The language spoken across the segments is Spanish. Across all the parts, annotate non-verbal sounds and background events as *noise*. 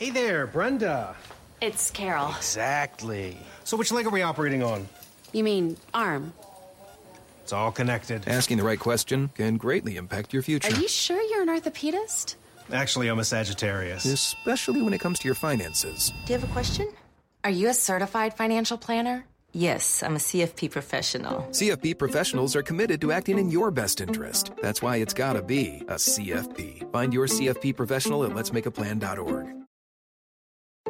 Hey there, Brenda. It's Carol. Exactly. So which leg are we operating on? You mean arm? It's all connected. Asking the right question can greatly impact your future, Are you sure you're an orthopedist? Actually, I'm a Sagittarius. especially when it comes to your finances. Do you have a question? Are you a certified financial planner? Yes, I'm a CFP professional. CFP professionals are committed to acting in your best interest. That's why it's gotta be a CFP. Find your CFP professional at letsmakeaplan.org.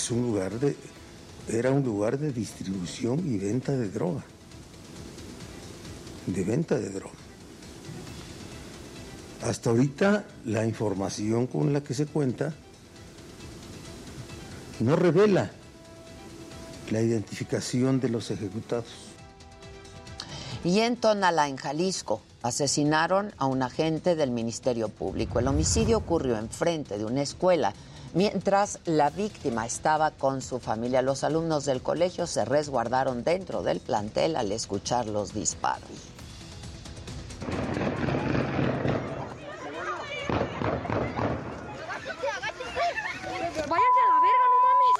Es un lugar de era un lugar de distribución y venta de droga de venta de droga hasta ahorita la información con la que se cuenta no revela la identificación de los ejecutados Y en Tonalá, en Jalisco, asesinaron a un agente del Ministerio Público. El homicidio ocurrió enfrente de una escuela. Mientras la víctima estaba con su familia, los alumnos del colegio se resguardaron dentro del plantel al escuchar los disparos. Váyanse a la verga, no mames.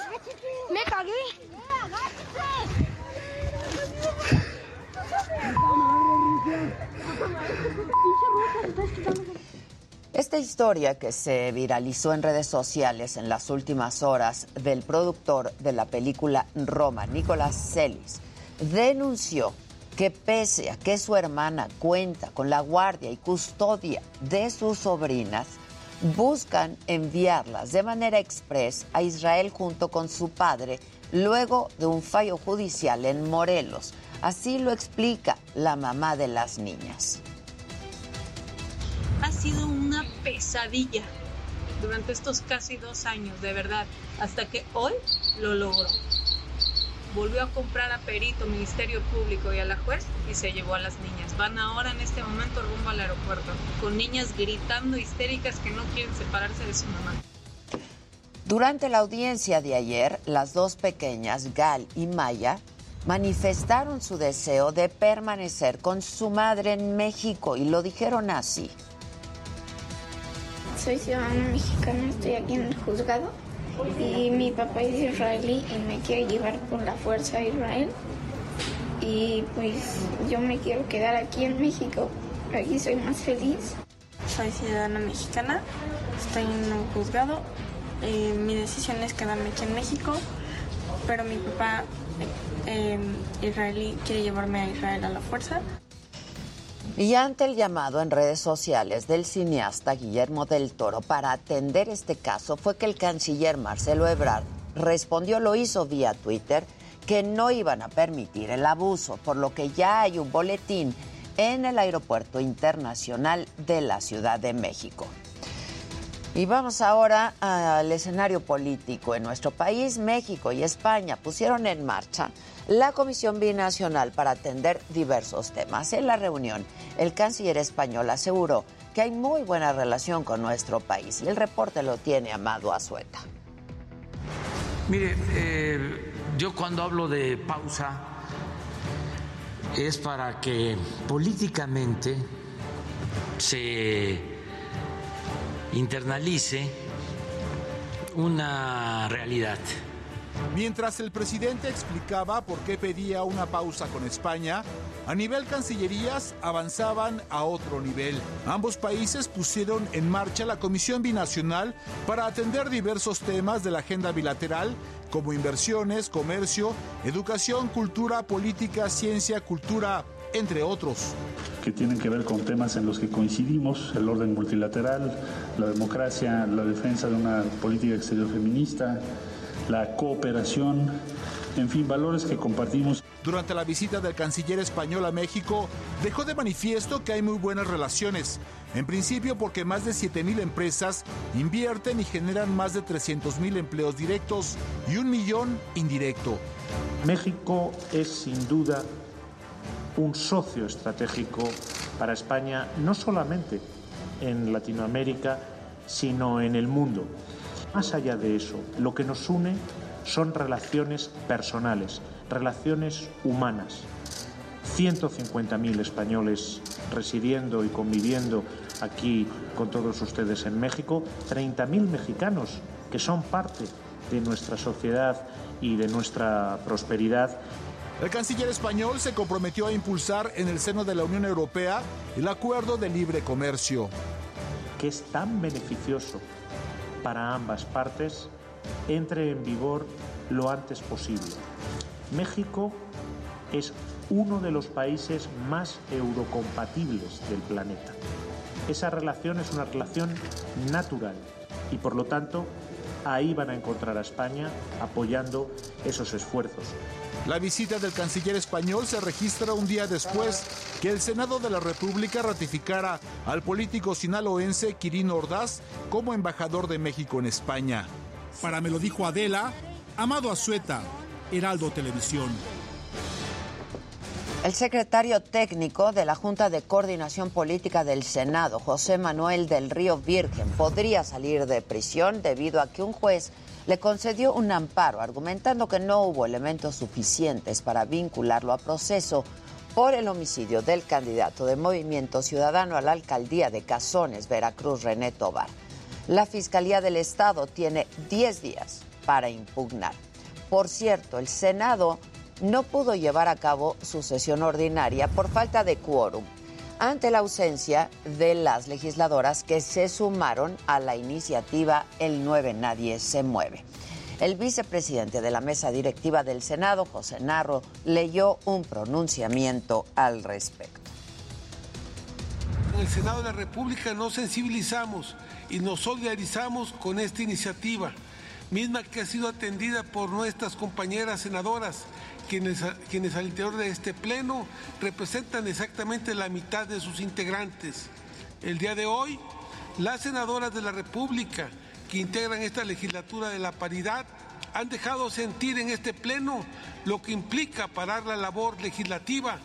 Me cagué. Esta historia que se viralizó en redes sociales en las últimas horas del productor de la película Roma, Nicolás Celis, denunció que pese a que su hermana cuenta con la guardia y custodia de sus sobrinas, buscan enviarlas de manera express a Israel junto con su padre luego de un fallo judicial en Morelos. Así lo explica la mamá de las niñas. Ha sido una pesadilla durante estos casi dos años, de verdad, hasta que hoy lo logró. Volvió a comprar a Perito, Ministerio Público y a la juez y se llevó a las niñas. Van ahora en este momento rumbo al aeropuerto, con niñas gritando histéricas que no quieren separarse de su mamá. Durante la audiencia de ayer, las dos pequeñas, Gal y Maya, manifestaron su deseo de permanecer con su madre en México y lo dijeron así. Soy ciudadana mexicana, estoy aquí en el juzgado y mi papá es israelí y me quiere llevar por la fuerza a Israel y pues yo me quiero quedar aquí en México, aquí soy más feliz. Soy ciudadana mexicana, estoy en un juzgado. eh, mi decisión es quedarme aquí en México, pero mi papá eh, israelí quiere llevarme a Israel a la fuerza. Y ante el llamado en redes sociales del cineasta Guillermo del Toro para atender este caso fue que el canciller Marcelo Ebrard respondió, lo hizo vía Twitter, que no iban a permitir el abuso, por lo que ya hay un boletín en el Aeropuerto Internacional de la Ciudad de México. Y vamos ahora al escenario político. En nuestro país, México y España pusieron en marcha la Comisión Binacional para atender diversos temas. En la reunión, el canciller español aseguró que hay muy buena relación con nuestro país el reporte lo tiene Amado Azueta. Mire, eh, yo cuando hablo de pausa es para que políticamente se internalice una realidad. Mientras el presidente explicaba por qué pedía una pausa con España, a nivel cancillerías avanzaban a otro nivel. Ambos países pusieron en marcha la Comisión Binacional para atender diversos temas de la agenda bilateral, como inversiones, comercio, educación, cultura, política, ciencia, cultura, entre otros. que tienen que ver con temas en los que coincidimos, el orden multilateral, la democracia, la defensa de una política exterior feminista, la cooperación en fin, valores que compartimos. Durante la visita del canciller español a México, dejó de manifiesto que hay muy buenas relaciones. En principio porque más de 7.000 empresas invierten y generan más de 300.000 empleos directos y un millón indirecto. México es sin duda un socio estratégico para España, no solamente en Latinoamérica, sino en el mundo. Más allá de eso, lo que nos une son relaciones personales, relaciones humanas. 150.000 españoles residiendo y conviviendo aquí con todos ustedes en México, 30.000 mexicanos que son parte de nuestra sociedad y de nuestra prosperidad. El canciller español se comprometió a impulsar en el seno de la Unión Europea el acuerdo de libre comercio. Que es tan beneficioso para ambas partes entre en vigor lo antes posible. México es uno de los países más eurocompatibles del planeta. Esa relación es una relación natural y por lo tanto ahí van a encontrar a España apoyando esos esfuerzos. La visita del canciller español se registra un día después que el Senado de la República ratificara al político sinaloense Quirino Ordaz como embajador de México en España. Para me lo dijo Adela, Amado Azueta, Heraldo Televisión. El secretario técnico de la Junta de Coordinación Política del Senado, José Manuel del Río Virgen, podría salir de prisión debido a que un juez le concedió un amparo argumentando que no hubo elementos suficientes para vincularlo a proceso por el homicidio del candidato de Movimiento Ciudadano a la alcaldía de Cazones, Veracruz, René Tobar. La Fiscalía del Estado tiene 10 días para impugnar. Por cierto, el Senado no pudo llevar a cabo su sesión ordinaria por falta de quórum ante la ausencia de las legisladoras que se sumaron a la iniciativa El 9 Nadie se mueve. El vicepresidente de la mesa directiva del Senado, José Narro, leyó un pronunciamiento al respecto. En el Senado de la República nos sensibilizamos y nos solidarizamos con esta iniciativa, misma que ha sido atendida por nuestras compañeras senadoras quienes, quienes al interior de este pleno representan exactamente la mitad de sus integrantes. El día de hoy, las senadoras de la República que integran esta legislatura de la paridad han dejado sentir en este pleno lo que implica parar la labor legislativa.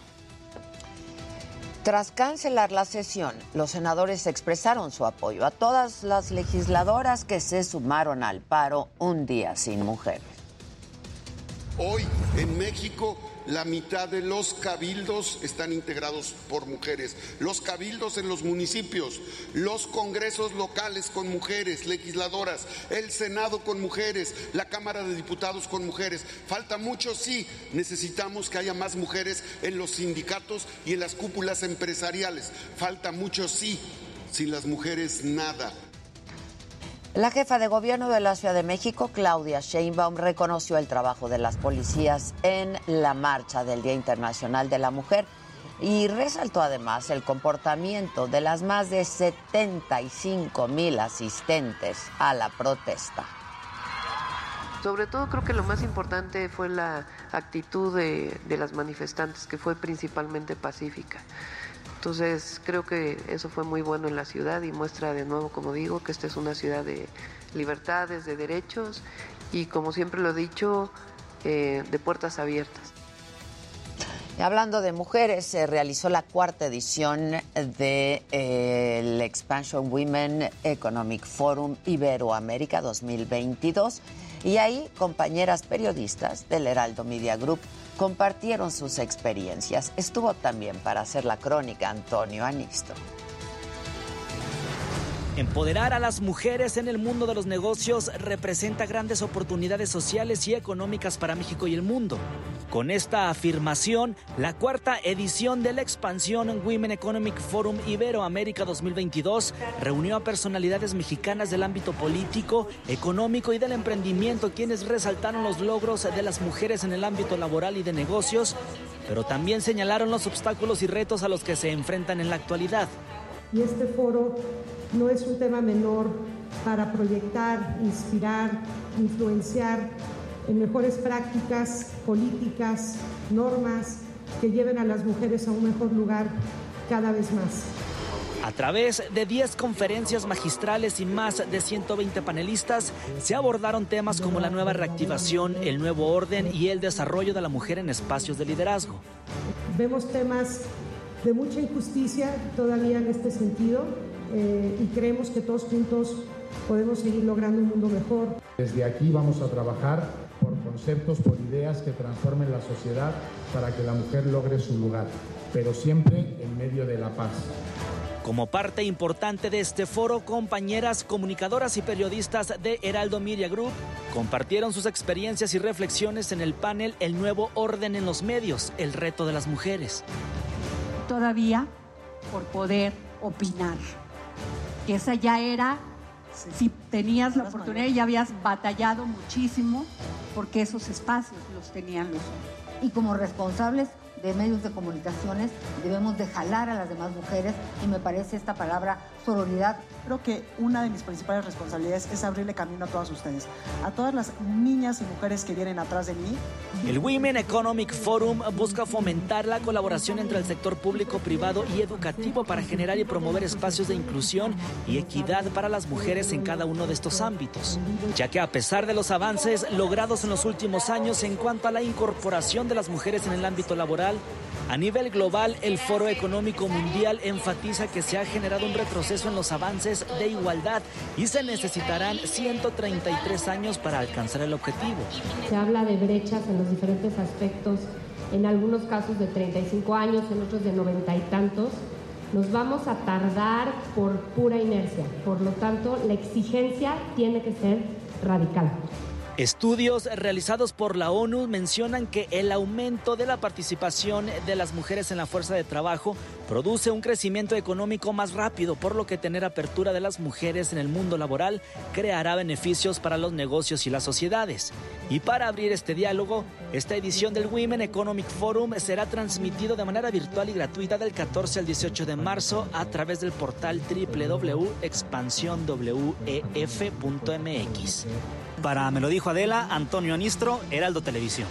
Tras cancelar la sesión, los senadores expresaron su apoyo a todas las legisladoras que se sumaron al paro un día sin mujeres. Hoy en México la mitad de los cabildos están integrados por mujeres, los cabildos en los municipios, los congresos locales con mujeres, legisladoras, el Senado con mujeres, la Cámara de Diputados con mujeres. Falta mucho, sí, necesitamos que haya más mujeres en los sindicatos y en las cúpulas empresariales. Falta mucho, sí, sin las mujeres nada. La jefa de gobierno de la Ciudad de México, Claudia Sheinbaum, reconoció el trabajo de las policías en la marcha del Día Internacional de la Mujer y resaltó además el comportamiento de las más de 75 mil asistentes a la protesta. Sobre todo creo que lo más importante fue la actitud de, de las manifestantes, que fue principalmente pacífica. Entonces creo que eso fue muy bueno en la ciudad y muestra de nuevo, como digo, que esta es una ciudad de libertades, de derechos y como siempre lo he dicho, eh, de puertas abiertas. Hablando de mujeres, se realizó la cuarta edición del de, eh, Expansion Women Economic Forum Iberoamérica 2022 y ahí compañeras periodistas del Heraldo Media Group compartieron sus experiencias. Estuvo también para hacer la crónica Antonio Anisto. Empoderar a las mujeres en el mundo de los negocios representa grandes oportunidades sociales y económicas para México y el mundo. Con esta afirmación, la cuarta edición de la expansión Women Economic Forum Iberoamérica 2022 reunió a personalidades mexicanas del ámbito político, económico y del emprendimiento quienes resaltaron los logros de las mujeres en el ámbito laboral y de negocios, pero también señalaron los obstáculos y retos a los que se enfrentan en la actualidad. Y este foro no es un tema menor para proyectar, inspirar, influenciar en mejores prácticas, políticas, normas que lleven a las mujeres a un mejor lugar cada vez más. A través de 10 conferencias magistrales y más de 120 panelistas, se abordaron temas como la nueva reactivación, el nuevo orden y el desarrollo de la mujer en espacios de liderazgo. Vemos temas de mucha injusticia todavía en este sentido eh, y creemos que todos juntos podemos seguir logrando un mundo mejor. Desde aquí vamos a trabajar por conceptos, por ideas que transformen la sociedad para que la mujer logre su lugar, pero siempre en medio de la paz. Como parte importante de este foro, compañeras comunicadoras y periodistas de Heraldo Media Group compartieron sus experiencias y reflexiones en el panel El nuevo orden en los medios, el reto de las mujeres. Todavía por poder opinar, que esa ya era, si tenías la oportunidad y habías batallado muchísimo porque esos espacios los tenían los hombres. Y como responsables de medios de comunicaciones, debemos de jalar a las demás mujeres y me parece esta palabra sororidad. Creo que una de mis principales responsabilidades es abrirle camino a todas ustedes, a todas las niñas y mujeres que vienen atrás de mí. El Women Economic Forum busca fomentar la colaboración entre el sector público, privado y educativo para generar y promover espacios de inclusión y equidad para las mujeres en cada uno de estos ámbitos, ya que a pesar de los avances logrados en los últimos años en cuanto a la incorporación de las mujeres en el ámbito laboral, a nivel global, el Foro Económico Mundial enfatiza que se ha generado un retroceso en los avances de igualdad y se necesitarán 133 años para alcanzar el objetivo. Se habla de brechas en los diferentes aspectos, en algunos casos de 35 años, en otros de 90 y tantos. Nos vamos a tardar por pura inercia, por lo tanto la exigencia tiene que ser radical. Estudios realizados por la ONU mencionan que el aumento de la participación de las mujeres en la fuerza de trabajo produce un crecimiento económico más rápido, por lo que tener apertura de las mujeres en el mundo laboral creará beneficios para los negocios y las sociedades. Y para abrir este diálogo, esta edición del Women Economic Forum será transmitido de manera virtual y gratuita del 14 al 18 de marzo a través del portal www.expansiondwef.mx. Para Me lo dijo Adela, Antonio Anistro, Heraldo Televisión.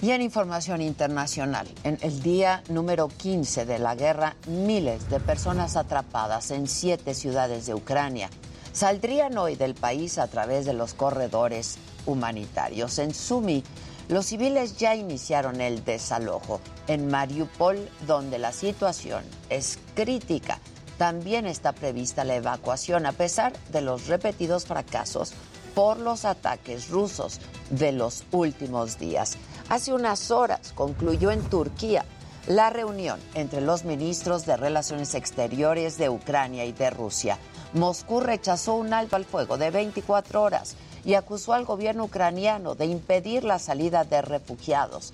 Y en información internacional, en el día número 15 de la guerra, miles de personas atrapadas en siete ciudades de Ucrania saldrían hoy del país a través de los corredores humanitarios. En Sumi, los civiles ya iniciaron el desalojo. En Mariupol, donde la situación es crítica, también está prevista la evacuación a pesar de los repetidos fracasos por los ataques rusos de los últimos días. Hace unas horas concluyó en Turquía la reunión entre los ministros de Relaciones Exteriores de Ucrania y de Rusia. Moscú rechazó un alto al fuego de 24 horas y acusó al gobierno ucraniano de impedir la salida de refugiados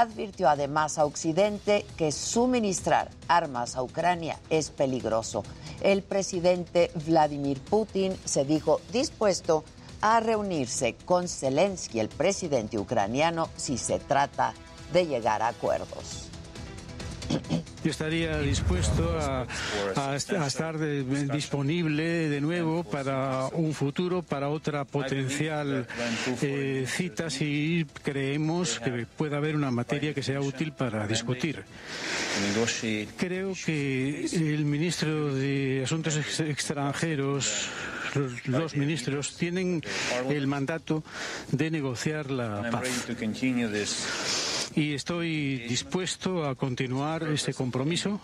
advirtió además a Occidente que suministrar armas a Ucrania es peligroso. El presidente Vladimir Putin se dijo dispuesto a reunirse con Zelensky, el presidente ucraniano, si se trata de llegar a acuerdos. Yo estaría dispuesto a, estar disponible de nuevo para un futuro, para otra potencial eh, cita si creemos que pueda haber una materia que sea útil para discutir. Creo que el ministro de Asuntos Extranjeros los ministros tienen el mandato de negociar la paz y estoy dispuesto a continuar ese compromiso.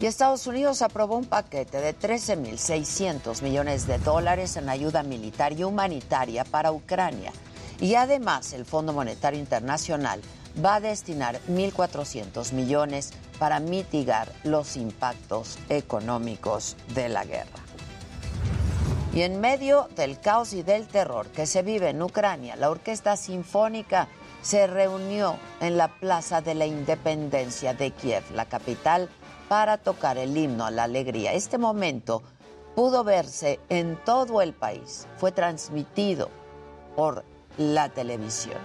Y Estados Unidos aprobó un paquete de 13.600 millones de dólares en ayuda militar y humanitaria para Ucrania. Y además el Fondo Monetario Internacional va a destinar 1.400 millones para mitigar los impactos económicos de la guerra. Y en medio del caos y del terror que se vive en Ucrania, la Orquesta Sinfónica se reunió en la Plaza de la Independencia de Kiev, la capital, para tocar el himno a la alegría. Este momento pudo verse en todo el país, fue transmitido por la televisión.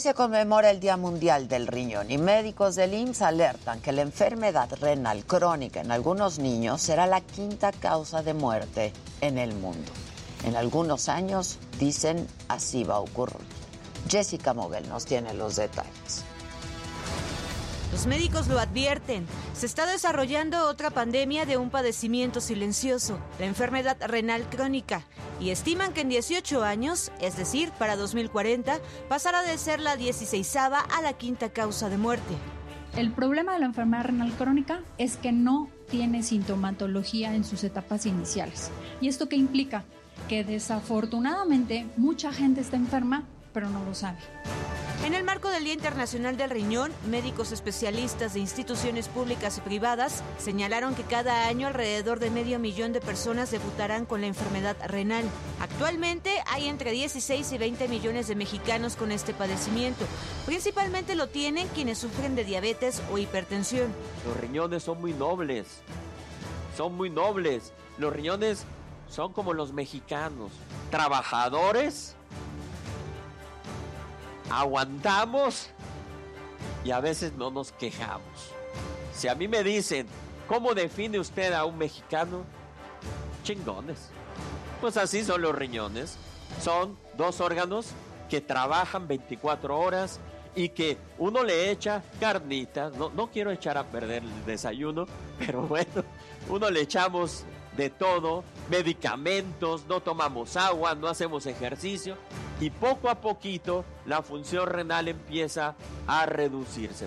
Se conmemora el Día Mundial del Riñón y médicos del IMSS alertan que la enfermedad renal crónica en algunos niños será la quinta causa de muerte en el mundo. En algunos años, dicen, así va a ocurrir. Jessica Mogel nos tiene los detalles. Los médicos lo advierten. Se está desarrollando otra pandemia de un padecimiento silencioso, la enfermedad renal crónica, y estiman que en 18 años, es decir, para 2040, pasará de ser la 16 a la quinta causa de muerte. El problema de la enfermedad renal crónica es que no tiene sintomatología en sus etapas iniciales. ¿Y esto qué implica? Que desafortunadamente mucha gente está enferma, pero no lo sabe. En el marco del Día Internacional del Riñón, médicos especialistas de instituciones públicas y privadas señalaron que cada año alrededor de medio millón de personas debutarán con la enfermedad renal. Actualmente hay entre 16 y 20 millones de mexicanos con este padecimiento. Principalmente lo tienen quienes sufren de diabetes o hipertensión. Los riñones son muy nobles. Son muy nobles. Los riñones son como los mexicanos. Trabajadores aguantamos y a veces no nos quejamos. Si a mí me dicen, ¿cómo define usted a un mexicano? Chingones. Pues así son los riñones. Son dos órganos que trabajan 24 horas y que uno le echa carnita. No, no quiero echar a perder el desayuno, *laughs* pero bueno, uno le echamos de todo, medicamentos, no tomamos agua, no hacemos ejercicio y poco a poquito la función renal empieza a reducirse.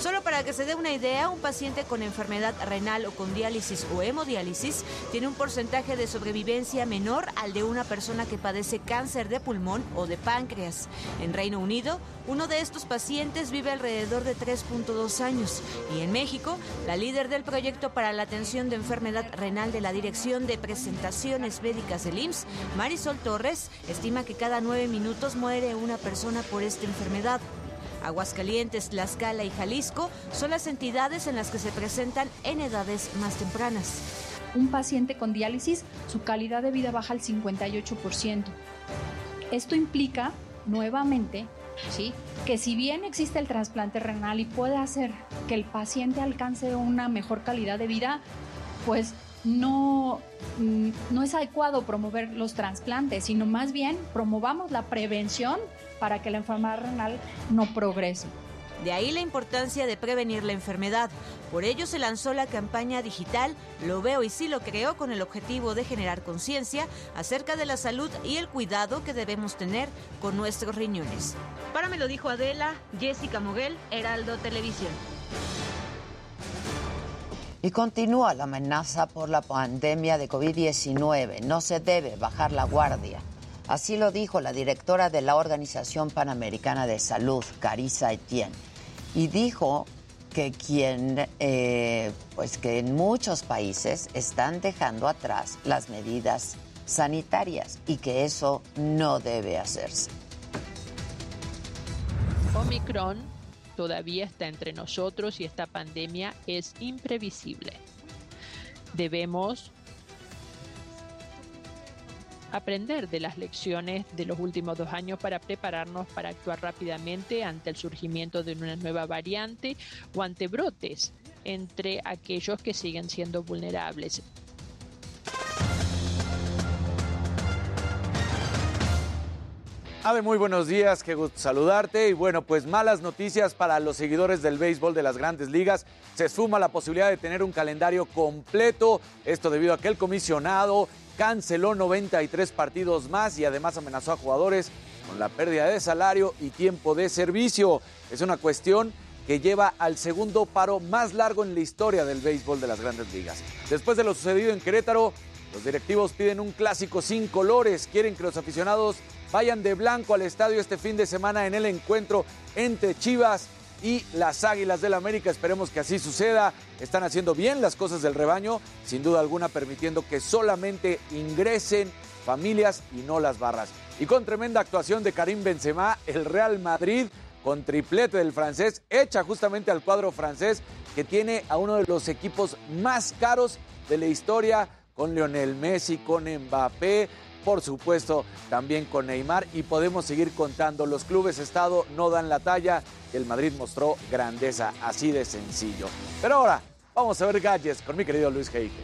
Solo para que se dé una idea, un paciente con enfermedad renal o con diálisis o hemodiálisis tiene un porcentaje de sobrevivencia menor al de una persona que padece cáncer de pulmón o de páncreas. En Reino Unido, uno de estos pacientes vive alrededor de 3.2 años y en México, la líder del proyecto para la atención de enfermedad renal de la Dirección de Presentaciones Médicas del IMSS, Marisol Torres, estima que cada nueve minutos muere una persona por esta enfermedad. Aguascalientes, Tlaxcala y Jalisco son las entidades en las que se presentan en edades más tempranas. Un paciente con diálisis, su calidad de vida baja al 58%. Esto implica, nuevamente, ¿sí? que si bien existe el trasplante renal y puede hacer que el paciente alcance una mejor calidad de vida, pues no, no es adecuado promover los trasplantes, sino más bien promovamos la prevención para que la enfermedad renal no progrese. De ahí la importancia de prevenir la enfermedad. Por ello se lanzó la campaña digital Lo veo y sí lo creo con el objetivo de generar conciencia acerca de la salud y el cuidado que debemos tener con nuestros riñones. Para me lo dijo Adela, Jessica Moguel, Heraldo Televisión. Y continúa la amenaza por la pandemia de COVID-19. No se debe bajar la guardia. Así lo dijo la directora de la Organización Panamericana de Salud, Carissa Etienne, y dijo que quien, eh, pues que en muchos países están dejando atrás las medidas sanitarias y que eso no debe hacerse. Omicron todavía está entre nosotros y esta pandemia es imprevisible. Debemos aprender de las lecciones de los últimos dos años para prepararnos para actuar rápidamente ante el surgimiento de una nueva variante o ante brotes entre aquellos que siguen siendo vulnerables. Ave, muy buenos días, qué gusto saludarte. Y bueno, pues malas noticias para los seguidores del béisbol de las grandes ligas. Se suma la posibilidad de tener un calendario completo, esto debido a que el comisionado canceló 93 partidos más y además amenazó a jugadores con la pérdida de salario y tiempo de servicio. Es una cuestión que lleva al segundo paro más largo en la historia del béisbol de las grandes ligas. Después de lo sucedido en Querétaro, los directivos piden un clásico sin colores, quieren que los aficionados vayan de blanco al estadio este fin de semana en el encuentro entre Chivas y las Águilas del América. Esperemos que así suceda. Están haciendo bien las cosas del rebaño, sin duda alguna permitiendo que solamente ingresen familias y no las barras. Y con tremenda actuación de Karim Benzema, el Real Madrid con triplete del francés, echa justamente al cuadro francés que tiene a uno de los equipos más caros de la historia, con Lionel Messi, con Mbappé, por supuesto, también con Neymar y podemos seguir contando. Los clubes Estado no dan la talla. El Madrid mostró grandeza, así de sencillo. Pero ahora, vamos a ver gadgets con mi querido Luis Heike.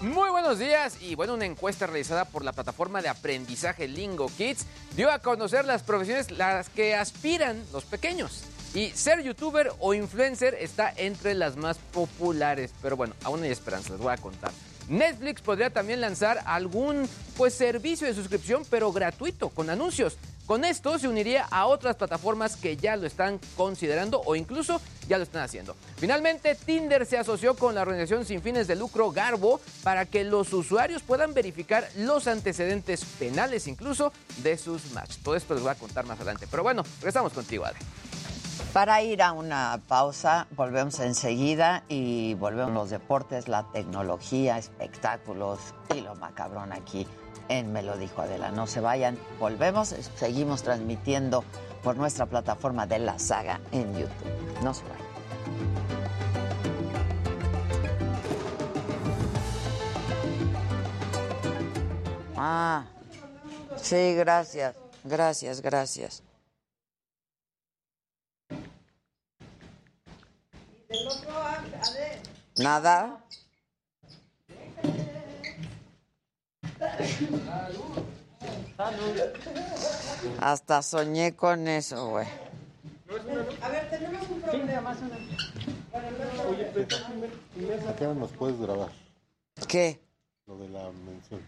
Muy buenos días y bueno, una encuesta realizada por la plataforma de aprendizaje Lingo Kids dio a conocer las profesiones las que aspiran los pequeños. Y ser youtuber o influencer está entre las más populares, pero bueno, aún hay esperanza, les voy a contar. Netflix podría también lanzar algún pues servicio de suscripción pero gratuito con anuncios. Con esto se uniría a otras plataformas que ya lo están considerando o incluso ya lo están haciendo. Finalmente, Tinder se asoció con la organización sin fines de lucro Garbo para que los usuarios puedan verificar los antecedentes penales incluso de sus matches. Todo esto les voy a contar más adelante. Pero bueno, regresamos contigo, Ade. Para ir a una pausa, volvemos enseguida y volvemos los deportes, la tecnología, espectáculos y lo macabrón aquí en Me lo dijo Adela. No se vayan, volvemos, seguimos transmitiendo por nuestra plataforma de la saga en YouTube. No se vayan. Ah, sí, gracias, gracias, gracias. Nada. Hasta soñé con eso, güey. A ver, tenemos un problema. ¿A qué hora nos puedes grabar? ¿Qué? Lo de la mención.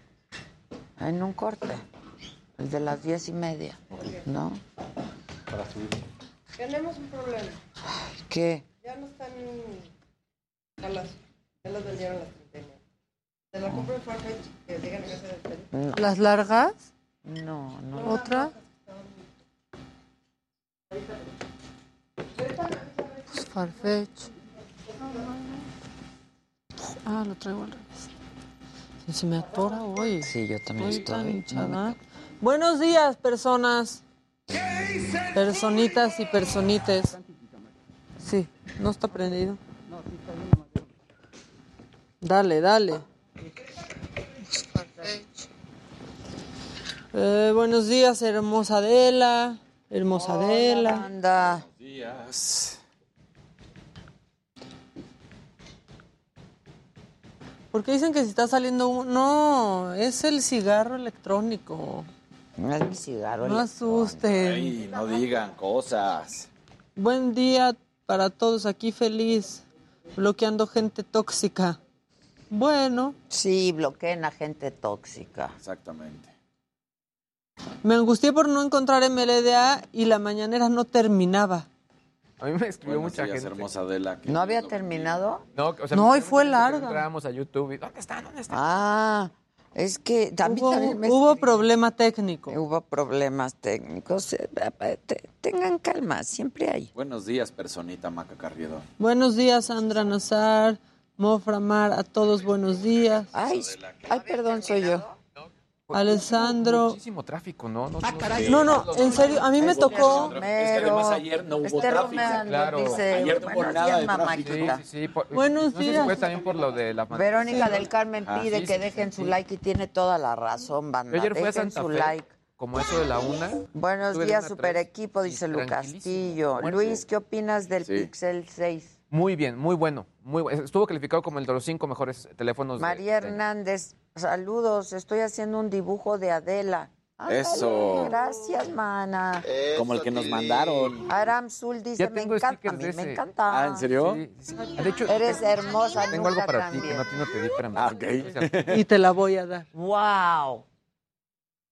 En un corte. El de las diez y media. ¿No? Para subir. Tenemos un problema. ¿Qué? Ya no están a las. Ya las vendieron las 39. ¿Se la compro en Farfetch? Que digan que se despedí. ¿Las largas? No, no. ¿Otra? Pues Farfetch. Ah, lo traigo al revés. Se me atora hoy. Sí, yo también Estoy tan. Buenos días, personas. Personitas y personites. Sí, no está prendido. Dale, dale. Eh, buenos días, hermosa Adela. Hermosa Adela. Anda. Días. Porque dicen que si está saliendo un... No, es el cigarro electrónico. No es mi cigarro. No asusten. Ay, no digan cosas. Buen día para todos aquí feliz, bloqueando gente tóxica. Bueno, Sí, bloqueen a gente tóxica. Exactamente. me angustié por no encontrar MLDA y la mañanera no terminaba. A mí me escribió Buenos mucha gente. hermosa Adela. ¿qué ¿No había terminado? No, o sea, No, me y fue larga. Entrábamos a YouTube y ¿dónde está? ¿Dónde está? Ah, es que también, Hubo, también me hubo escribí- problema técnico. Hubo problemas técnicos. Eh, eh, te- Tengan calma, siempre hay. Buenos días, personita Maca Carriedo. Buenos días, Sandra Nazar, Mofra Mar, a todos buenos días. Ay, ay, perdón, soy yo. Alessandro. Muchísimo tráfico, ¿no? No, No, no, en serio, a mí me tocó. Es que además ayer no hubo tráfico. Claro. dice, Ayer no hubo buenos nada días, de tráfico. Sí, sí, sí. por- Buenos no sé si días. fue también por lo de la Verónica del Carmen Ah, pide sí, que dejen sí, su sí. like y tiene toda la razón, banda. Ayer fui a Dejen Santa su Fe, like. como eso de la una. Buenos días, super equipo, dice Lu tranquilísimo. Castillo. Muerto. Luis, ¿qué opinas del Sí. Pixel 6? Muy bien, muy bueno. Muy Estuvo calificado como el de los cinco mejores teléfonos. de- María de- Hernández, saludos. Estoy haciendo un dibujo de Adela. Ándale, Eso. Gracias, mana. Como el que nos mandaron. Aram Zul dice, Ya me encanta, a mí me encanta. Ah, ¿en serio? Sí, sí. De hecho, Eres hermosa, tengo algo para ti que no, no te di, espérame. Ah, ok. Y te la voy a dar. Wow.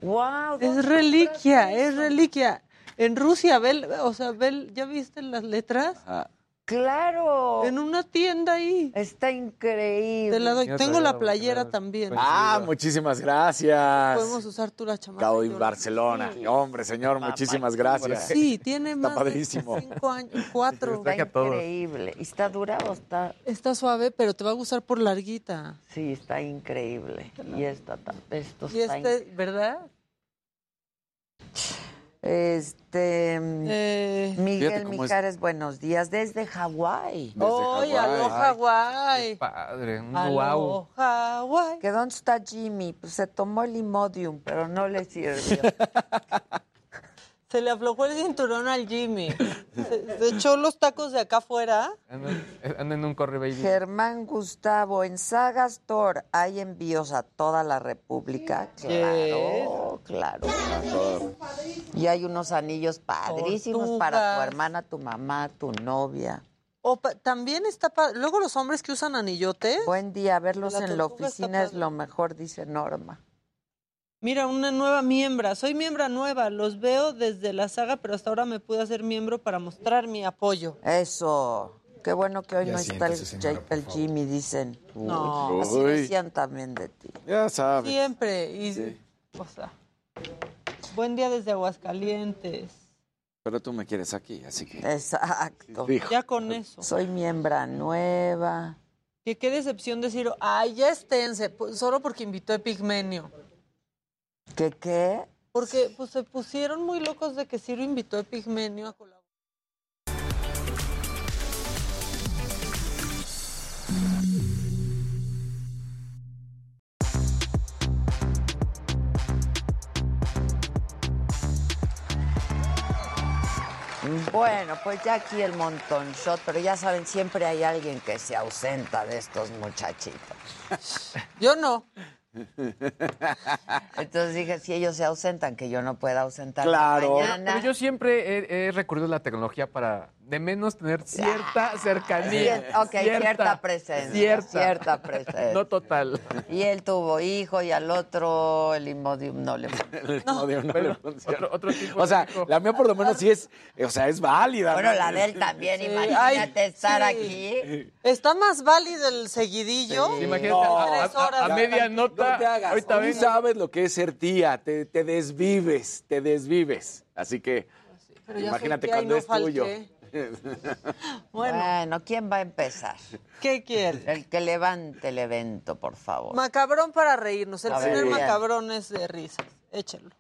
Wow. Es reliquia, es reliquia. En Rusia, Bel, o sea, Bel, ¿ya viste las letras? Ah, Claro. En una tienda ahí. Está increíble. Te la doy. Yo Tengo la playera también. Pues, Ah, muchísimas gracias. Podemos usar tú la chamarra. Cabo y en Barcelona. Hombre, señor, muchísimas gracias. Sí, tiene Está más padrísimo. de cinco años, cuatro. Está todos. increíble. ¿Y ¿Está dura o está...? Está suave, pero te va a gustar por larguita. Sí, está increíble. Y esta, ta- esto Y está este, ¿verdad? Este. Eh, Miguel es- Mijares, buenos días desde Hawái. Desde ¡Ay, Hawái. aló, Hawái! Padre, un Aló, wow. Hawái. ¿Que dónde está Jimmy? Pues se tomó el Imodium, pero no le sirvió. *laughs* Se le aflojó el cinturón al Jimmy. Se, se echó los tacos de acá afuera. Anda, anda en un corre baby. Germán Gustavo, en Saga Store hay envíos a toda la República. Claro, claro. Y hay unos anillos padrísimos para tu hermana, tu mamá, tu novia. O pa- también está pa- Luego los hombres que usan anillotes. Buen día, verlos La en la oficina es lo mejor, dice Norma. Mira, una nueva miembra. Soy miembra nueva. Los veo desde la saga, pero hasta ahora me pude hacer miembro para mostrar mi apoyo. Eso. Qué bueno que hoy Ya no está el, señora, Jake- el Jimmy, dicen. No. Así decían también de ti. Ya sabes. Siempre. Y, O sea, buen día desde Aguascalientes. Pero tú me quieres aquí, así que. Exacto. Fijo. Ya con eso. Soy miembra nueva. Que qué decepción decir, ay, ya esténse, pues, solo porque invitó a Epigmenio. ¿Qué qué? Porque pues se pusieron muy locos de que Ciro invitó a Epigmenio a colaborar. Bueno, pues ya aquí el montón shot, pero ya saben, siempre hay alguien que se ausenta de estos muchachitos. Yo no. *laughs* Entonces dije, si ellos se ausentan, que yo no pueda ausentar Pero, mañana. pero yo siempre he, he recurrido a la tecnología para de menos tener cierta cercanía. Cier- ok, cierta presencia, Cierta. cierta presencia. No total. Y él tuvo hijo y al otro el Imodium no le El Imodium no le funciona. Otro, otro tipo O sea, la mía por lo menos sí es, o sea, es válida. Bueno, ¿no? la de él también, Sí, imagínate ay, estar sí. aquí. Está más válido el seguidillo. Sí, imagínate, No. a, Tres horas. a- a media nota. No te hagas. Ahorita sabes lo que es ser tía, te, te desvives, te desvives. Así que Pero imagínate cuando no es tuyo. *laughs* Bueno. Bueno. ¿quién va a empezar? ¿Qué quiere? El que levante el evento, por favor. Macabrón para reírnos. El A primer ver. macabrón es de risas. Échelo.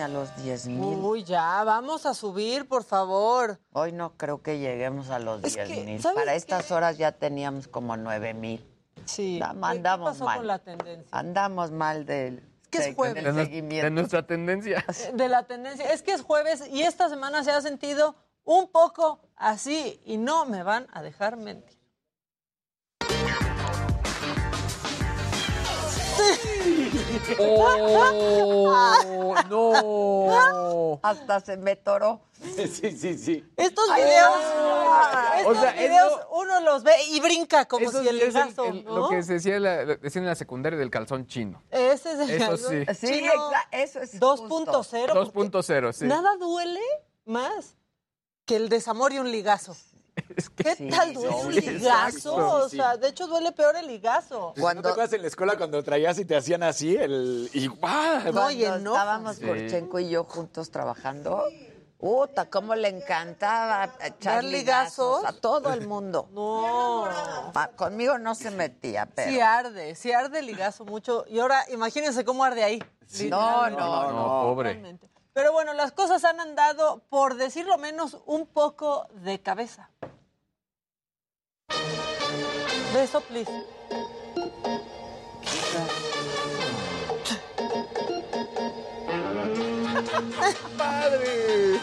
Ni a los 10 mil. Uy, ya, vamos a subir, por favor. Hoy no creo que lleguemos a los Es 10 que, mil. ¿sabes Para estas horas ya teníamos como 9 mil. Sí. ¿Qué- Andamos ¿Qué pasó mal. con la tendencia? Andamos mal del, que es jueves. De, nues- seguimiento. de nuestra tendencia. *laughs* De la tendencia. Es que es jueves y esta semana se ha sentido un poco así y no me van a dejar mentir. ¡Oh! ¡No! Hasta se me toró. Sí, sí, sí. Estos Ay, videos, no. estos O sea, videos eso- uno los ve y brinca como si el el- ¿no? lo que se decía, en la- lo decían en la secundaria del calzón chino. Ese es el Eso calzón sí. Sí, chino eso es 2.0. porque 2.0, sí. Nada duele más que el desamor y un ligazo. *laughs* ¿Qué Sí, tal duele un sí, ligazo? exacto. O Sí, sea, de hecho duele peor el ligazo. ¿No te acuerdas en la escuela cuando traías y te hacían así? El, y ¡guau! No, Cuando y enojo. estábamos Sí. Y yo juntos trabajando, Uta, cómo le encantaba echar ¿Dar ligazos a todo el mundo. No. Ah, Conmigo no se metía, pero... Sí arde, sí arde el ligazo mucho. Y ahora imagínense cómo arde ahí. No, literalmente. no, No, pobre. Pero bueno, las cosas han andado, por decirlo menos, un poco de cabeza. Beso, please. ¡Padre!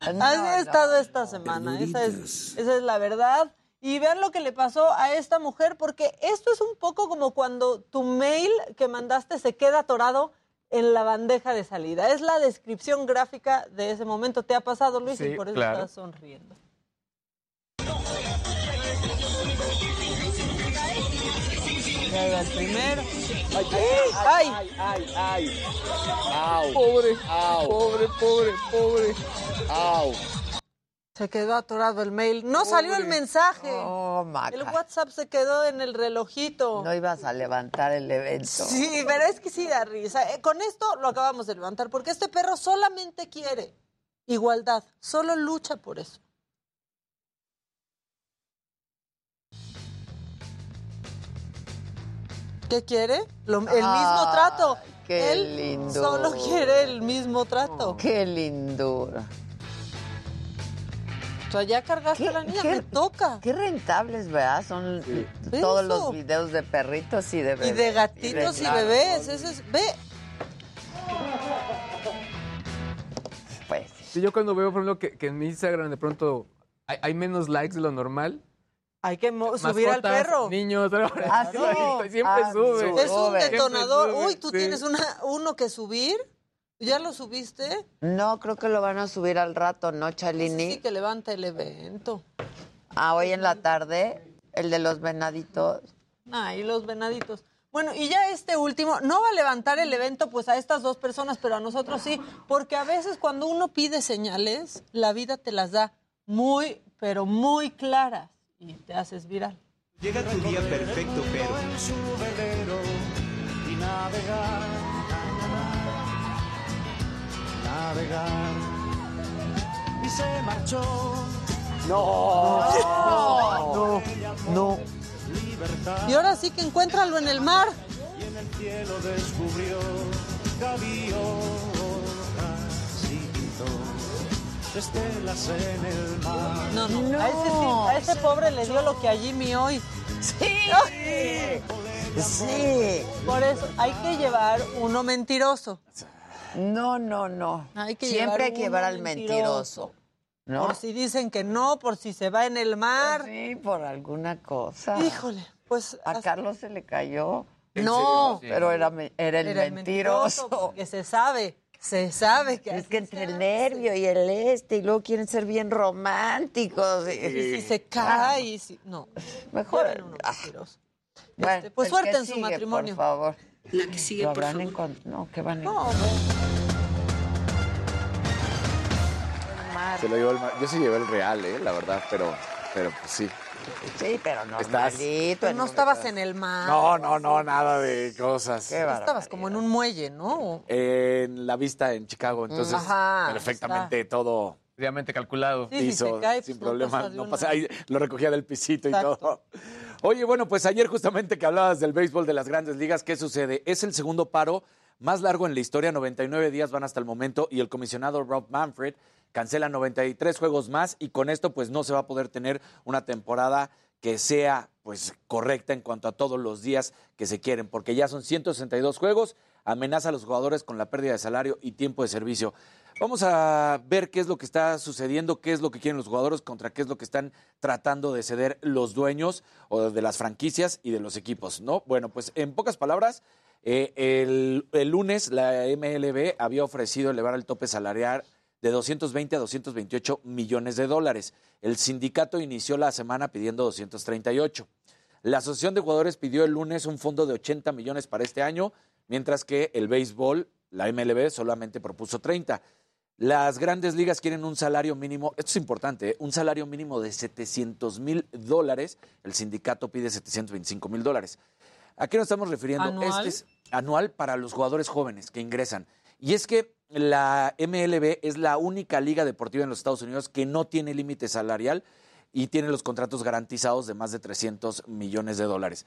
Así ha estado esta semana, esa es, esa es la verdad. Y vean lo que le pasó a esta mujer, porque esto es un poco como cuando tu mail que mandaste se queda atorado en la bandeja de salida. Es la descripción gráfica de ese momento. ¿Te ha pasado, Luis? y Sí, por eso claro. estás sonriendo. Va el primero. ¡Ay, ¡Ay! ay, ay, ay! ¡Au! Pobre, Au. pobre, pobre, pobre. ¡Au! Se quedó atorado el mail. No salió el mensaje. Oh, Maca. El WhatsApp se quedó en el relojito. No ibas a levantar el evento. Sí, pero es que sí da risa. Eh, Con esto lo acabamos de levantar, porque este perro solamente quiere igualdad, solo lucha por eso. ¿Qué quiere? Lo- el mismo trato. qué Él lindo. solo quiere el mismo trato. Qué lindura. Sea, ya cargaste a la niña, me toca. Qué rentables, ¿verdad? Son todos Eso. los videos de perritos y de Y bebés. de gatitos y, claro, bebés. Ese es, ve, Pues. Sí, yo cuando veo, por ejemplo, que, que en mi Instagram de pronto hay, hay menos likes de lo normal. hay que mo- subir al perro. Niños, Ah, sí. *laughs* siempre Ah, sube. Es un detonador. Uy, tú sí. tienes una, uno que subir. ¿Ya lo subiste? No, creo que lo van a subir al rato, ¿no, Chalini? Sí, que levanta el evento. Ah, hoy en la tarde, el de los venaditos. Ay, los venaditos. Bueno, y ya este último, no va a levantar el evento pues a estas dos personas, pero a nosotros sí, porque a veces cuando uno pide señales, la vida te las da muy, pero muy claras y te haces viral. Llega tu día perfecto, pero y navegar, navegar. Y se marchó. No. No, no. Y ahora sí que encuéntralo en el mar. Y en el cielo descubrió gaviotas y pintó estelas en el mar. No, no, A, ese, sí- a ese pobre le dio lo que a Jimmy hoy. Sí. Sí. Por eso hay que llevar uno mentiroso. No, no, no. Hay que Siempre hay que llevar al mentiroso. ¿No? Por si dicen que no, por si se va en el mar. Sí, por alguna cosa. Híjole, pues A Carlos se le cayó. No. Pero era, el Era el mentiroso. porque se sabe, se sabe que Es que entre el nervio y el este, y luego quieren ser bien románticos. y si se cae y si no. Mejor. Uno ah, mentiroso. bueno, Este, pues el suerte que en su sigue, matrimonio. Por favor. La que sigue, ¿Lo por favor. encont- No, que van a No, Se lo llevó el mar. Yo sí llevé el real, eh, la verdad, pero, pero pues sí. Sí, pero no Estás- Tú no estabas en el mar. No, no, no, nada de cosas. Estabas como en un muelle, ¿no? En la vista en Chicago, entonces Ajá, perfectamente todo Obviamente calculado. Sí, si hizo se cae, sin pues, no problema. pasa de No pasa, ahí lo recogía del pisito y todo. Oye, bueno, pues ayer justamente que hablabas del béisbol de las grandes ligas, ¿qué sucede? Es el segundo paro más largo en la historia, 99 días van hasta el momento, y el comisionado Rob Manfred cancela 93 juegos más, y con esto pues no se va a poder tener una temporada que sea pues correcta en cuanto a todos los días que se quieren, porque ya son 162 juegos, amenaza a los jugadores con la pérdida de salario y tiempo de servicio. Vamos a ver qué es lo que está sucediendo, qué es lo que quieren los jugadores, contra qué es lo que están tratando de ceder los dueños o de las franquicias y de los equipos, ¿no? Bueno, pues en pocas palabras, eh, el, el lunes la MLB había ofrecido elevar el tope salarial de 220 a 228 millones de dólares. El sindicato inició la semana pidiendo 238. La Asociación de Jugadores pidió el lunes un fondo de 80 millones para este año, mientras que el béisbol, la MLB, solamente propuso 30. Las grandes ligas quieren un salario mínimo, esto es importante, ¿eh? un salario mínimo de 700 mil dólares. El sindicato pide 725 mil dólares. ¿A qué nos estamos refiriendo? ¿Anual? Este es anual para los jugadores jóvenes que ingresan. Y es que la MLB es la única liga deportiva en los Estados Unidos que no tiene límite salarial y tiene los contratos garantizados de más de 300 millones de dólares.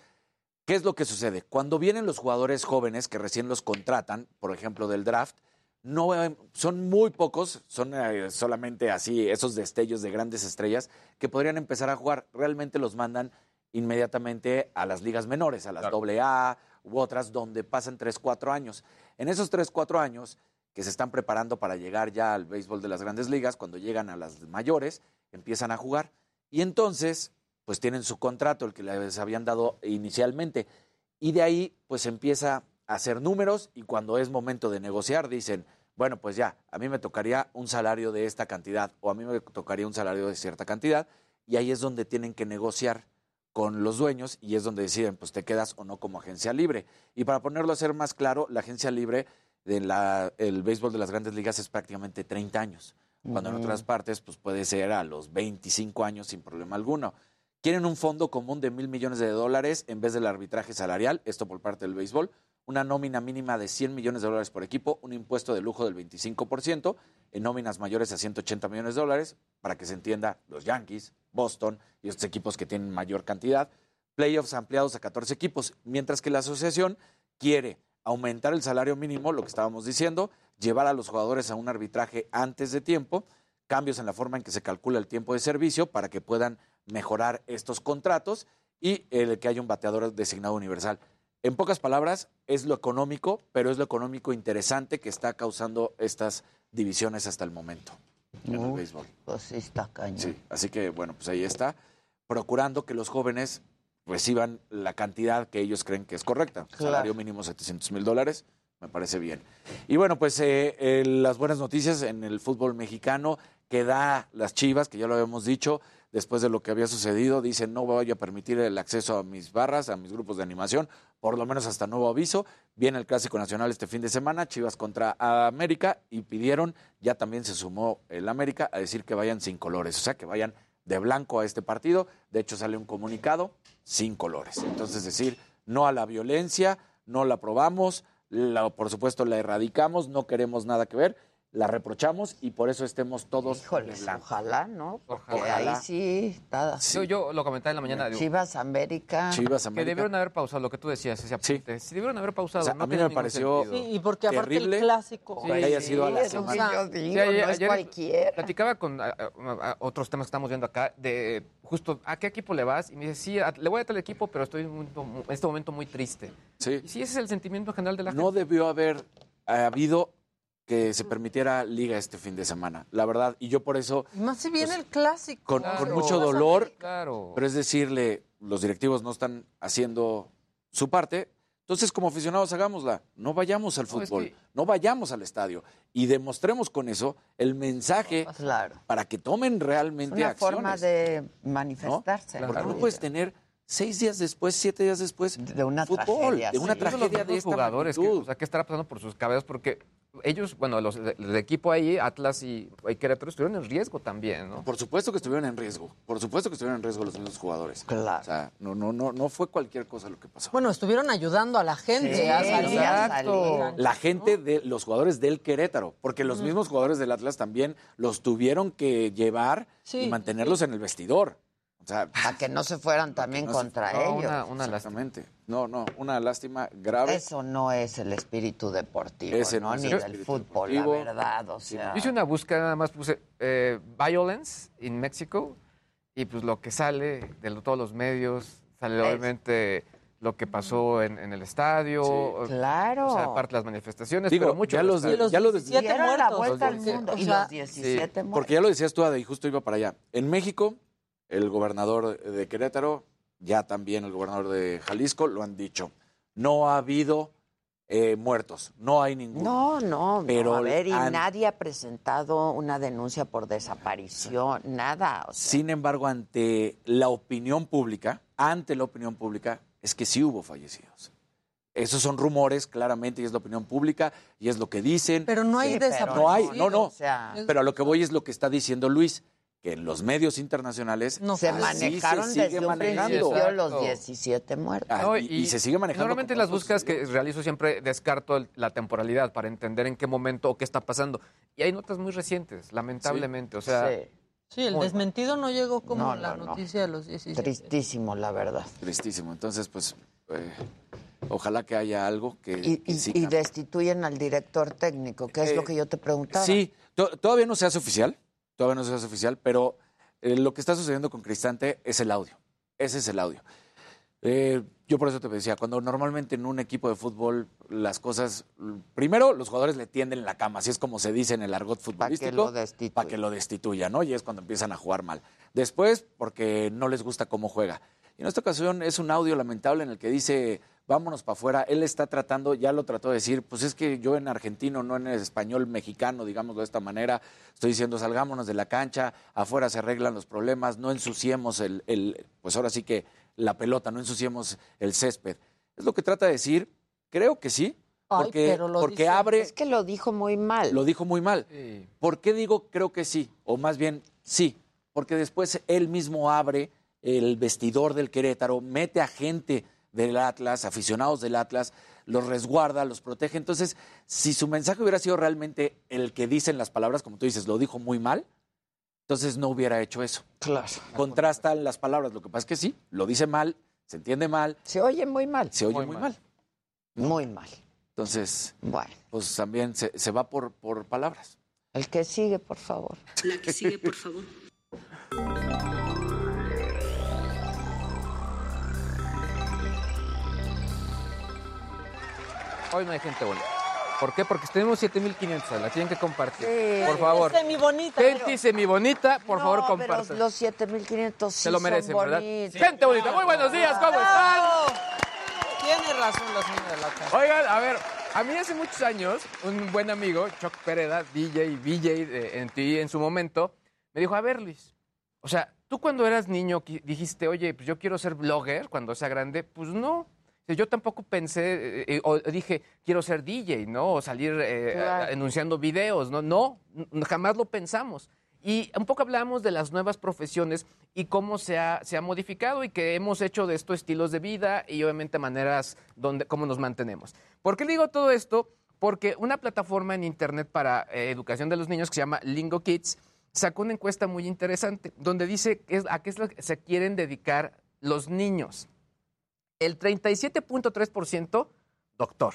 ¿Qué es lo que sucede? Cuando vienen los jugadores jóvenes que recién los contratan, por ejemplo, del draft, no eh, son muy pocos, son eh, solamente así esos destellos de grandes estrellas que podrían empezar a jugar. Realmente los mandan inmediatamente a las ligas menores, a las AA u otras donde pasan 3, 4 años. En esos 3, 4 años que se están preparando para llegar ya al béisbol de las grandes ligas, cuando llegan a las mayores, empiezan a jugar. Y entonces, pues tienen su contrato, el que les habían dado inicialmente. Y de ahí, pues empieza hacer números y cuando es momento de negociar, dicen, bueno, pues ya, a mí me tocaría un salario de esta cantidad o a mí me tocaría un salario de cierta cantidad. Y ahí es donde tienen que negociar con los dueños y es donde deciden, pues te quedas o no como agencia libre. Y para ponerlo a ser más claro, la agencia libre del el béisbol de las grandes ligas es prácticamente 30 años. Cuando en otras partes, pues puede ser a los 25 años sin problema alguno. Quieren un fondo común de mil millones de dólares en vez del arbitraje salarial, esto por parte del béisbol, una nómina mínima de 100 millones de dólares por equipo, un impuesto de lujo del 25%, en nóminas mayores a 180 millones de dólares, para que se entienda, los Yankees, Boston y estos equipos que tienen mayor cantidad, playoffs ampliados a 14 equipos, mientras que la asociación quiere aumentar el salario mínimo, lo que estábamos diciendo, llevar a los jugadores a un arbitraje antes de tiempo, cambios en la forma en que se calcula el tiempo de servicio para que puedan mejorar estos contratos y el que haya un bateador designado universal. En pocas palabras, es lo económico, pero es lo económico interesante que está causando estas divisiones hasta el momento en el béisbol. Pues sí, está cañón. Sí, así que bueno, pues ahí está, procurando que los jóvenes reciban la cantidad que ellos creen que es correcta. Claro. Salario mínimo 700 mil dólares, me parece bien. Y bueno, pues eh, eh, las buenas noticias en el fútbol mexicano que da las Chivas, que ya lo habíamos dicho, después de lo que había sucedido, dicen no voy a permitir el acceso a mis barras, a mis grupos de animación, por lo menos hasta nuevo aviso. Viene el Clásico Nacional este fin de semana, Chivas contra América, y pidieron, ya también se sumó el América, a decir que vayan sin colores, o sea, que vayan de blanco a este partido. De hecho, sale un comunicado sin colores. Entonces, decir no a la violencia, no la aprobamos, por supuesto la erradicamos, no queremos nada que ver, la reprochamos y por eso estemos todos blanco. Ojalá, ¿no? Porque Ojalá. ahí sí está. Yo, yo lo comentaba en la mañana. digo, Chivas América. Chivas Que América. debieron haber pausado lo que tú decías, ese apunte. Sí. debieron haber pausado. O sea, no a mí me pareció. Sí, y porque aparte terrible el clásico. que haya sido a la es lo que semana. yo digo, Sí, ayer- no es ayer cualquiera. Platicaba con a- a- a otros temas que estamos viendo acá, de justo a qué equipo le vas, y me dice, sí, a- le voy a tal equipo, pero estoy en, un- en este momento muy triste. Sí. Y sí, ese es el sentimiento general de la No gente. debió haber habido que se permitiera liga este fin de semana, la verdad. Y yo por eso, Más si viene el clásico. con, Claro. con mucho dolor. Claro. pero es decirle, los directivos no están haciendo su parte. Entonces, como aficionados, hagámosla. No vayamos al No, es fútbol, que- no vayamos al estadio. Y demostremos con eso el mensaje para que tomen realmente Una acciones. forma de ¿no? manifestarse. Porque ¿no? no puedes tener seis días después, siete días después, de una fútbol, tragedia, de una sí. Tragedia de esta jugadores, que, o sea, ¿qué estará pasando por sus cabezas? Porque ellos, bueno, los, el equipo ahí, Atlas y, y Querétaro, estuvieron en riesgo también, ¿no? Por supuesto que estuvieron en riesgo. Por supuesto que estuvieron en riesgo los mismos jugadores. Claro. O sea, no, no, no, no fue cualquier cosa lo que pasó. Bueno, estuvieron ayudando a la gente Sí, a salir. exacto. La gente de los jugadores del Querétaro, porque los mismos jugadores del Atlas también los tuvieron que llevar Sí. y mantenerlos en el vestidor. O sea, Para que no se fueran también no se- contra no, ellos. Una, una Exactamente. No, no, una lástima grave. Eso no es el espíritu deportivo, Ese ¿no? no es Ni el del fútbol, deportivo. la verdad, o sea... Yo hice una búsqueda, nada más puse eh, violence in Mexico y pues lo que sale de lo- todos los medios, sale Es- obviamente lo que pasó en, en el estadio. Sí, claro. O sea, aparte las manifestaciones, Digo, pero mucho ya los estadio. ya los la muertos. vuelta al Los mundo. Y o sea, los 17 muertos. Porque ya lo decías tú, Ada, y justo iba para allá. En México, el gobernador de Querétaro, ya también el gobernador de Jalisco, lo han dicho. No ha habido eh, muertos, no hay ninguno. No, no, Pero no, a ver, y han- nadie ha presentado una denuncia por desaparición, nada. o sea, Sin embargo, ante la opinión pública, ante la opinión pública, es que sí hubo fallecidos. Esos son rumores, claramente, y es la opinión pública, y es lo que dicen. Pero no hay Sí, desaparecidos. No hay, no, no. o sea, Pero a lo que voy es lo que está diciendo Luis, que en los medios internacionales No se sí manejaron sí se desde sigue un manejando. principio los Exacto. 17 muertos. Ah, No, y, y se sigue manejando. Normalmente las búsquedas que realizo siempre descarto el- la temporalidad para entender en qué momento o qué está pasando. Y hay notas muy recientes, lamentablemente. O sea, Sí, Sí, el desmentido no llegó como No, la no, no. noticia de los 17. tristísimo, la verdad. Tristísimo. Entonces, pues, eh, ojalá que haya algo que, Y, que sí destituyen al director técnico, que es Eh, lo que yo te preguntaba. Sí, to- todavía no se hace oficial, todavía no se hace oficial, pero eh, lo que está sucediendo con Cristante es el audio. Ese es el audio. Eh, yo por eso te decía, cuando normalmente en un equipo de fútbol las cosas, primero los jugadores le tienden la cama, así es como se dice en el argot futbolístico, lo destituya. para que lo destituya, ¿no? Y es cuando empiezan a jugar mal. Después, porque no les gusta cómo juega. Y en esta ocasión es un audio lamentable en el que dice, vámonos para afuera. Él está tratando, ya lo trató de decir, pues es que yo en argentino, no en el español mexicano, digámoslo de esta manera, estoy diciendo, salgámonos de la cancha, afuera se arreglan los problemas, no ensuciemos el, el pues ahora sí que la pelota, no ensuciemos el césped. Es lo que trata de decir, creo que sí, Ay, porque, pero lo porque dice- abre... Es que lo dijo muy mal. Lo dijo muy mal. ¿Por qué digo creo que sí? O más bien sí, porque después él mismo abre el vestidor del Querétaro, mete a gente del Atlas, aficionados del Atlas, los resguarda, los protege. Entonces, si su mensaje hubiera sido realmente el que dicen las palabras, como tú dices, lo dijo muy mal, entonces no hubiera hecho eso. Claro. Contrastan las palabras. Lo que pasa es que sí, lo dice mal, se entiende mal. Se oye muy mal. Se oye muy, mal. Muy mal. Entonces, bueno. pues también se, se va por, por palabras. El que sigue, por favor. La que sigue, por favor. *laughs* Hoy no hay gente bonita. ¿Por qué? Porque tenemos 7500, la tienen que compartir. Sí. Por favor. Semi bonita. Gente semi bonita, por favor, No, pero compartan. los 7500 sí Se lo merecen, son ¿verdad? Gente bonita, muy buenos días, ¿cómo están? Tiene razón la señora de la casa. Oigan, a ver, a mí hace muchos años, un buen amigo, Chuck Pereda, DJ VJ de- en ti en su momento, me dijo, a ver, Luis, o sea, tú cuando eras niño dijiste, oye, pues yo quiero ser blogger cuando sea grande, pues no. Yo tampoco pensé, eh, eh, o dije, quiero ser DJ, ¿no? O salir eh, Claro. a- anunciando videos, ¿no? No, jamás lo pensamos. Y un poco hablamos de las nuevas profesiones y cómo se ha, se ha modificado y que hemos hecho de esto estilos de vida y obviamente maneras donde, cómo nos mantenemos. ¿Por qué digo todo esto? Porque una plataforma en Internet para eh, educación de los niños que se llama Lingo Kids sacó una encuesta muy interesante donde dice a qué se quieren dedicar los niños. El 37.3% doctor.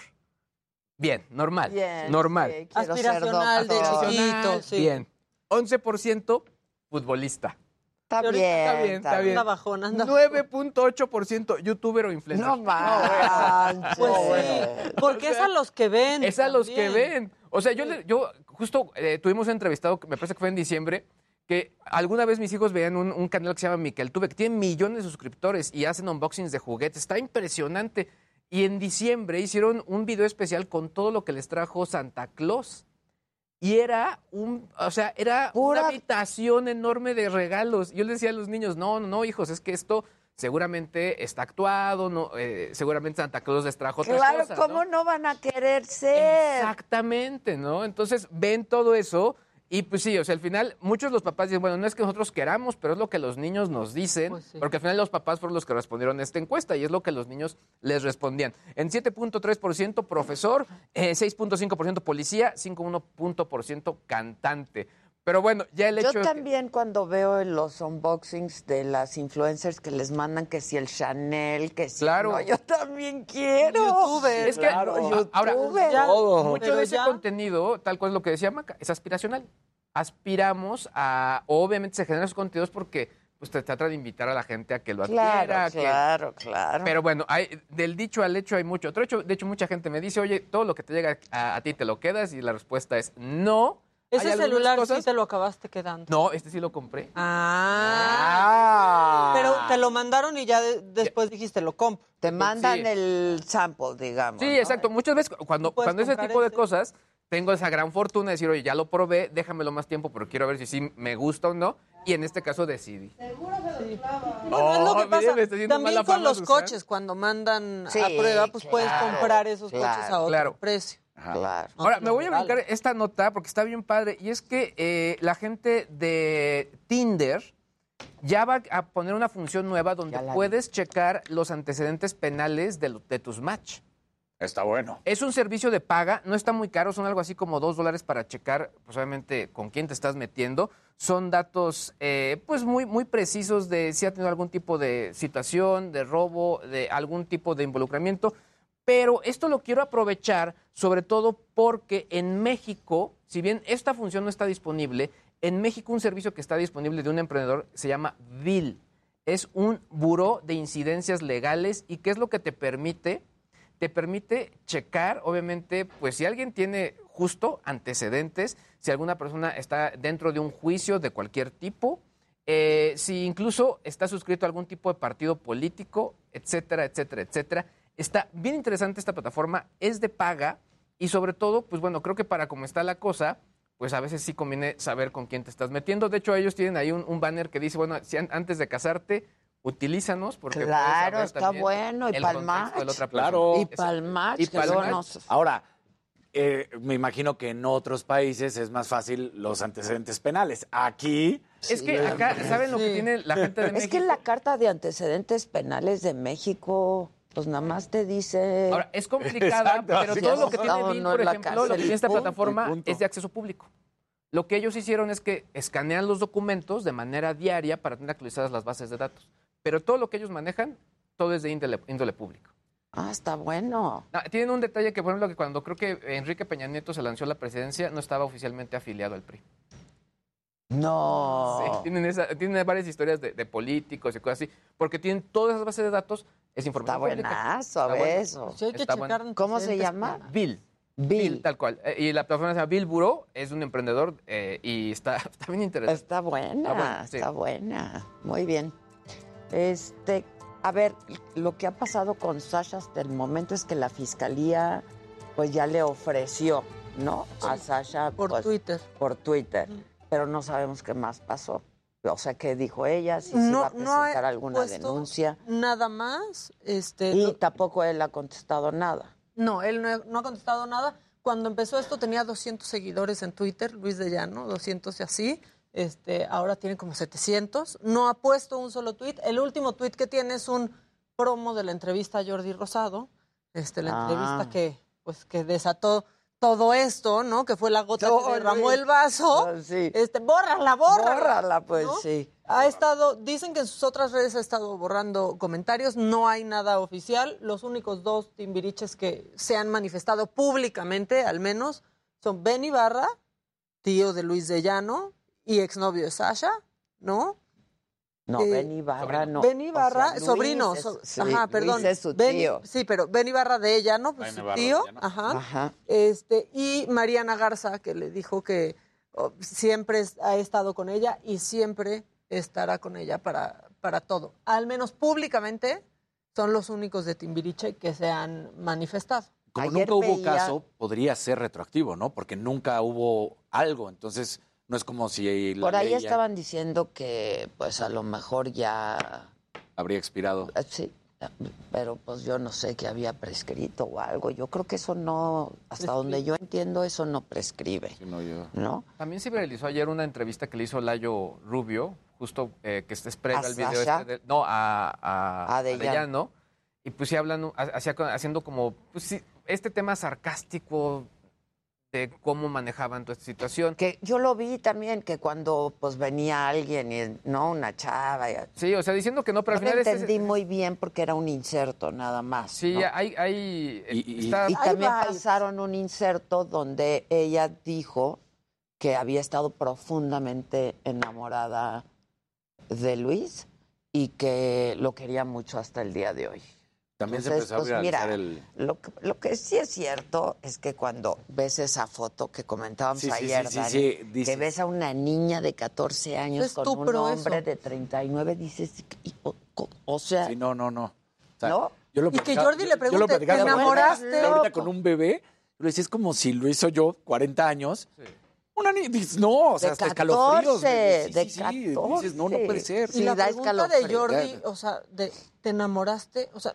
Bien, normal. Bien, normal. sí, quiero ser Aspiracional de chiquito, sí. Bien. 11% futbolista. Está bien, Está bien, está bien. Anda bajón, anda 9.8% youtuber o influencer. No manches. Pues sí, porque es a los que ven. Es a los que ven. O sea, yo, le- yo justo eh, tuvimos un entrevistado, me parece que fue en diciembre, que alguna vez mis hijos veían un, un canal que se llama Miquel Tuve, que tiene millones de suscriptores y hacen unboxings de juguetes. Está impresionante. Y en diciembre hicieron un video especial con todo lo que les trajo Santa Claus. Y era un, o sea, era Pura- una habitación enorme de regalos. Yo les decía a los niños, no, no, no, hijos, es que esto seguramente está actuado, no, eh, seguramente Santa Claus les trajo otras Claro, cosas. ¿no? ¿cómo no van a querer ser? Exactamente, ¿no? Entonces ven todo eso y pues sí, o sea, al final muchos de los papás dicen, bueno, no es que nosotros queramos, pero es lo que los niños nos dicen, Pues sí. porque al final los papás fueron los que respondieron a esta encuesta y es lo que los niños les respondían. En 7.3% profesor, eh, 6.5% policía, 5.1% cantante. Pero bueno, ya el Yo hecho que- también cuando veo los unboxings de las influencers que les mandan que si el Chanel, que si Claro. no, yo también quiero. Youtuber. Es que Claro, ahora, youtuber. Ya, mucho pero de ese ya- contenido, tal cual es lo que decía Maca, es aspiracional. Aspiramos a, obviamente se generan esos contenidos porque pues te trata de invitar a la gente a que lo adquiera. Claro, que- claro, claro. Pero bueno, hay, del dicho al hecho hay mucho. Otro hecho, de hecho, mucha gente me dice, oye, todo lo que te llega a, a ti te lo quedas y la respuesta es no. Ese celular cosas- sí te lo acabaste quedando. No, este sí lo compré. Ah. Pero te lo mandaron y ya de- después dijiste, lo compro. Te mandan sí. el sample, digamos. Sí, ¿no? exacto. Muchas veces cuando, cuando ese tipo de cosas, tengo esa gran fortuna de decir, oye, ya lo probé, déjamelo más tiempo, pero quiero ver si sí me gusta o no. Y en este caso decidí. Bueno, es lo que Oh, pasa. mire, me está haciendo También mala con fama, los Susana. coches, cuando mandan Sí, a prueba, pues puedes comprar esos coches a otro claro. precio. Claro. Ahora, me voy a brincar esta nota porque está bien padre. Y es que eh, la gente de Tinder ya va a poner una función nueva donde vi. puedes checar los antecedentes penales de, lo- de tus match. Está bueno. Es un servicio de paga, no está muy caro, son algo así como dos dólares para checar, pues obviamente, con quién te estás metiendo. Son datos, eh, pues muy, muy precisos de si ha tenido algún tipo de situación, de robo, de algún tipo de involucramiento. Pero esto lo quiero aprovechar, sobre todo porque en México, si bien esta función no está disponible, en México un servicio que está disponible de un emprendedor se llama VIL. Es un buró de incidencias legales y qué es lo que te permite te permite checar, obviamente, pues si alguien tiene justo antecedentes, si alguna persona está dentro de un juicio de cualquier tipo, eh, si incluso está suscrito a algún tipo de partido político, etcétera, etcétera, etcétera. Está bien interesante esta plataforma, es de paga y sobre todo, pues bueno, creo que para cómo está la cosa, pues a veces sí conviene saber con quién te estás metiendo. De hecho, ellos tienen ahí un, un banner que dice, bueno, si an- antes de casarte, utilízanos porque Claro, saber está bueno, y el pa'l contexto de la match. otra Claro. Y pa'l match, Y que pa'l luego match. nos- Ahora, eh, me imagino que en otros países es más fácil los antecedentes penales. Aquí. Es que acá, ¿saben lo que tiene la gente de Es México? que la carta de antecedentes penales de México, pues nada más te dice. Ahora, es complicada, Exacto, pero todo lo que tiene no por ejemplo, lo que tiene esta punto, plataforma es de acceso público. Lo que ellos hicieron es que escanean los documentos de manera diaria para tener actualizadas las bases de datos. Pero todo lo que ellos manejan todo es de índole, índole público. Ah, está bueno. Ah, tienen un detalle que, por ejemplo, que cuando creo que Enrique Peña Nieto se lanzó a la presidencia, no estaba oficialmente afiliado al PRI. No. *laughs* Sí, tienen, esa- tienen varias historias de, de políticos y cosas así, porque tienen todas esas bases de datos, es información Está pública. buenazo, a ver bueno. eso. Sí, hay que Está checar bueno. ¿Cómo se llama? Bill. Bill. tal cual. Eh, y la plataforma se llama Bill Bureau, es un emprendedor eh, y está, *laughs* está bien interesante. Está buena, Está bueno, sí. está buena. Muy bien. Este, a ver, lo que ha pasado con Sasha hasta el momento es que la fiscalía pues ya le ofreció, ¿no? A Sasha Por Twitter. Por Twitter, pero no sabemos qué más pasó. O sea, qué dijo ella, si se iba a presentar alguna denuncia. Nada más. Este, Y lo- tampoco él ha contestado nada. No, él no, no ha contestado nada. Cuando empezó esto tenía 200 seguidores en Twitter, Luis de Llano, 200 y así. Este, ahora tiene como 700. No ha puesto un solo tweet. El último tweet que tiene es un promo de la entrevista a Jordi Rosado. Este, la Ah. entrevista que, pues, que desató todo esto, ¿no? Que fue la gota No, que derramó el vaso. Ah, sí. Este, bórrala, bórrala. Bórrala, pues ¿no? sí. Ha estado, dicen que en sus otras redes ha estado borrando comentarios, no hay nada oficial. Los únicos dos timbiriches que se han manifestado públicamente, al menos, son Ben Ibarra, tío de Luis de Llano y exnovio de Sasha, ¿no? No, Eh, Ben Ibarra no. Ben O Ibarra, sea, sobrino. es- so- sí, ajá, Luis perdón. es su Ben- tío. sí, pero Ben Ibarra de ella, ¿no? Pues Ben su Ibarra tío. Ajá. Ajá. Este, y Mariana Garza, que le dijo que oh, siempre ha estado con ella y siempre estará con ella para, para todo. Al menos públicamente son los únicos de Timbiriche que se han manifestado. Como Ayer nunca hubo veía- caso, podría ser retroactivo, ¿no? Porque nunca hubo algo, entonces no es como si la Por ahí ley ya estaban diciendo que pues a lo mejor ya habría expirado. Eh, Sí, pero pues yo no sé que había prescrito o algo. Yo creo que eso no, hasta donde yo entiendo, eso no prescribe, Sí, no, yo- ¿no? También se viralizó ayer una entrevista que le hizo Layo Rubio, justo eh, que este es previo ¿A al video Sasha? este de- no, a, a, A. Arellano. Y pues sí hablan, hacía- haciendo como, pues sí, este tema sarcástico de cómo manejaban toda esta situación. Que yo lo vi también, que cuando pues venía alguien, y, ¿no? Una chava. y- Sí, o sea, diciendo que no, pero no al lo final es- entendí muy bien porque era un inserto nada más. Sí, ¿no? hay, hay Y- y- está- Y también pasaron un inserto donde ella dijo que había estado profundamente enamorada de Luis y que lo quería mucho hasta el día de hoy. También Entonces, se empezó a pues, viralizar mira, el... Lo que, lo que sí es cierto es que cuando ves esa foto que comentábamos Sí, ayer, sí, sí, Dani, sí, que ves a una niña de 14 años con un hombre eso. de 39, dices, o, o- o sea, Sí, no, no, no. O sea, ¿no? Yo lo Y que Jordi le yo- yo lo pregunte, ¿te enamoraste? Ahorita con un bebé, lo decía, es como si lo hizo yo, 40 años. Una niña, dices, no, o sea, De hasta escalofríos. 14, Sí, de sí, sí, 14. Dices, no, no puede ser. Y Sí, la da pregunta de. Jordi, o sea, de, ¿te enamoraste? O sea,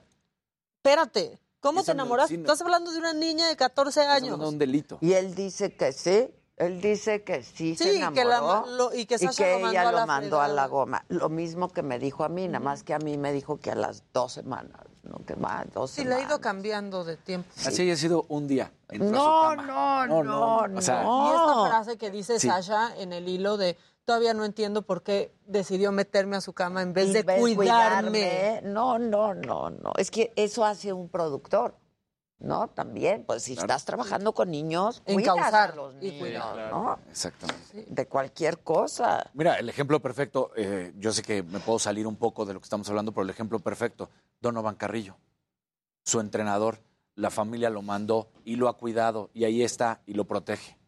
espérate, ¿cómo Eso te no- enamoraste? sí, no. Estás hablando de una niña de 14 Eso años. no es un delito. Y él dice que sí, él dice que sí, se Sí, enamoró. que la lo- y que lo ella lo mandó a la goma. Lo mismo que me dijo a mí, nada más que a mí me dijo que a las dos semanas, ¿no? Que más, dos Sí, le ha semanas. ido cambiando de tiempo. Así haya sido un día. No, no, No, no, no, o sea, Y esta frase que dice Sí. Sasha en el hilo de todavía no entiendo por qué decidió meterme a su cama en vez de vez cuidarme. cuidarme. No, no, no, no. Es que eso hace un productor, ¿no? También, pues si estás trabajando con niños, cuidas Encauzar a los y niños, cuidar. ¿no? Exactamente. De cualquier cosa. Mira, el ejemplo perfecto, eh, yo sé que me puedo salir un poco de lo que estamos hablando, pero el ejemplo perfecto, Donovan Carrillo, su entrenador, la familia lo mandó y lo ha cuidado y ahí está y lo protege.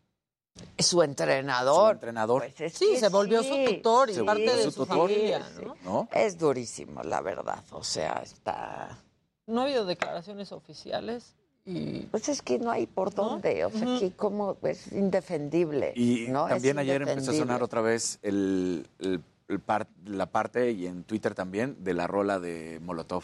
Su entrenador. Su entrenador. Pues es Sí, se volvió sí. su tutor y Se parte de su su tutor. familia, Sí, ¿no? ¿No? Es durísimo, la verdad. O sea, está. No ha habido declaraciones oficiales y Pues es que no hay por dónde. O sea, que como es indefendible. Y ¿no? Es también ayer empezó a sonar otra vez el, el- el par- la parte, y en Twitter también, de la rola de Molotov,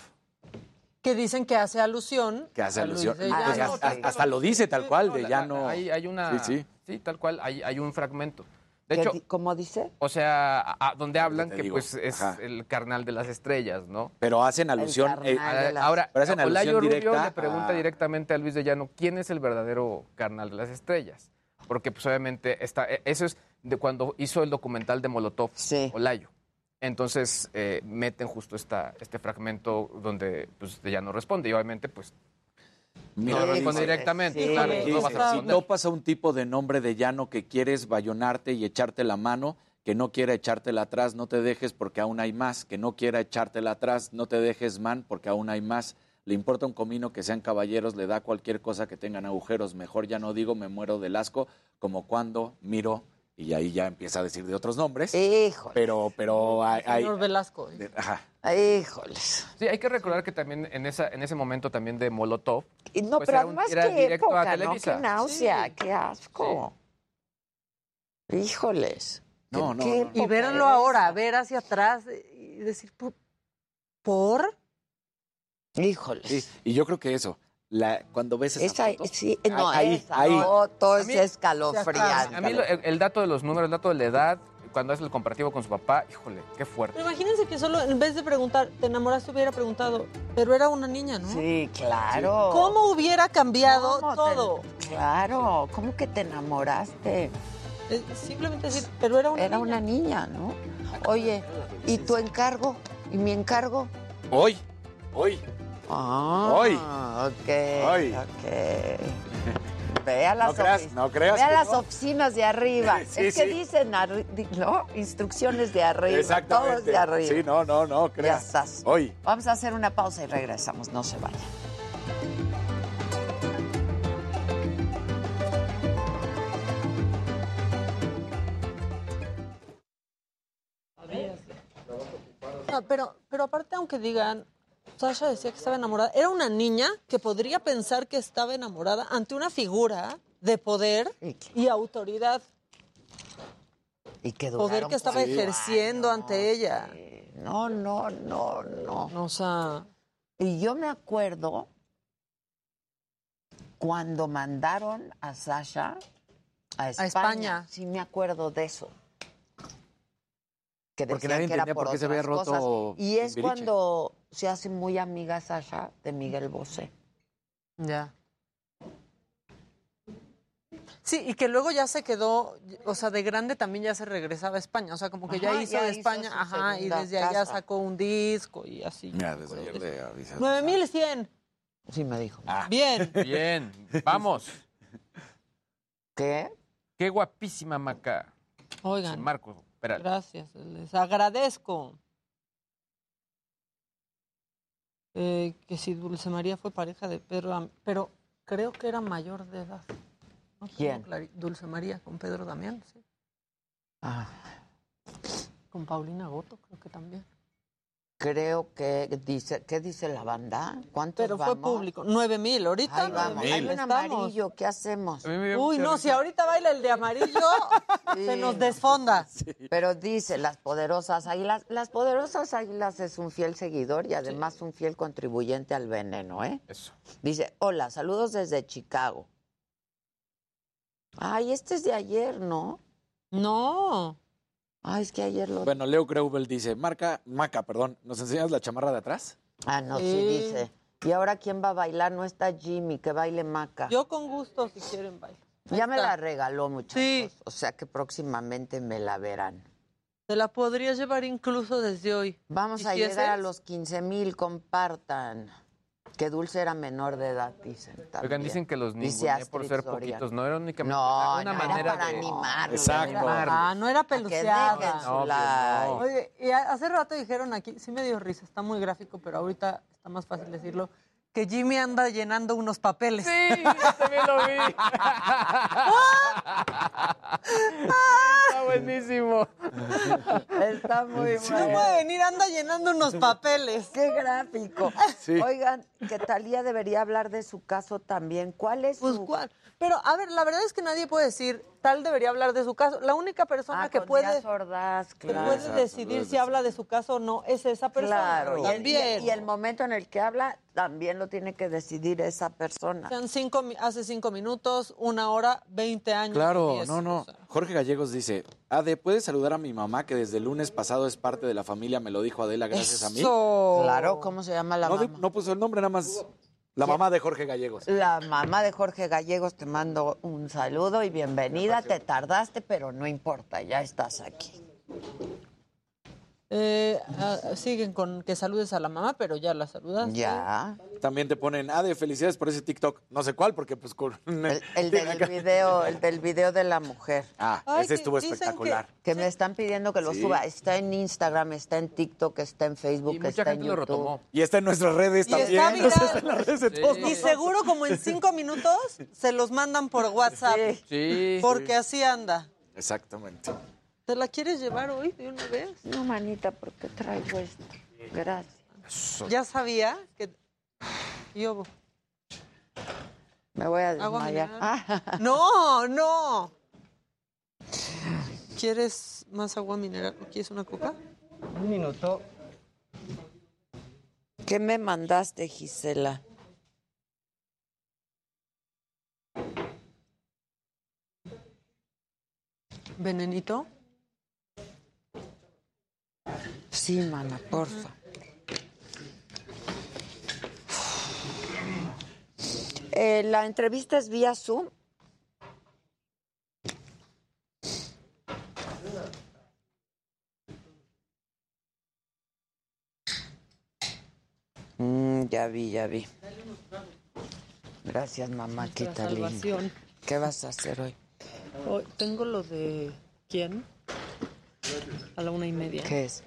que dicen que hace alusión. que hace alusión. de Pues hasta, hasta lo dice tal cual, de ya no... Hay, hay una. Sí, sí. tal cual, hay, hay un fragmento. De ¿Qué hecho, ¿Cómo dice? o sea, a- a- donde hablan que digo, pues es ajá. el carnal de las estrellas, ¿no? Pero hacen alusión... eh, Ah, de las- Ahora, Pero hacen Rubio le pregunta a- directamente a Luis de Llano quién es el verdadero carnal de las estrellas. Porque, pues, obviamente, está, e- eso es de cuando hizo el documental de Molotov, Sí. Olayo. Entonces eh, meten justo esta, este fragmento donde pues, ella no responde y obviamente pues Mira, no responde directamente. Sí, claro, dice, no vas a si responder. topas a un tipo de nombre de llano que quieres bayonarte y echarte la mano, que no quiera echártela atrás, no te dejes porque aún hay más. Que no quiera echártela atrás, no te dejes, man, porque aún hay más. Le importa un comino que sean caballeros, le da cualquier cosa que tengan agujeros. Mejor ya no digo, me muero del asco, como cuando miro, y ahí ya empieza a decir de otros nombres. Híjole. Pero, pero hay... hay- Señor Velasco. de- ajá. Híjoles. Sí, hay que recordar que también en, esa, en ese momento también de Molotov. Y no, pues pero era un- además era qué época, ¿no? Qué náusea, qué asco. Híjoles. No, ¿Qué- no, qué no. Y verlo ahora, ver hacia atrás y decir, "¿Por- ¿por? Híjoles. Sí, y yo creo que eso, la, cuando ves esa, Esa, foto, sí, no, ahí, esa ahí. foto es escalofriante. A mí lo- el, el dato de los números, el dato de la edad, cuando hace el comparativo con su papá, híjole, qué fuerte. Pero imagínense que solo en vez de preguntar, ¿te enamoraste? Hubiera preguntado, pero era una niña, ¿no? Sí, claro. ¿Cómo hubiera cambiado ¿Cómo te- todo? Claro, ¿cómo que te enamoraste? Simplemente decir, pero era una Era niña. una niña, ¿no? Oye, ¿y tu encargo? ¿Y mi encargo? Hoy, hoy. Ah, Hoy. ok, Hoy. ok. Ve a las, No creas, no creas ve a que las no. oficinas de arriba. *laughs* Sí, es que dicen, ¿no? Instrucciones de arriba. Exactamente. Todos de arriba. Sí, no, no, no, Ya creas. estás. Hoy. Vamos a hacer una pausa y regresamos. No se vayan. No, pero, pero aparte, aunque digan, Sasha decía que estaba enamorada, era una niña que podría pensar que estaba enamorada ante una figura de poder y autoridad, Y que poder que estaba ejerciendo ante ella. No, no, no, no. O sea, Y yo me acuerdo cuando mandaron a Sasha a España. España. Sí, me acuerdo de eso. Que Porque nadie que era entendía por qué se había roto cosas. Y es cuando se hace muy amiga Sasha de Miguel Bosé. ya. Sí, y que luego ya se quedó, o sea, de grande también ya se regresaba a España, o sea, como que ya hizo ya de hizo España, ajá, y desde allá sacó un disco y así. Mira, desde ayer le avisé. 9100. Sí, me dijo. Bien. Bien, vamos. ¿Qué? Qué guapísima Maca. Oigan. Marcos, Gracias, les agradezco. Eh, que si Dulce María fue pareja de Pedro, pero creo que era mayor de edad. ¿No? ¿Quién? Dulce María con Pedro Damián, sí. Ah, Con Paulina Goto, creo que también. Creo que dice, ¿qué dice la banda? ¿Cuántos Pero fue vamos? público. Nueve mil, ahorita. Ahí vamos. nueve Hay mil. un Estamos. amarillo, ¿qué hacemos? Uy, no, si ahorita baila el de amarillo, *laughs* se nos desfonda. *laughs* Pero dice, las poderosas águilas, las poderosas águilas es un fiel seguidor y además un fiel contribuyente al veneno, ¿eh? Eso. Dice, hola, saludos desde Chicago. Ay, este es de ayer, ¿no? No. Ay, es que ayer lo... Bueno, Leo Greubel dice, marca, Maca, perdón, ¿nos enseñas la chamarra de atrás? Ah, no, sí, Sí. dice. Y ahora, ¿quién va a bailar? No está Jimmy, que baile Maca. Yo con gusto, si quieren bailar. Ahí ya me la regaló, muchachos. Sí. O sea que próximamente me la verán. Te la podrías llevar incluso desde hoy. Vamos a llegar a los 15 mil, compartan. Que Dulce era menor de edad, dicen. Oigan, dicen que los ninguneé por ser poquitos. No era únicamente No, una no, era manera para de... animarlos. Exacto. Ah, no era peluceada. No, pues. Oye, y hace rato dijeron aquí, sí me dio risa, está muy gráfico, pero ahorita está más fácil decirlo, que Jimmy anda llenando unos papeles. Sí, yo también lo vi. *laughs* Está buenísimo. Está muy No bueno. puede venir, anda llenando unos papeles. Qué gráfico. Sí. Oigan, que Talía debería hablar de su caso también. ¿Cuál es Pues su cuál. Pero, a ver, la verdad es que nadie puede decir, tal debería hablar de su caso. La única persona Ah, que puede, Ordaz, que claro. puede decidir si habla de su caso o no es esa persona. Claro, y el, También. y el momento en el que habla también lo tiene que decidir esa persona. Sean cinco, hace cinco minutos, una hora, 20 años. Claro, diez, no, no. o sea. Jorge Gallegos dice, Ade, ¿puedes saludar a mi mamá que desde el lunes pasado es parte de la familia? Me lo dijo Adela gracias a mí. Eso. Claro, ¿cómo se llama la No, mamá? no puso el nombre, nada más la mamá de Jorge Gallegos. La mamá de Jorge Gallegos te mando un saludo y bienvenida. Te tardaste, pero no importa, ya estás aquí. Eh, ah, siguen con que saludes a la mamá, pero ya la saludas. Ya. También te ponen, ah, de felicidades por ese TikTok. No sé cuál, porque pues con... El, el *laughs* del video, el del video de la mujer. Ah, Ay, ese estuvo espectacular. Que me están pidiendo que lo Sí. suba. Está en Instagram, está en TikTok, está en Facebook, Y mucha está en gente lo YouTube. retomó. Y está en nuestras redes Y también. está *laughs* está en las redes de todos Y seguro como en cinco minutos se los mandan por *laughs* WhatsApp. Sí. Porque así anda. Exactamente. ¿Te la quieres llevar hoy de una vez? No, manita, porque traigo esto. Gracias. Ya sabía que... Yo... Me voy a desmayar. *laughs* No, no. ¿Quieres más agua mineral? ¿Quieres una coca? Un minuto. ¿Qué me mandaste, Gisela? ¿Venenito? Sí, mana, porfa. Eh, la entrevista es vía Zoom. Mm, ya vi, ya vi. Gracias, mamá, Quitalín. salvación. ¿Qué vas a hacer hoy? Hoy tengo lo de... ¿Quién? A la una y media. ¿Qué es?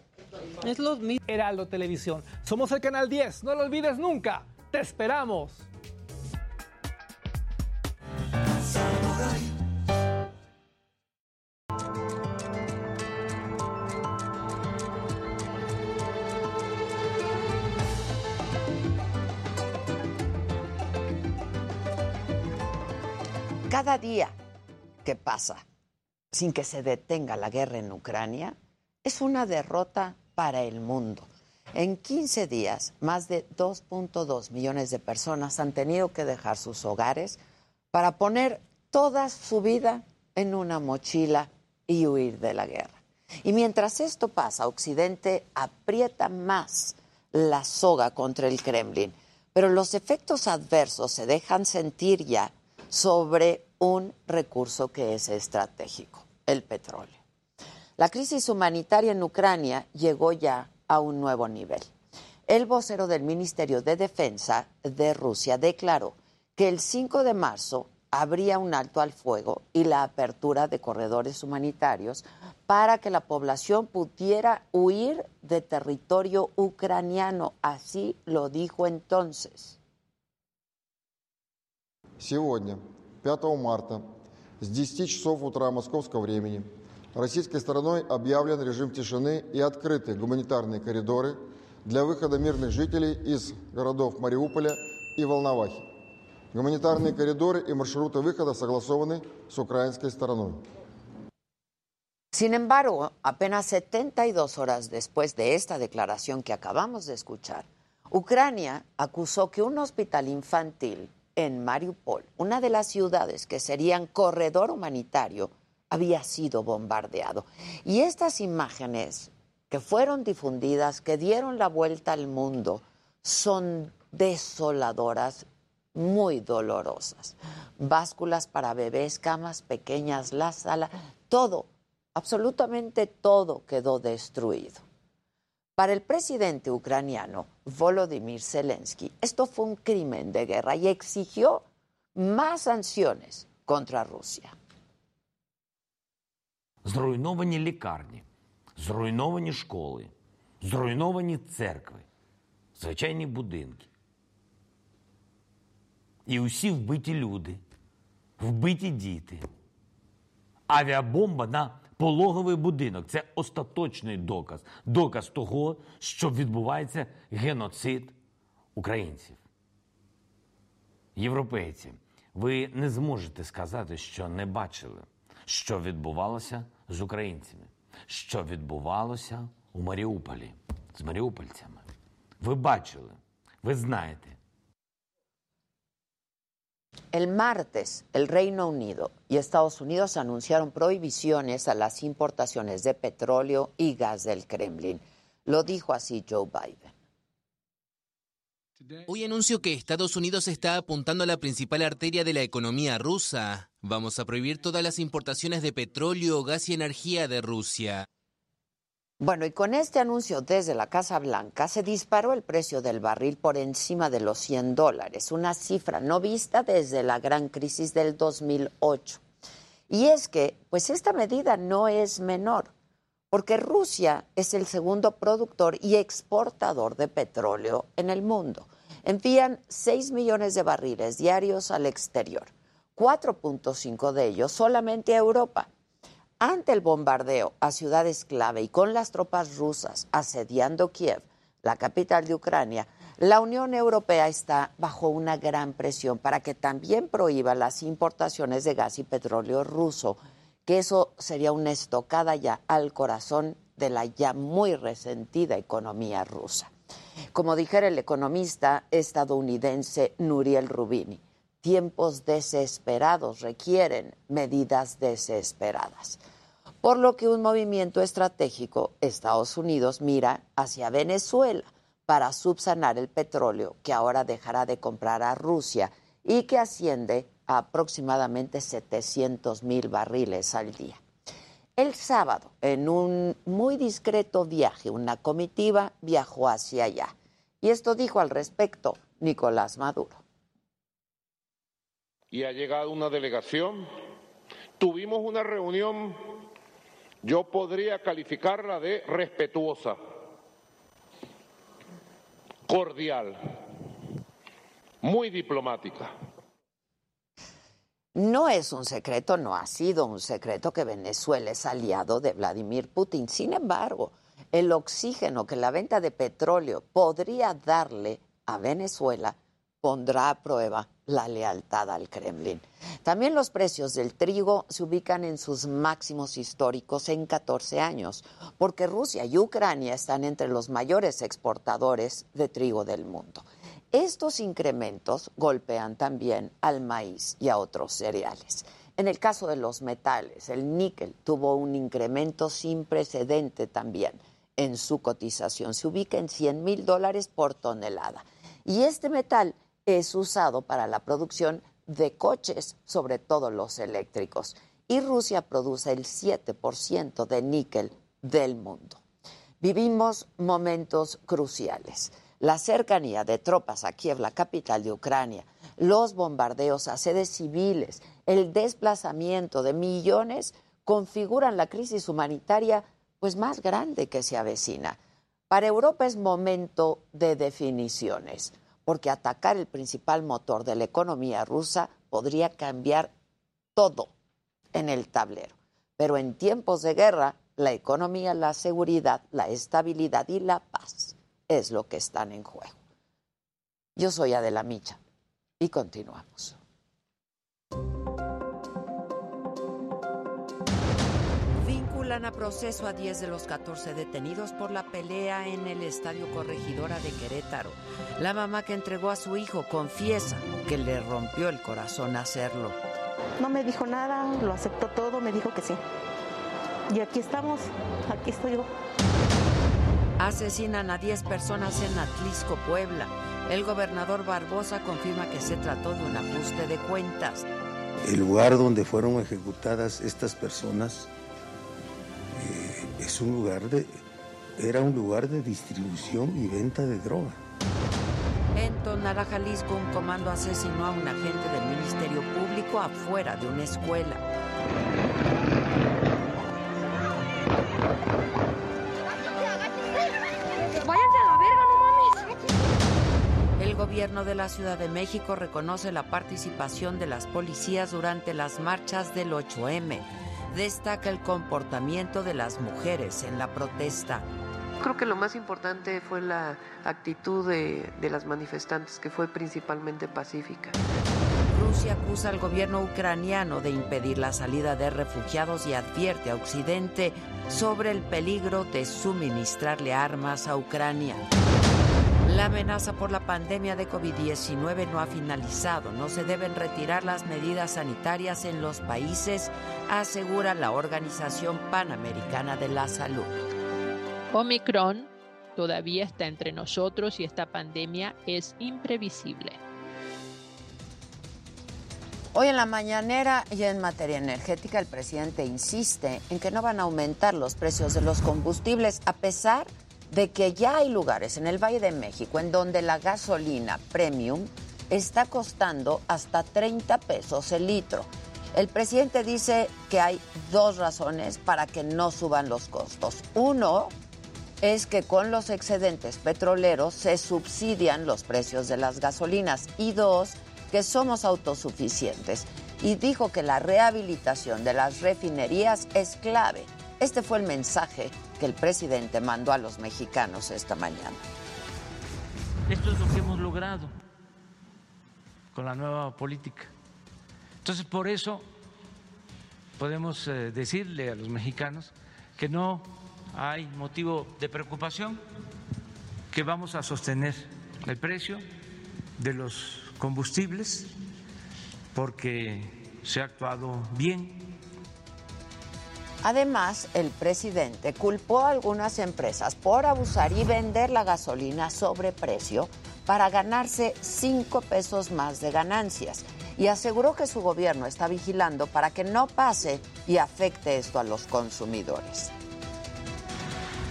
Es los mismos. Heraldo Televisión. Somos el canal 10, no lo olvides nunca. Te esperamos. Cada día que pasa sin que se detenga la guerra en Ucrania es una derrota para el mundo. En 15 días, más de 2.2 millones de personas han tenido que dejar sus hogares para poner toda su vida en una mochila y huir de la guerra. Y mientras esto pasa, Occidente aprieta más la soga contra el Kremlin, pero los efectos adversos se dejan sentir ya sobre un recurso que es estratégico, el petróleo. La crisis humanitaria en Ucrania llegó ya a un nuevo nivel. El vocero del Ministerio de Defensa de Rusia declaró que el 5 de marzo habría un alto al fuego y la apertura de corredores humanitarios para que la población pudiera huir de territorio ucraniano. Así lo dijo entonces. Сегодня, 5 марта, с 10 часов утра московского времени, российской стороной объявлен режим тишины и открыты гуманитарные коридоры для выхода мирных жителей из городов Мариуполя и Волновахи. Гуманитарные коридоры и маршруты выхода согласованы с украинской стороной. Sin embargo, apenas 72 horas después de esta declaración que acabamos de escuchar, Ucrania acusó que un hospital infantil en Mariupol, una de las ciudades que serían corredor humanitario, había sido bombardeado. Y estas imágenes que fueron difundidas, que dieron la vuelta al mundo, son desoladoras, muy dolorosas. Básculas para bebés, camas pequeñas, la sala, todo, absolutamente todo quedó destruido. Para el presidente ucraniano Volodymyr Zelensky, esto fue un crimen de guerra y exigió más sanciones contra Rusia. Зруйновані лікарні, зруйновані школи, зруйновані церкви, звичайні будинки. І усі вбиті люди, вбиті діти. Авіабомба на пологовий будинок це остаточний доказ. Доказ того, що відбувається геноцид українців. Європейці, ви не зможете сказати, що не бачили, що відбувалося з українцями, що відбувалося у Маріуполі з маріупольцями. Ви бачили, ви знаєте. El martes, el Reino Unido y Estados Unidos anunciaron prohibiciones a las importaciones de petróleo y gas del Kremlin. Lo dijo así Joe Biden. Hoy anuncio que Estados Unidos está apuntando a la principal arteria de la economía rusa. Vamos a prohibir todas las importaciones de petróleo, gas y energía de Rusia. Bueno, y con este anuncio desde la Casa Blanca se disparó el precio del barril por encima de los 100 dólares, una cifra no vista desde la gran crisis del 2008. Y es que, pues esta medida no es menor, porque Rusia es el segundo productor y exportador de petróleo en el mundo. Envían 6 millones de barriles diarios al exterior, 4.5 de ellos solamente a Europa. Ante el bombardeo a ciudades clave y con las tropas rusas asediando Kiev, la capital de Ucrania, la Unión Europea está bajo una gran presión para que también prohíba las importaciones de gas y petróleo ruso, que eso sería una estocada ya al corazón de la ya muy resentida economía rusa. Como dijera el economista estadounidense Nuriel Rubini, tiempos desesperados requieren medidas desesperadas. Por lo que un movimiento estratégico, Estados Unidos mira hacia Venezuela para subsanar el petróleo que ahora dejará de comprar a Rusia y que asciende a aproximadamente 700 mil barriles al día. El sábado, en un muy discreto viaje, una comitiva viajó hacia allá. Y esto dijo al respecto Nicolás Maduro. Y ha llegado una delegación. Tuvimos una reunión, yo podría calificarla de respetuosa, cordial, muy diplomática. No es un secreto, no ha sido un secreto que Venezuela es aliado de Vladimir Putin. Sin embargo, el oxígeno que la venta de petróleo podría darle a Venezuela pondrá a prueba la lealtad al Kremlin. También los precios del trigo se ubican en sus máximos históricos en 14 años, porque Rusia y Ucrania están entre los mayores exportadores de trigo del mundo. Estos incrementos golpean también al maíz y a otros cereales. En el caso de los metales, el níquel tuvo un incremento sin precedente también en su cotización. Se ubica en 100 mil dólares por tonelada. Y este metal es usado para la producción de coches, sobre todo los eléctricos. Y Rusia produce el 7% de níquel del mundo. Vivimos momentos cruciales. La cercanía de tropas a Kiev, la capital de Ucrania, los bombardeos a sedes civiles, el desplazamiento de millones configuran la crisis humanitaria pues más grande que se avecina. Para Europa es momento de definiciones porque atacar el principal motor de la economía rusa podría cambiar todo en el tablero. Pero en tiempos de guerra, la economía, la seguridad, la estabilidad y la paz es lo que están en juego. Yo soy Adela Micha y continuamos. Vinculan a proceso a 10 de los 14 detenidos por la pelea en el Estadio Corregidora de Querétaro. La mamá que entregó a su hijo confiesa que le rompió el corazón hacerlo. No me dijo nada, lo aceptó todo, me dijo que sí. Y aquí estamos, aquí estoy yo. Asesinan a 10 personas en Atlisco, Puebla. El gobernador Barbosa confirma que se trató de un ajuste de cuentas. El lugar donde fueron ejecutadas estas personas eh, es un lugar de, era un lugar de distribución y venta de droga. En Tonara, Jalisco, un comando asesinó a un agente del Ministerio Público afuera de una escuela. Váyanse a la verga, no mames. El gobierno de la Ciudad de México reconoce la participación de las policías durante las marchas del 8M. Destaca el comportamiento de las mujeres en la protesta. Creo que lo más importante fue la actitud de, de las manifestantes, que fue principalmente pacífica. Rusia acusa al gobierno ucraniano de impedir la salida de refugiados y advierte a Occidente sobre el peligro de suministrarle armas a Ucrania. La amenaza por la pandemia de COVID-19 no ha finalizado. No se deben retirar las medidas sanitarias en los países, asegura la Organización Panamericana de la Salud. Omicron todavía está entre nosotros y esta pandemia es imprevisible. Hoy en la mañanera y en materia energética el presidente insiste en que no van a aumentar los precios de los combustibles a pesar de que ya hay lugares en el Valle de México en donde la gasolina premium está costando hasta 30 pesos el litro. El presidente dice que hay dos razones para que no suban los costos. Uno es que con los excedentes petroleros se subsidian los precios de las gasolinas y dos, que somos autosuficientes. Y dijo que la rehabilitación de las refinerías es clave. Este fue el mensaje que el presidente mandó a los mexicanos esta mañana. Esto es lo que hemos logrado con la nueva política. Entonces, por eso podemos eh, decirle a los mexicanos que no hay motivo de preocupación, que vamos a sostener el precio de los combustibles porque se ha actuado bien. Además, el presidente culpó a algunas empresas por abusar y vender la gasolina sobre precio para ganarse cinco pesos más de ganancias y aseguró que su gobierno está vigilando para que no pase y afecte esto a los consumidores.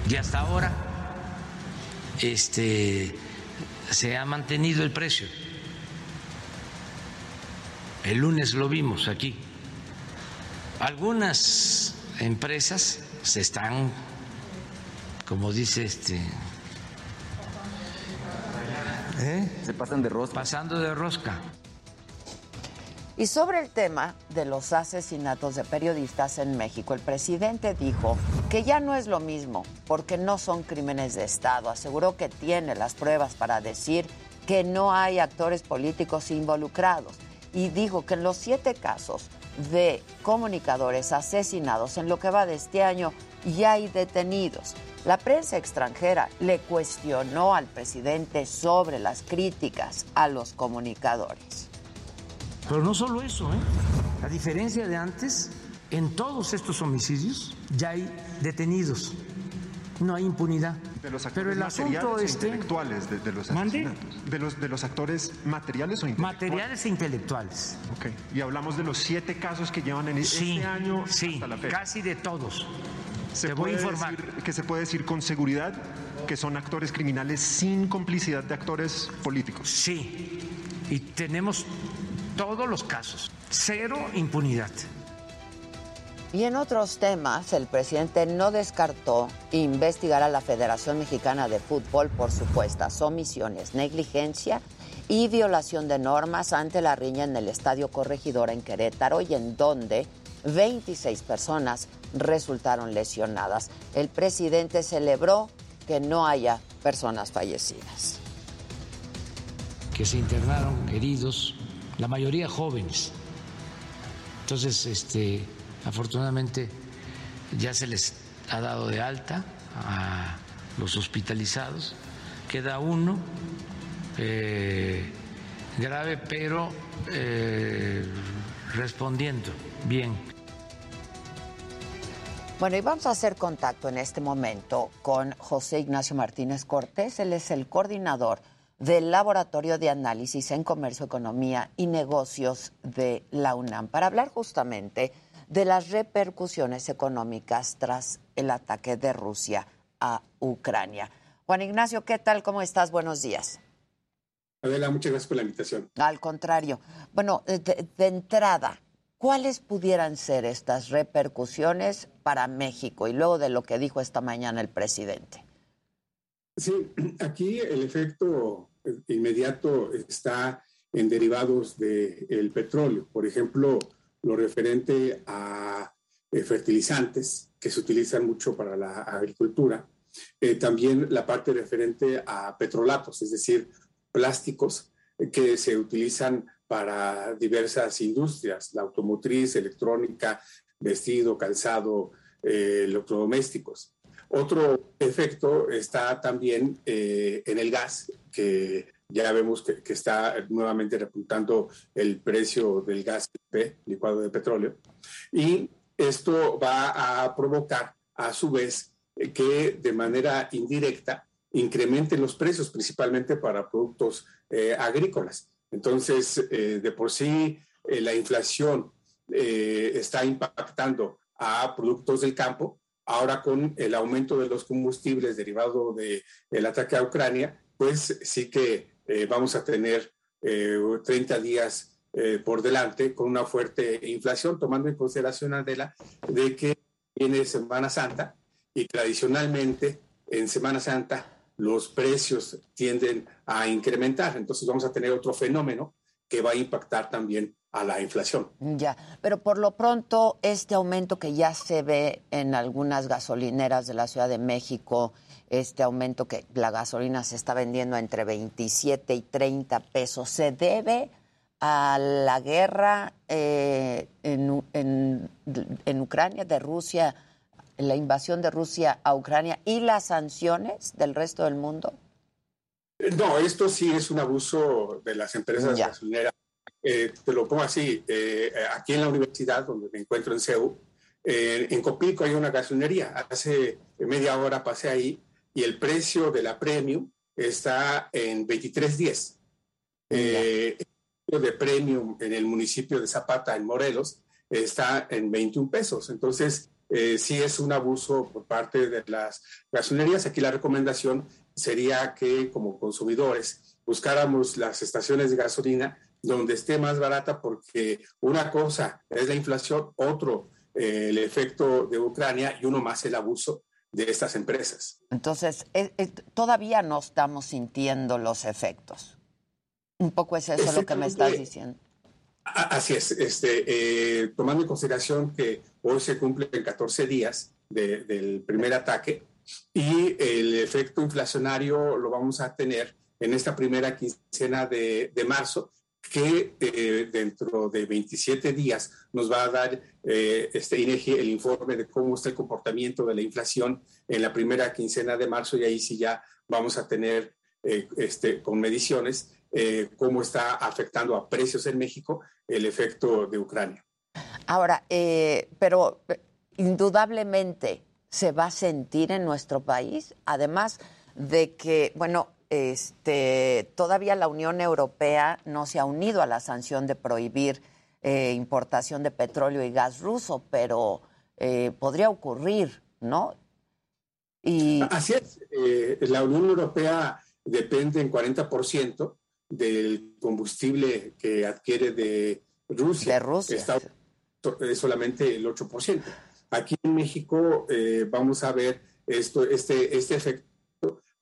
Y hasta ahora este, se ha mantenido el precio. El lunes lo vimos aquí. Algunas empresas se están, como dice este, ¿eh? se pasan de rosca. Pasando de rosca. Y sobre el tema de los asesinatos de periodistas en México, el presidente dijo que ya no es lo mismo porque no son crímenes de Estado. Aseguró que tiene las pruebas para decir que no hay actores políticos involucrados y dijo que en los siete casos de comunicadores asesinados en lo que va de este año ya hay detenidos. La prensa extranjera le cuestionó al presidente sobre las críticas a los comunicadores. Pero no solo eso, ¿eh? A diferencia de antes, en todos estos homicidios ya hay detenidos. No hay impunidad. De los Pero actores el asunto materiales e este- intelectuales de, de los. De los, de los actores materiales o intelectuales. Materiales e intelectuales. Ok. Y hablamos de los siete casos que llevan en Sí, este año sí, hasta la fecha. casi de todos. Se Te voy a puede informar. decir- que se puede decir con seguridad que son actores criminales sin complicidad de actores políticos. Sí. Y tenemos todos los casos. Cero impunidad. Y en otros temas, el presidente no descartó investigar a la Federación Mexicana de Fútbol por supuestas omisiones, negligencia y violación de normas ante la riña en el Estadio Corregidora en Querétaro y en donde 26 personas resultaron lesionadas. El presidente celebró que no haya personas fallecidas. que se internaron heridos, la mayoría jóvenes. Entonces, este, afortunadamente ya se les ha dado de alta a los hospitalizados. Queda uno eh, grave, pero eh, respondiendo bien. Bueno, y vamos a hacer contacto en este momento con José Ignacio Martínez Cortés. Él es el coordinador del Laboratorio de Análisis en Comercio, Economía y Negocios de la UNAM para hablar justamente de las repercusiones económicas tras el ataque de Rusia a Ucrania. Juan Ignacio, ¿qué tal? ¿Cómo estás? Buenos días. Adela, muchas gracias por la invitación. Al contrario. Bueno, de, de entrada, ¿cuáles pudieran ser estas repercusiones para México? Y luego de lo que dijo esta mañana el presidente. Sí, aquí el efecto inmediato está en derivados del petróleo. Por ejemplo, lo referente a eh, fertilizantes que se utilizan mucho para la agricultura. Eh, también la parte referente a petrolatos, es decir, plásticos que se utilizan para diversas industrias, la automotriz, electrónica, vestido, calzado, eh, electrodomésticos. Otro efecto está también eh, en el gas, que ya vemos que, está nuevamente repuntando el precio del gas licuado de petróleo. Y esto va a provocar, a su vez, que de manera indirecta incrementen los precios, principalmente para productos eh, agrícolas. Entonces, eh, de por sí, eh, la inflación está impactando a productos del campo, ahora con el aumento de los combustibles derivado del ataque a Ucrania, pues sí que eh, vamos a tener 30 días por delante con una fuerte inflación, tomando en consideración, Adela, de que viene Semana Santa y tradicionalmente en Semana Santa los precios tienden a incrementar. Entonces vamos a tener otro fenómeno que va a impactar también a la inflación. Ya, pero por lo pronto este aumento que ya se ve en algunas gasolineras de la Ciudad de México, este aumento que la gasolina se está vendiendo entre 27 y 30 pesos, ¿se debe a la guerra eh, en, en, en Ucrania, de Rusia? la invasión de Rusia a Ucrania y las sanciones del resto del mundo? No, esto sí es un abuso de las empresas gasolineras. Eh, te lo pongo así, eh, aquí en la universidad donde me encuentro en CEU, eh, en Copico hay una gasolinería. Hace media hora pasé ahí y el precio de la Premium está en 23.10. el precio de Premium en el municipio de Zapata, en Morelos, está en 21 pesos. Entonces, eh, sí es un abuso por parte de las gasolinerías. Aquí la recomendación sería que como consumidores buscáramos las estaciones de gasolina donde esté más barata porque una cosa es la inflación, otro eh, el efecto de Ucrania y uno más el abuso de estas empresas. Entonces, eh, todavía no estamos sintiendo los efectos. Un poco es eso lo que me estás diciendo. Así es, este, eh, tomando en consideración que hoy se cumplen 14 días del primer ataque y el efecto inflacionario lo vamos a tener en esta primera quincena de, marzo, que eh, dentro de 27 días nos va a dar eh, este INEGI el informe de cómo está el comportamiento de la inflación en la primera quincena de marzo y ahí sí ya vamos a tener este, con mediciones eh, cómo está afectando a precios en México el efecto de Ucrania. Ahora, eh, pero eh, indudablemente se va a sentir en nuestro país, además de que, bueno, este, todavía la Unión Europea no se ha unido a la sanción de prohibir importación de petróleo y gas ruso, pero podría ocurrir, ¿no? Y... Así es, la Unión Europea depende en 40% del combustible que adquiere de Rusia. De Rusia. Está, es solamente el 8%. Aquí en México eh, vamos a ver esto, este, este efecto